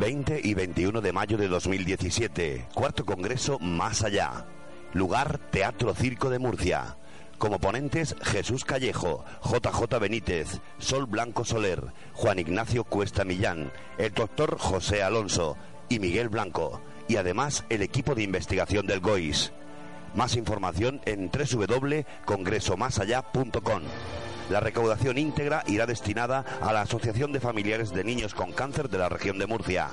...20 y 21 de mayo de 2017... ...cuarto congreso Más Allá... ...lugar Teatro Circo de Murcia... Como ponentes Jesús Callejo, JJ Benítez, Sol Blanco Soler, Juan Ignacio Cuesta Millán, el doctor José Alonso y Miguel Blanco, y además el equipo de investigación del GOIS. Más información en www.congresomasallá.com. La recaudación íntegra irá destinada a la Asociación de Familiares de Niños con Cáncer de la región de Murcia.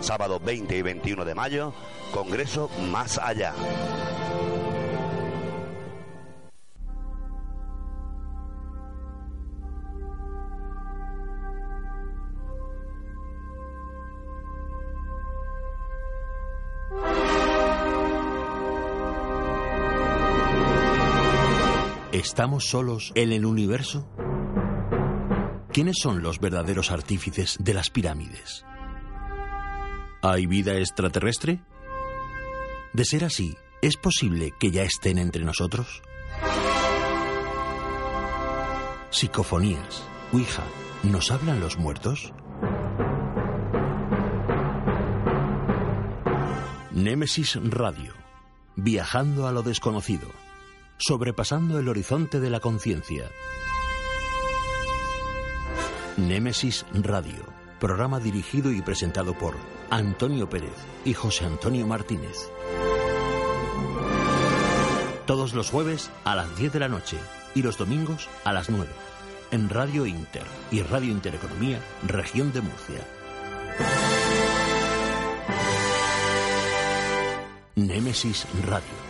Sábado 20 y 21 de mayo, Congreso Más Allá. ¿Estamos solos en el universo? ¿Quiénes son los verdaderos artífices de las pirámides? ¿Hay vida extraterrestre? De ser así, ¿es posible que ya estén entre nosotros? Psicofonías, Ouija, ¿nos hablan los muertos? Némesis Radio, viajando a lo desconocido, sobrepasando el horizonte de la conciencia. Némesis Radio, programa dirigido y presentado por Antonio Pérez y José Antonio Martínez. Todos los jueves a las 10 de la noche y los domingos a las 9 en Radio Inter y Radio Intereconomía, región de Murcia. Némesis Radio.